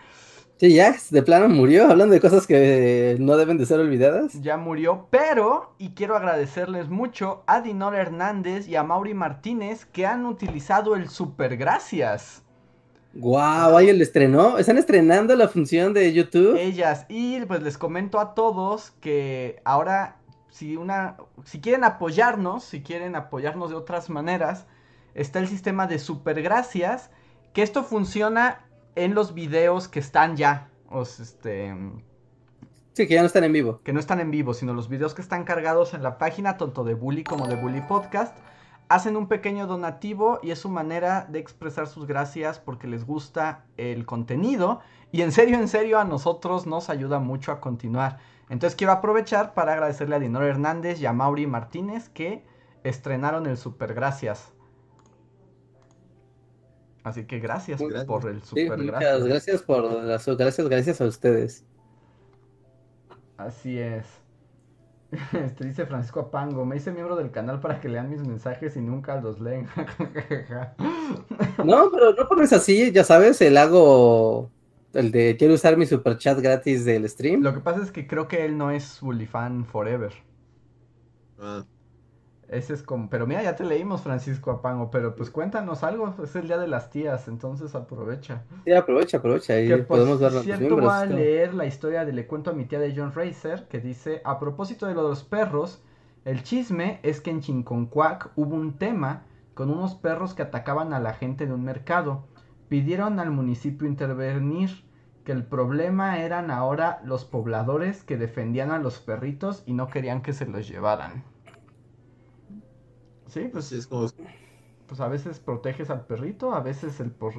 Sí, ya, de plano murió, hablando de cosas que no deben de ser olvidadas. ya murió, pero, y quiero agradecerles mucho a Dinor Hernández y a Mauri Martínez que han utilizado el super gracias. Wow, ahí el estrenó. Están estrenando la función de YouTube. Ellas, y pues les comento a todos que ahora, si una, si quieren apoyarnos, si quieren apoyarnos de otras maneras, está el sistema de super gracias, que esto funciona en los videos que están ya, o este, Sí, que ya no están en vivo. que no están en vivo, sino los videos que están cargados en la página, tanto de Bully como de Bully Podcast, hacen un pequeño donativo y es su manera de expresar sus gracias porque les gusta el contenido y en serio, en serio a nosotros nos ayuda mucho a continuar. Entonces quiero aprovechar para agradecerle a Dinor Hernández y a Mauri Martínez que estrenaron el Super Gracias. Así que gracias, Gracias. por el Sí, super muchas gracias. gracias por las gracias, gracias a ustedes. Así es. Este dice Francisco Apango, me hice miembro del canal para que lean mis mensajes y nunca los leen. No, pero no pones así, ya sabes, el hago el de quiero usar mi super chat gratis del stream. Lo que pasa es que creo que él no es Bully fan forever. Ah, Ese es como, pero mira, ya te leímos Francisco Apango, pero pues cuéntanos algo, es el día de las tías, entonces aprovecha. Sí, aprovecha, aprovecha y Que por podemos ver los cierto voy a leer la historia de Le cuento a mi tía de John Racer, que dice, a propósito de lo de los perros, el chisme es que en Chinconcuac hubo un tema con unos perros que atacaban a la gente de un mercado. Pidieron al municipio intervenir, que el problema eran ahora los pobladores que defendían a los perritos y no querían que se los llevaran. Sí, pues es como. pues a veces proteges al perrito, a veces el por...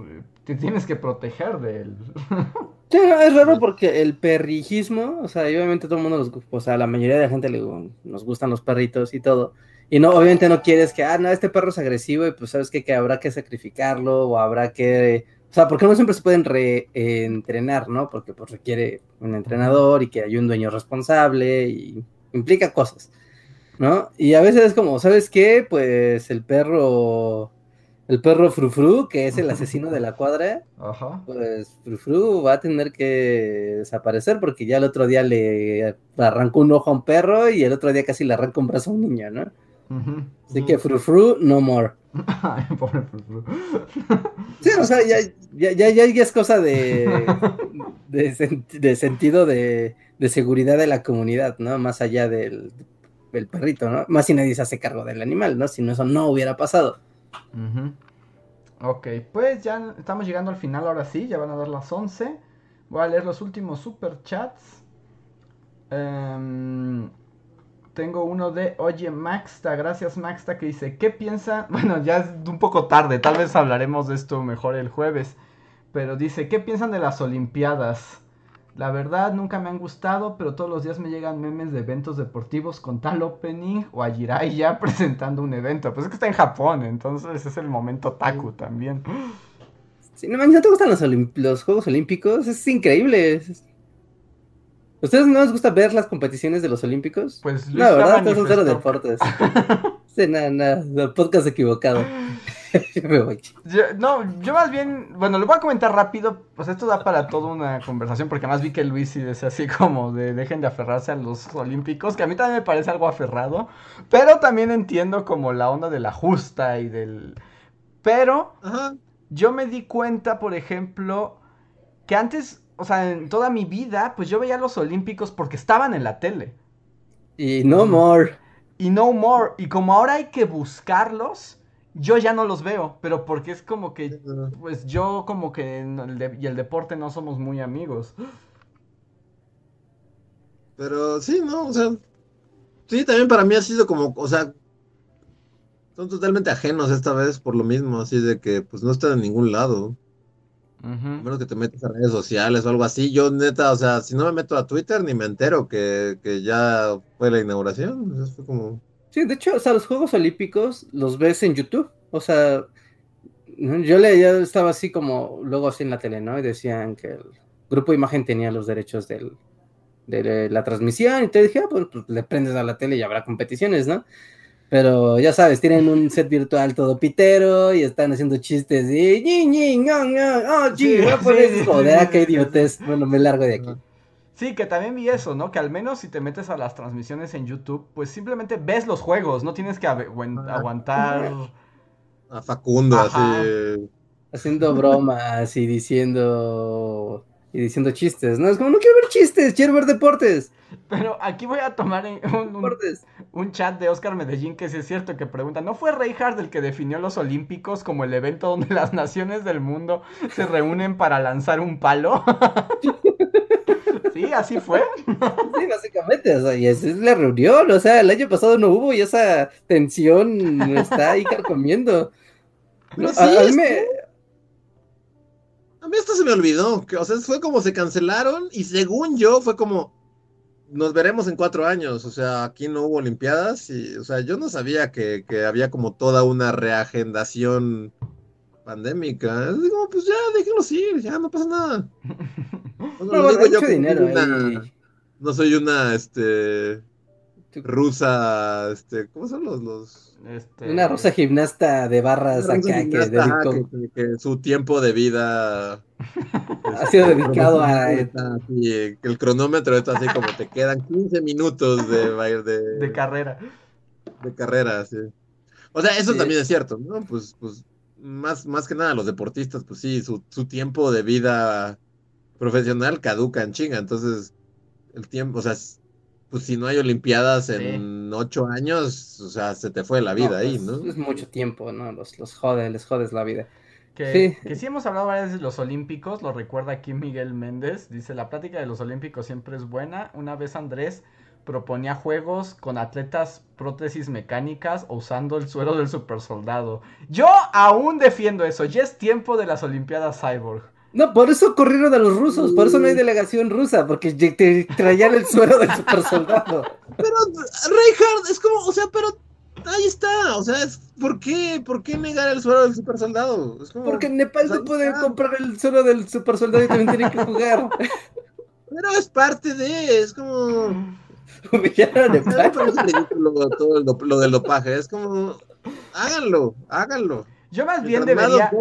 te tienes que proteger de él. Sí, es raro porque el perrijismo, o sea, obviamente todo el mundo, los, o sea, la mayoría de la gente le, nos gustan los perritos y todo. Y no, obviamente no quieres que, ah, no, este perro es agresivo y pues sabes que, que habrá que sacrificarlo o habrá que, o sea, porque no siempre se pueden reentrenar, ¿no? Porque pues requiere un entrenador y que hay un dueño responsable y implica cosas, ¿no? Y a veces es como, ¿sabes qué? Pues el perro, el perro frufru, que es el asesino de la cuadra, Ajá. pues Frufru va a tener que desaparecer porque ya el otro día le arrancó un ojo a un perro y el otro día casi le arrancó un brazo a un niño, ¿no? Así que Frufru, no more. Ay, pobre Frufru. Sí, o sea, ya, ya, ya, ya es cosa de, de, sen- de sentido de, de seguridad de la comunidad, ¿no? Más allá del, del perrito, ¿no? Más si nadie se hace cargo del animal, ¿no? Si no, eso no hubiera pasado. Ok, pues ya estamos llegando al final ahora sí, ya van a dar las 11. Voy a leer los últimos super chats. Em, tengo uno de Oye Maxta, gracias Maxta, que dice, ¿qué piensa? Bueno, ya es un poco tarde, tal vez hablaremos de esto mejor el jueves. Pero dice, ¿qué piensan de las Olimpiadas? La verdad nunca me han gustado, pero todos los días me llegan memes de eventos deportivos con tal opening o a Jiraiya presentando un evento. Pues es que está en Japón, entonces es el momento taku también. Sí, no, manches, ¿no te gustan los, Juegos Olímpicos? Es increíble. Es- ¿Ustedes no les gusta ver las competiciones de los Olímpicos? Pues Luis No, ya ¿verdad? Entonces son cero deportes. Sí, nada, nada, podcast equivocado. Yo me voy. Yo- no, yo más bien, bueno, lo voy a comentar rápido, pues esto da para toda una conversación, porque más vi que Luis sí decía así como de dejen de aferrarse a los olímpicos, que a mí también me parece algo aferrado, pero también entiendo como la onda de la justa y del... Pero Ajá. yo me di cuenta, por ejemplo, que antes, o sea, en toda mi vida, pues yo veía los olímpicos porque estaban en la tele. Y no more. Y no more. Y como ahora hay que buscarlos, yo ya no los veo. Pero porque es como que, pues yo como que no- el de- y el deporte no somos muy amigos. Pero sí, ¿no? O sea, sí, también para mí ha sido como, o sea, son totalmente ajenos esta vez por lo mismo, así de que pues no están en ningún lado. A Ujú. menos que te metas a redes sociales o algo así. Yo neta, o sea, si no me meto a Twitter ni me entero que, que ya fue la inauguración. O sea, fue como... Sí, de hecho, o sea, los Juegos Olímpicos los ves en YouTube. O sea, yo le, ya estaba así como luego así en la tele, ¿no? Y decían que el grupo Imagen tenía los derechos del, de la transmisión. Y te dije, ah, pues, pues, le prendes a la tele y habrá competiciones, ¿no? Pero ya sabes, tienen un set virtual todo pitero y están haciendo chistes ño, oh, Sí, sí, sí, sí, eso". sí, de, ah, sí, qué idiotez. Bueno, me largo de aquí. Sí, que también vi eso, ¿no? Que al menos si te metes a las transmisiones en YouTube, pues simplemente ves los juegos, no tienes que aguantar. A Facundo, Ajá. así. haciendo bromas y diciendo y diciendo chistes, ¿no? Es como, no quiero ver chistes, quiero ver deportes. Pero aquí voy a tomar en- un, un chat de Oscar Medellín que sí es cierto que pregunta, ¿no fue Reinhardt el que definió los Olímpicos como el evento donde las naciones del mundo se reúnen para lanzar un palo? Sí, así fue. Sí, básicamente, o sea, y esa es la reunión, o sea, el año pasado no hubo y esa tensión está ahí carcomiendo. Pero No, sí, a, a mí es me- A mí esto se me olvidó. Que, o sea, fue como se cancelaron y según yo fue como nos veremos en cuatro años. O sea, aquí no hubo Olimpiadas y, o sea, yo no sabía que, que había como toda una reagendación pandémica. Digo, pues ya, déjenlos ir, ya no pasa nada. No, digo hay yo mucho que dinero soy una-. No soy una, este, rusa, este, ¿cómo son los, los? Este, Una rosa gimnasta de barras rusa acá que gimnasta, ajá, dedicó, que, que su tiempo de vida ha sido dedicado a... está el cronómetro está así como te quedan 15 minutos de, de, de carrera. de carrera, sí. O sea, eso Sí. también es cierto, ¿no? Pues, pues, más, más que nada los deportistas, pues sí, su, su tiempo de vida profesional caduca en chinga, entonces el tiempo, o sea, pues si no hay olimpiadas en ocho años, o sea, se te fue la vida No, ahí, pues, ¿no? Es mucho tiempo, ¿no? Los, los jode, les jodes la vida. Que Sí. que sí hemos hablado varias veces de los olímpicos, lo recuerda aquí Miguel Méndez. Dice, la plática de los olímpicos siempre es buena. Una vez Andrés proponía juegos con atletas prótesis mecánicas o usando el suero del supersoldado. Yo aún defiendo eso, ya es tiempo de las olimpiadas cyborg. No, por eso corrieron a los rusos, por eso no hay delegación rusa, porque te traían el suero del super soldado. Pero, Reinhardt, es como, o sea, pero ahí está, o sea, es, ¿por qué, por qué negar el suelo del super soldado? Es como, Porque en Nepal no pueden está. comprar el suero del super soldado y también tienen que jugar. Pero es parte de, es como... Humillaron a Nepal. ridículo todo dop- lo del dopaje. Es como, háganlo, háganlo. Yo más bien debería.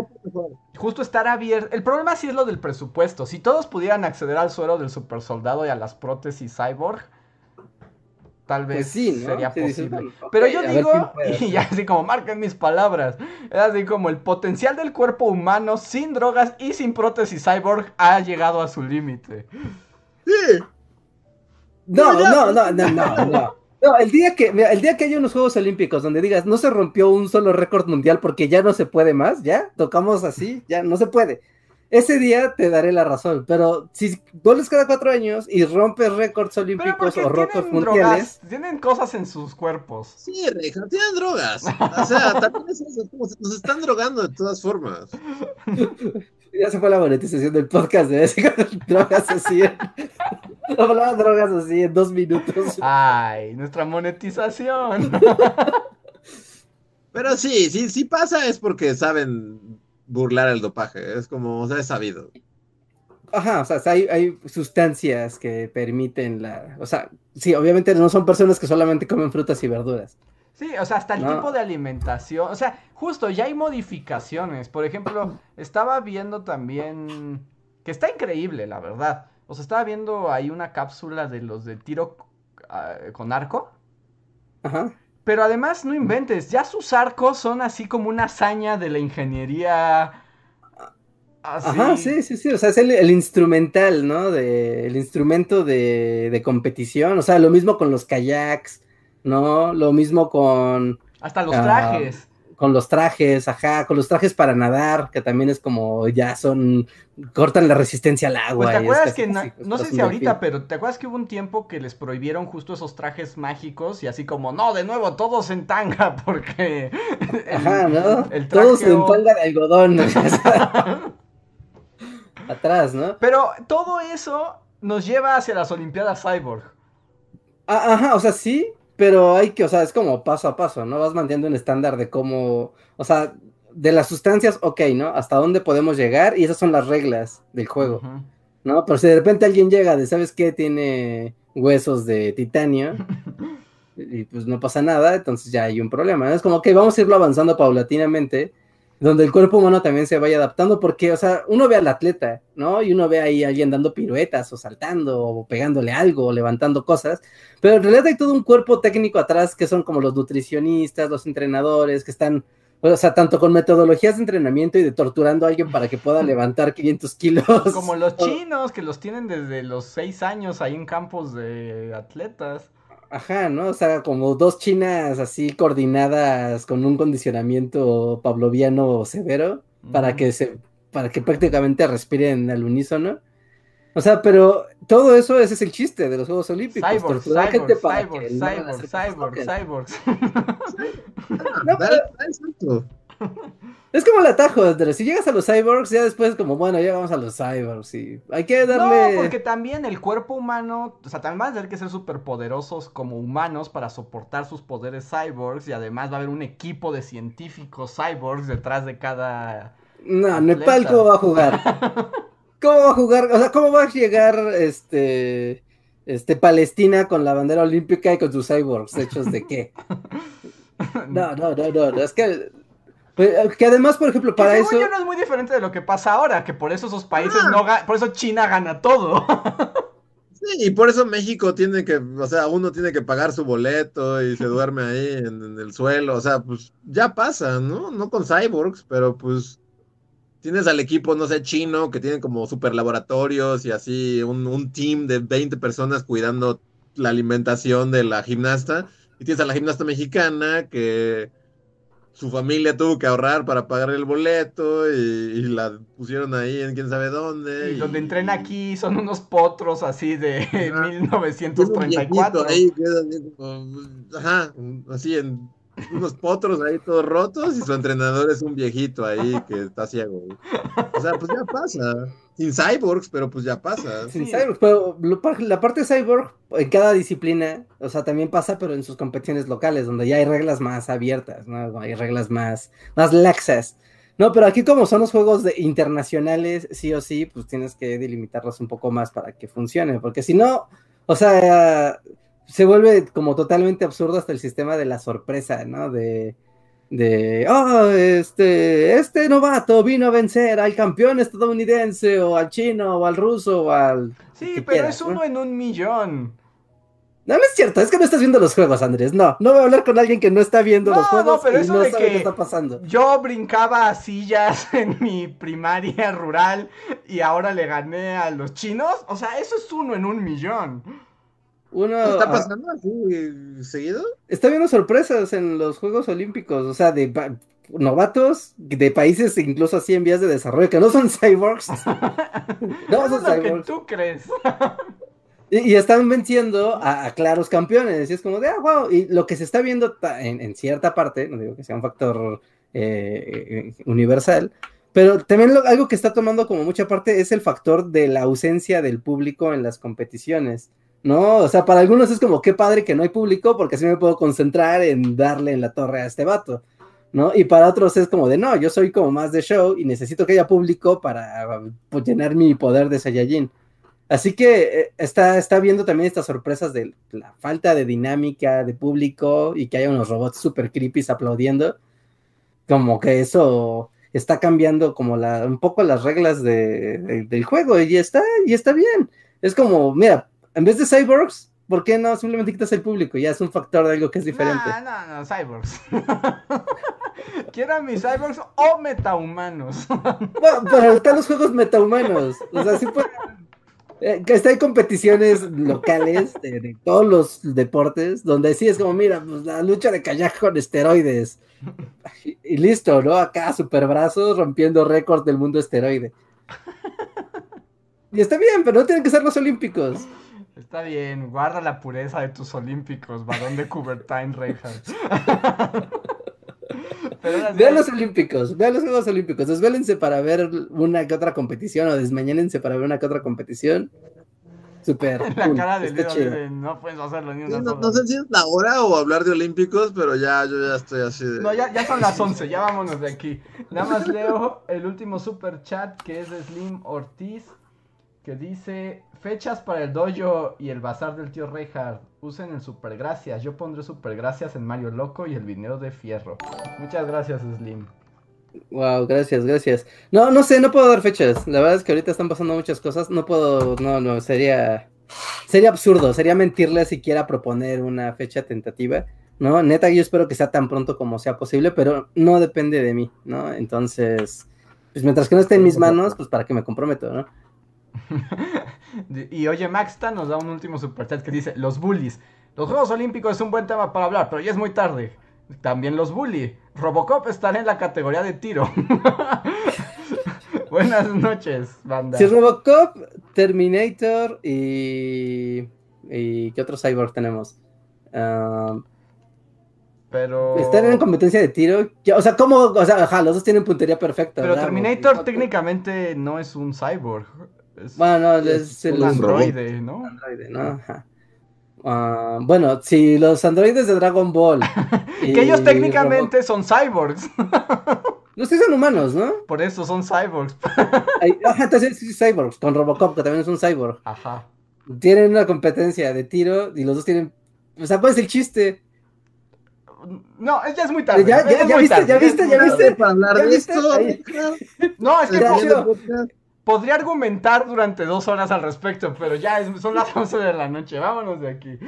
Justo estar abierto. El problema sí es lo del presupuesto. Si todos pudieran acceder al suero del supersoldado y a las prótesis cyborg, tal vez Pues sí, ¿no? sería Sí, dices, posible. Pero yo digo, y así como marquen mis palabras, es así como el potencial del cuerpo humano sin drogas y sin prótesis cyborg ha llegado a su límite. Sí, No, ya. no, no, no, no, no. No, el día que, mira, el día que haya unos Juegos Olímpicos donde digas, no se rompió un solo récord mundial porque ya no se puede más, ya, tocamos así, ya no se puede. Ese día te daré la razón, pero si vuelves cada cuatro años y rompes récords olímpicos o récords mundiales, drogas, tienen cosas en sus cuerpos. sí, Reja, tienen drogas. O sea, también es eso, como se- nos están drogando de todas formas. ya se fue la monetización del podcast de ese drogas así. en- Hablaba drogas así en dos minutos. Ay, nuestra monetización. Pero sí, sí, sí pasa es porque saben burlar el dopaje. Es como, o sea, es sabido. Ajá, o sea, hay, hay sustancias que permiten la. O sea, sí, obviamente no son personas que solamente comen frutas y verduras. Sí, o sea, hasta el No. tipo de alimentación. O sea, justo ya hay modificaciones. Por ejemplo, estaba viendo también. Que está increíble, la verdad. O sea, estaba viendo ahí una cápsula de los de tiro ah, con arco. Ajá. Pero además, no inventes, ya sus arcos son así como una hazaña de la ingeniería. Así. Ajá, sí, sí, sí. O sea, es el, el instrumental, ¿no? De, el instrumento de, de competición. O sea, lo mismo con los kayaks, ¿no? Lo mismo con, Hasta los Ah, trajes. con los trajes, ajá, con los trajes para nadar, que también es como ya son. cortan la resistencia al agua. Pues te acuerdas que, así, no sé si ahorita, pero te acuerdas que hubo un tiempo que les prohibieron justo esos trajes mágicos y así como, no, de nuevo, todos en tanga, porque... el- Ajá, ¿no? el Todos traje en o- tanga de algodón. Atrás, ¿no? Pero todo eso nos lleva hacia las Olimpiadas Cyborg. Ah, Ajá, o sea, sí, pero hay que, o sea, es como paso a paso, ¿no? Vas manteniendo un estándar de cómo, o sea, de las sustancias, ok, ¿no? Hasta dónde podemos llegar y esas son las reglas del juego. ¿no? Pero si de repente alguien llega de, ¿sabes qué? Tiene huesos de titanio y pues no pasa nada, entonces ya hay un problema, ¿no? Es como que vamos a irlo avanzando paulatinamente, donde el cuerpo humano también se vaya adaptando, porque, o sea, uno ve al atleta, ¿no? Y uno ve ahí a alguien dando piruetas o saltando o pegándole algo o levantando cosas, pero en realidad hay todo un cuerpo técnico atrás que son como los nutricionistas, los entrenadores, que están, o sea, tanto con metodologías de entrenamiento y de torturando a alguien para que pueda levantar 500 kilos. Como los chinos que los tienen desde los seis años ahí en campos de atletas. Ajá, ¿no? O sea, como dos chinas así coordinadas con un condicionamiento pavloviano severo para que se, para que prácticamente respiren al unísono. O sea, pero todo eso, ese es el chiste de los Juegos Olímpicos. Cyborgs, torturar gente cyborgs, para cyborgs, que cyborgs, cyborgs, cyborgs. No, pero. es como el atajo, Andrés. Si llegas a los cyborgs, ya después como, bueno, ya vamos a los cyborgs y hay que darle... No, porque también el cuerpo humano, o sea, también van a tener que ser superpoderosos como humanos para soportar sus poderes cyborgs y además va a haber un equipo de científicos cyborgs detrás de cada No, Nepal, ¿cómo va a jugar? ¿Cómo va a jugar? O sea, ¿cómo va a llegar este, este Palestina con la bandera olímpica y con sus cyborgs hechos de qué? No, no, no, no, es que pues, que además, por ejemplo, para eso. no es muy diferente de lo que pasa ahora, que por eso esos países ah. no por eso China gana todo. sí, y por eso México tiene que, o sea, uno tiene que pagar su boleto y se duerme ahí en, el suelo, o sea, pues ya pasa, ¿no? No con cyborgs, pero pues tienes al equipo, no sé, chino, que tiene como super laboratorios y así, un, un team de 20 personas cuidando la alimentación de la gimnasta, y tienes a la gimnasta mexicana que su familia tuvo que ahorrar para pagar el boleto y, la pusieron ahí en quién sabe dónde. Y, donde entrena aquí son unos potros así de 1934. Ahí, ajá, así en unos potros ahí todos rotos y su entrenador es un viejito ahí que está ciego. O sea, pues ya pasa. Sin cyborgs, pero pues ya pasa. Sin cyborgs, pero la parte de cyborg en cada disciplina, o sea, también pasa, pero en sus competiciones locales, donde ya hay reglas más abiertas, ¿no? Hay reglas más, más laxas. No, pero aquí como son los juegos de internacionales, sí o sí, pues tienes que delimitarlos un poco más para que funcione, porque si no, o sea, se vuelve como totalmente absurdo hasta el sistema de la sorpresa, ¿no? De, de, oh, este, este novato vino a vencer al campeón estadounidense o al chino o al ruso o al... Sí, pero es uno en un millón. No, no es cierto, es que no estás viendo los juegos, Andrés. No, no voy a hablar con alguien que no está viendo los juegos no, pero eso de que está pasando. Yo brincaba sillas en mi primaria rural y ahora le gané a los chinos. O sea, eso es uno en un millón. ¿Está pasando así seguido? Está viendo sorpresas en los Juegos Olímpicos, o sea, de novatos de países incluso así en vías de desarrollo, que no son cyborgs. no son cyborgs. tú crees. y, están venciendo a, claros campeones, y es como de, ah, wow, y lo que se está viendo en, cierta parte, no digo que sea un factor eh, eh, universal, pero también algo que está tomando como mucha parte es el factor de la ausencia del público en las competiciones. ¿No? O sea, para algunos es como, qué padre que no hay público porque así me puedo concentrar en darle en la torre a este vato, ¿no? Y para otros es como de, no, yo soy como más de show y necesito que haya público para pues, llenar mi poder de Saiyajin. Así que eh, está, está viendo también estas sorpresas de la falta de dinámica de público y que haya unos robots super creepy aplaudiendo. Como que eso está cambiando como la, un poco las reglas del juego y está, y está bien. Es como, mira, en vez de cyborgs, ¿por qué no simplemente quitas el público? Ya es un factor de algo que es diferente. No, no, no, cyborgs. Quiero a mis cyborgs o metahumanos. bueno, pero están los juegos metahumanos. O sea, sí puede... Eh, está hay competiciones locales de, todos los deportes, donde sí es como, mira, pues la lucha de kayak con esteroides. Y, y listo, ¿no? Acá super brazos rompiendo récord del mundo esteroide. Y está bien, pero no tienen que ser los olímpicos. Está bien, guarda la pureza de tus olímpicos, varón de Coubertin Reinhardt. vean los olímpicos, vean los Juegos Olímpicos, desvélense para ver una que otra competición o desmañánense para ver una que otra competición. Super. La cara de no puedes hacerlo ni una no, no, sé si es la hora o hablar de olímpicos, pero ya yo ya estoy así de... No, ya, ya son las 11, ya vámonos de aquí. Nada más leo el último super chat que es de Slim Ortiz que dice fechas para el dojo y el bazar del tío Reinhardt. Usen el super gracias. Yo pondré super gracias en Mario Loco y el video de Fierro. Muchas gracias, Slim. Wow, gracias, gracias. No, no sé, no puedo dar fechas. La verdad es que ahorita están pasando muchas cosas. No puedo, no, no, sería, sería absurdo. Sería mentirle siquiera proponer una fecha tentativa. No, neta, yo espero que sea tan pronto como sea posible, pero no depende de mí, ¿no? Entonces, pues mientras que no esté en mis manos, pues para que me comprometo, ¿no? y oye, Maxta nos da un último superchat que dice: Los bullies. Los Juegos Olímpicos es un buen tema para hablar, pero ya es muy tarde. También los bullies. Robocop estará en la categoría de tiro. Buenas noches, banda. Si Robocop, Terminator y. ¿Y qué otro cyborg tenemos? Ah, pero. Están en competencia de tiro. O sea, ¿cómo? O sea, ajá, los dos tienen puntería perfecta. Pero Terminator técnicamente no es un cyborg bueno, es, el androide, ¿no? Androide, ¿no? Ah, bueno, si los androides de Dragon Ball. que ellos técnicamente son cyborgs. Los tres son humanos, ¿no? Por eso son cyborgs. Ay, ajá, entonces sí, cyborgs, con Robocop, que también es un cyborg. Ajá. Tienen una competencia de tiro y los dos tienen. O sea, ¿cuál es el chiste? No, es- ya es muy tarde. Ya, ya, es ya muy viste, tarde, ya viste, ya viste. para hablar ¿Ya de viste? esto. Ahí. No, es que. Podría argumentar durante dos horas al respecto, pero ya es- son las 11 de la noche. Vámonos de aquí.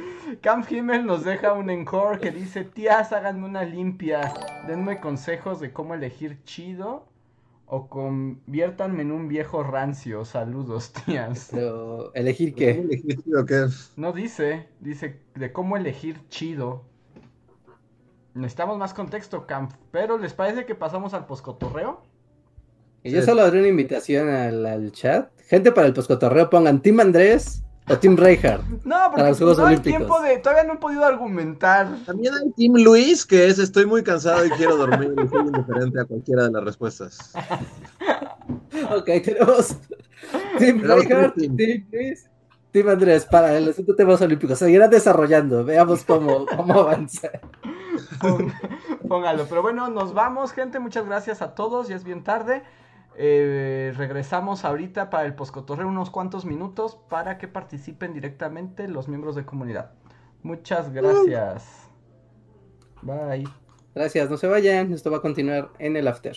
Camp Himmel nos deja un encore que dice: Tías, háganme una limpia. Denme consejos de cómo elegir chido. O conviértanme en un viejo rancio. Saludos, tías. Pero, ¿elegir ¿Cómo qué? elegiste o qué? No dice, dice de cómo elegir chido. Necesitamos más contexto, Camp. Pero ¿les parece que pasamos al poscotorreo? Y yo solo haré una invitación al, al chat. Gente para el poscotorreo, pongan Team Andrés o Team Reinhardt. No, porque Para los Juegos no hay Olímpicos. tiempo de. Todavía no he podido argumentar. También hay Team Luis, que es estoy muy cansado y quiero dormir y soy indiferente a cualquiera de las respuestas. Ok, tenemos Team Reinhardt, Team teams. Luis, Team Andrés para el asunto de temas olímpicos. Seguirán desarrollando. Veamos cómo, cómo avanza. Póngalo. Pero bueno, nos vamos, gente. Muchas gracias a todos. Ya es bien tarde. Eh, regresamos ahorita para el poscotorreo unos cuantos minutos para que participen directamente los miembros de comunidad. Muchas gracias. Bye. Gracias, no se vayan. Esto va a continuar en el after.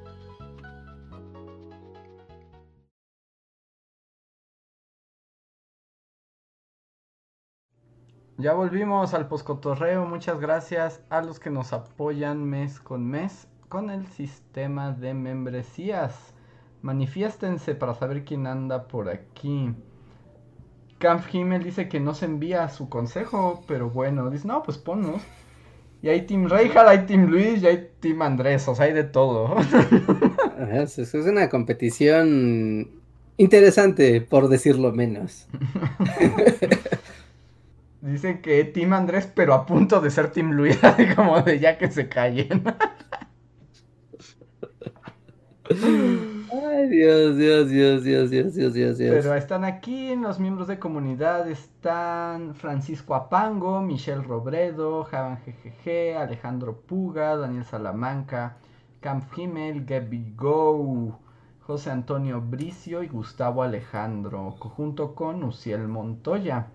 Ya volvimos al poscotorreo. Muchas gracias a los que nos apoyan mes con mes con el sistema de membresías. Manifiéstense para saber quién anda por aquí. Camp Himmel dice que no se envía su consejo, pero bueno, dice, no, pues ponnos. Y hay Team Reinhardt, hay Team Luis y hay Team Andrés, o sea, hay de todo. Ajá, Es, es una competición interesante, por decirlo menos. Dicen que Team Andrés, pero a punto de ser Team Luis, como de ya que se callen. Ay, Dios, Dios, Dios, Dios, Dios, Dios, Dios, Dios. Pero están aquí los miembros de comunidad, están Francisco Apango, Michelle Robredo, Javan GGG, Alejandro Puga, Daniel Salamanca, Camp Himmel, Gaby Go, José Antonio Bricio y Gustavo Alejandro, junto con Uciel Montoya.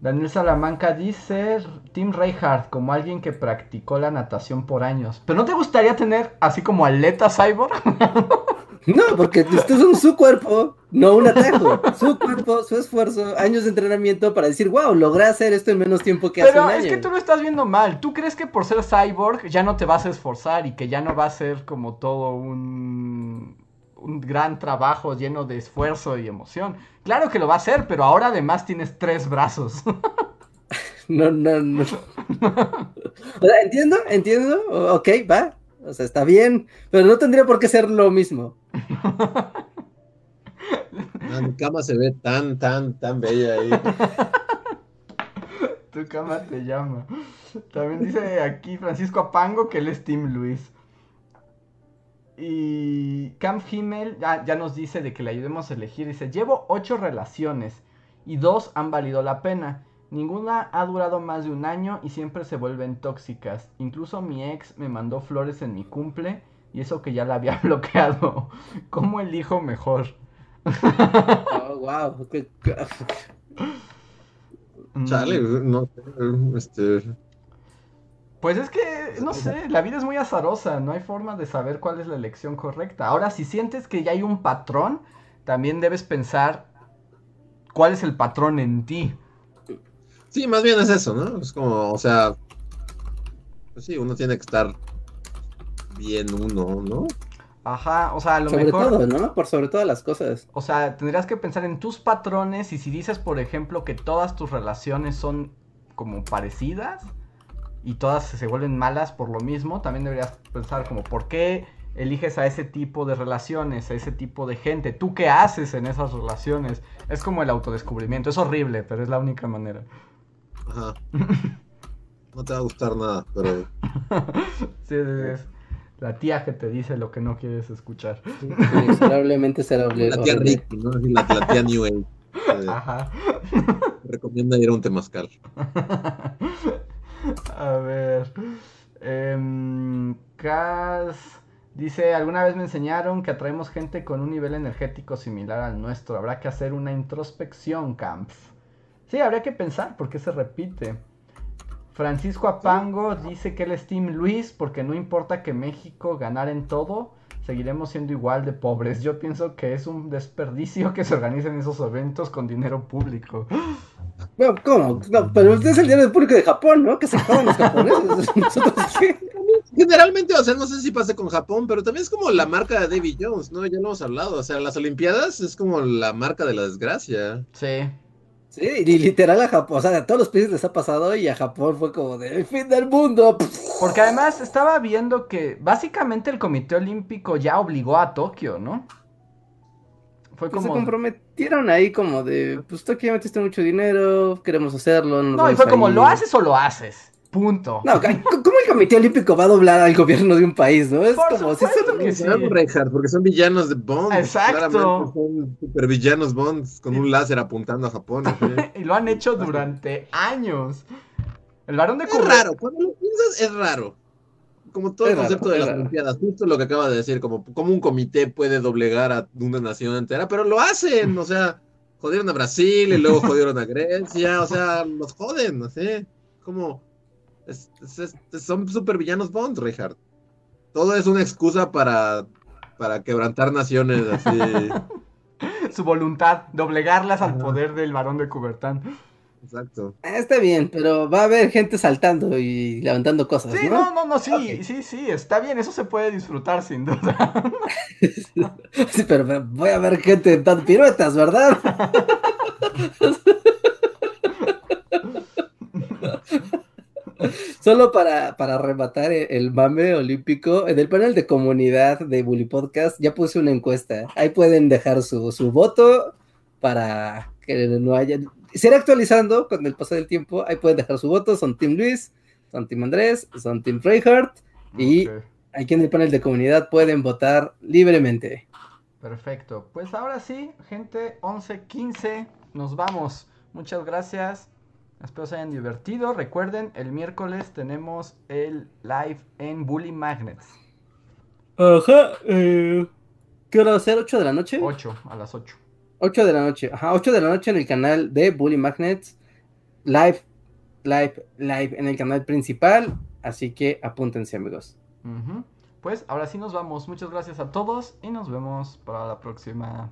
Daniel Salamanca dice Tim Reinhardt como alguien que practicó la natación por años. ¿Pero no te gustaría tener así como aleta cyborg? No, porque esto es un su cuerpo, no un atajo. Su cuerpo, su esfuerzo, años de entrenamiento para decir, wow, logré hacer esto en menos tiempo que hace Pero un es año. que tú lo estás viendo mal. ¿Tú crees que por ser cyborg ya no te vas a esforzar y que ya no va a ser como todo un, un gran trabajo lleno de esfuerzo y emoción? Claro que lo va a hacer, pero ahora además tienes tres brazos. No, no, no. O sea, entiendo, entiendo, ok, va. O sea, está bien, pero no tendría por qué ser lo mismo. Ah, mi cama se ve tan, tan, tan bella ahí. tu cama te llama. También dice aquí Francisco Apango que él es Team Luis. Y Camp Himmel ya, ya nos dice de que le ayudemos a elegir. Dice, llevo ocho relaciones y dos han valido la pena. Ninguna ha durado más de un año y siempre se vuelven tóxicas. Incluso mi ex me mandó flores en mi cumple y eso que ya la había bloqueado. ¿Cómo elijo mejor? Oh, wow. Mm, Chale, no sé, este... Pues es que, no sé, la vida es muy azarosa, no hay forma de saber cuál es la elección correcta. Ahora, si sientes que ya hay un patrón, también debes pensar cuál es el patrón en ti. Sí, más bien es eso, ¿no? Es como, o sea, pues sí, uno tiene que estar bien uno, ¿no? Ajá, o sea, a lo Sobre mejor, todo, ¿no? Por sobre todas las cosas. o sea, tendrías que pensar en tus patrones y si dices, por ejemplo, que todas tus relaciones son como parecidas y todas se vuelven malas por lo mismo, también deberías pensar como, ¿por qué eliges a ese tipo de relaciones, a ese tipo de gente? ¿Tú qué haces en esas relaciones? Es como el autodescubrimiento, es horrible, pero es la única manera. Ajá. No te va a gustar nada, pero. sí, es la tía que te dice lo que no quieres escuchar. Inexorablemente será La tía Ricky, ¿no? La, la, tía New Age. Ajá. Recomienda ir a un temazcal. A ver. Eh, Cas dice: Alguna vez me enseñaron que atraemos gente con un nivel energético similar al nuestro. Habrá que hacer una introspección, Camp. Sí, habría que pensar por qué se repite. Francisco Apango dice que él es Team Luis porque no importa que México ganara en todo, seguiremos siendo igual de pobres. Yo pienso que es un desperdicio que se organicen esos eventos con dinero público. Bueno, ¿cómo? No, pero usted es el dinero público de Japón, ¿no? Que se jodan los japoneses. Generalmente, o sea, no sé si pasa con Japón, pero también es como la marca de David Jones, ¿no? Ya lo hemos hablado. O sea, las Olimpiadas es como la marca de la desgracia. Sí. Sí, y literal a Japón, o sea, a todos los países les ha pasado y a Japón fue como de el fin del mundo. Porque además estaba viendo que básicamente el Comité Olímpico ya obligó a Tokio, ¿no? Fue como... Se comprometieron ahí como de, pues Tokio ya metiste mucho dinero, queremos hacerlo. No, y fue como, ¿lo haces o lo haces? Punto. No, ¿cómo el Comité Olímpico va a doblar al gobierno de un país, no? Es como si que sí. porque son villanos de Bond. Exacto. Son supervillanos Bond con un láser apuntando a Japón. y lo han hecho durante años. El varón de Es raro, cuando lo piensas es raro. Como todo el concepto de las Olimpiadas, justo lo que acaba de decir, como, como un comité puede doblegar a una nación entera, pero lo hacen, o sea, jodieron a Brasil y luego jodieron a Grecia, o sea, los joden, no sé, como son super villanos Bond, Richard. Todo es una excusa para, para quebrantar naciones así. Su voluntad, doblegarlas al poder del varón de Cubertán. Exacto. Ah, está bien, pero va a haber gente saltando y levantando cosas. Sí, no, no, no, sí, sí, sí, está bien, eso se puede disfrutar sin duda. sí, pero voy a ver gente dando piruetas, ¿verdad? Solo para, para rematar el mame olímpico, en el panel de comunidad de Bully Podcast ya puse una encuesta. Ahí pueden dejar su, voto para que no haya. Será actualizando con el paso del tiempo. Ahí pueden dejar su voto. Son Team Luis, son Team Andrés, son Team Reinhardt. Y aquí en el panel de comunidad pueden votar libremente. Perfecto. Pues ahora sí, gente, 11-15. Nos vamos. Muchas gracias. Espero se hayan divertido. Recuerden, el miércoles tenemos el live en Bully Magnets. Ajá. Eh, ¿Qué hora va a ser? ¿8 de la noche? 8, a las 8. 8 de la noche. Ajá, 8 de la noche en el canal de Bully Magnets. Live, live, live en el canal principal. Así que apúntense, amigos. Pues ahora sí nos vamos. Muchas gracias a todos y nos vemos para la próxima.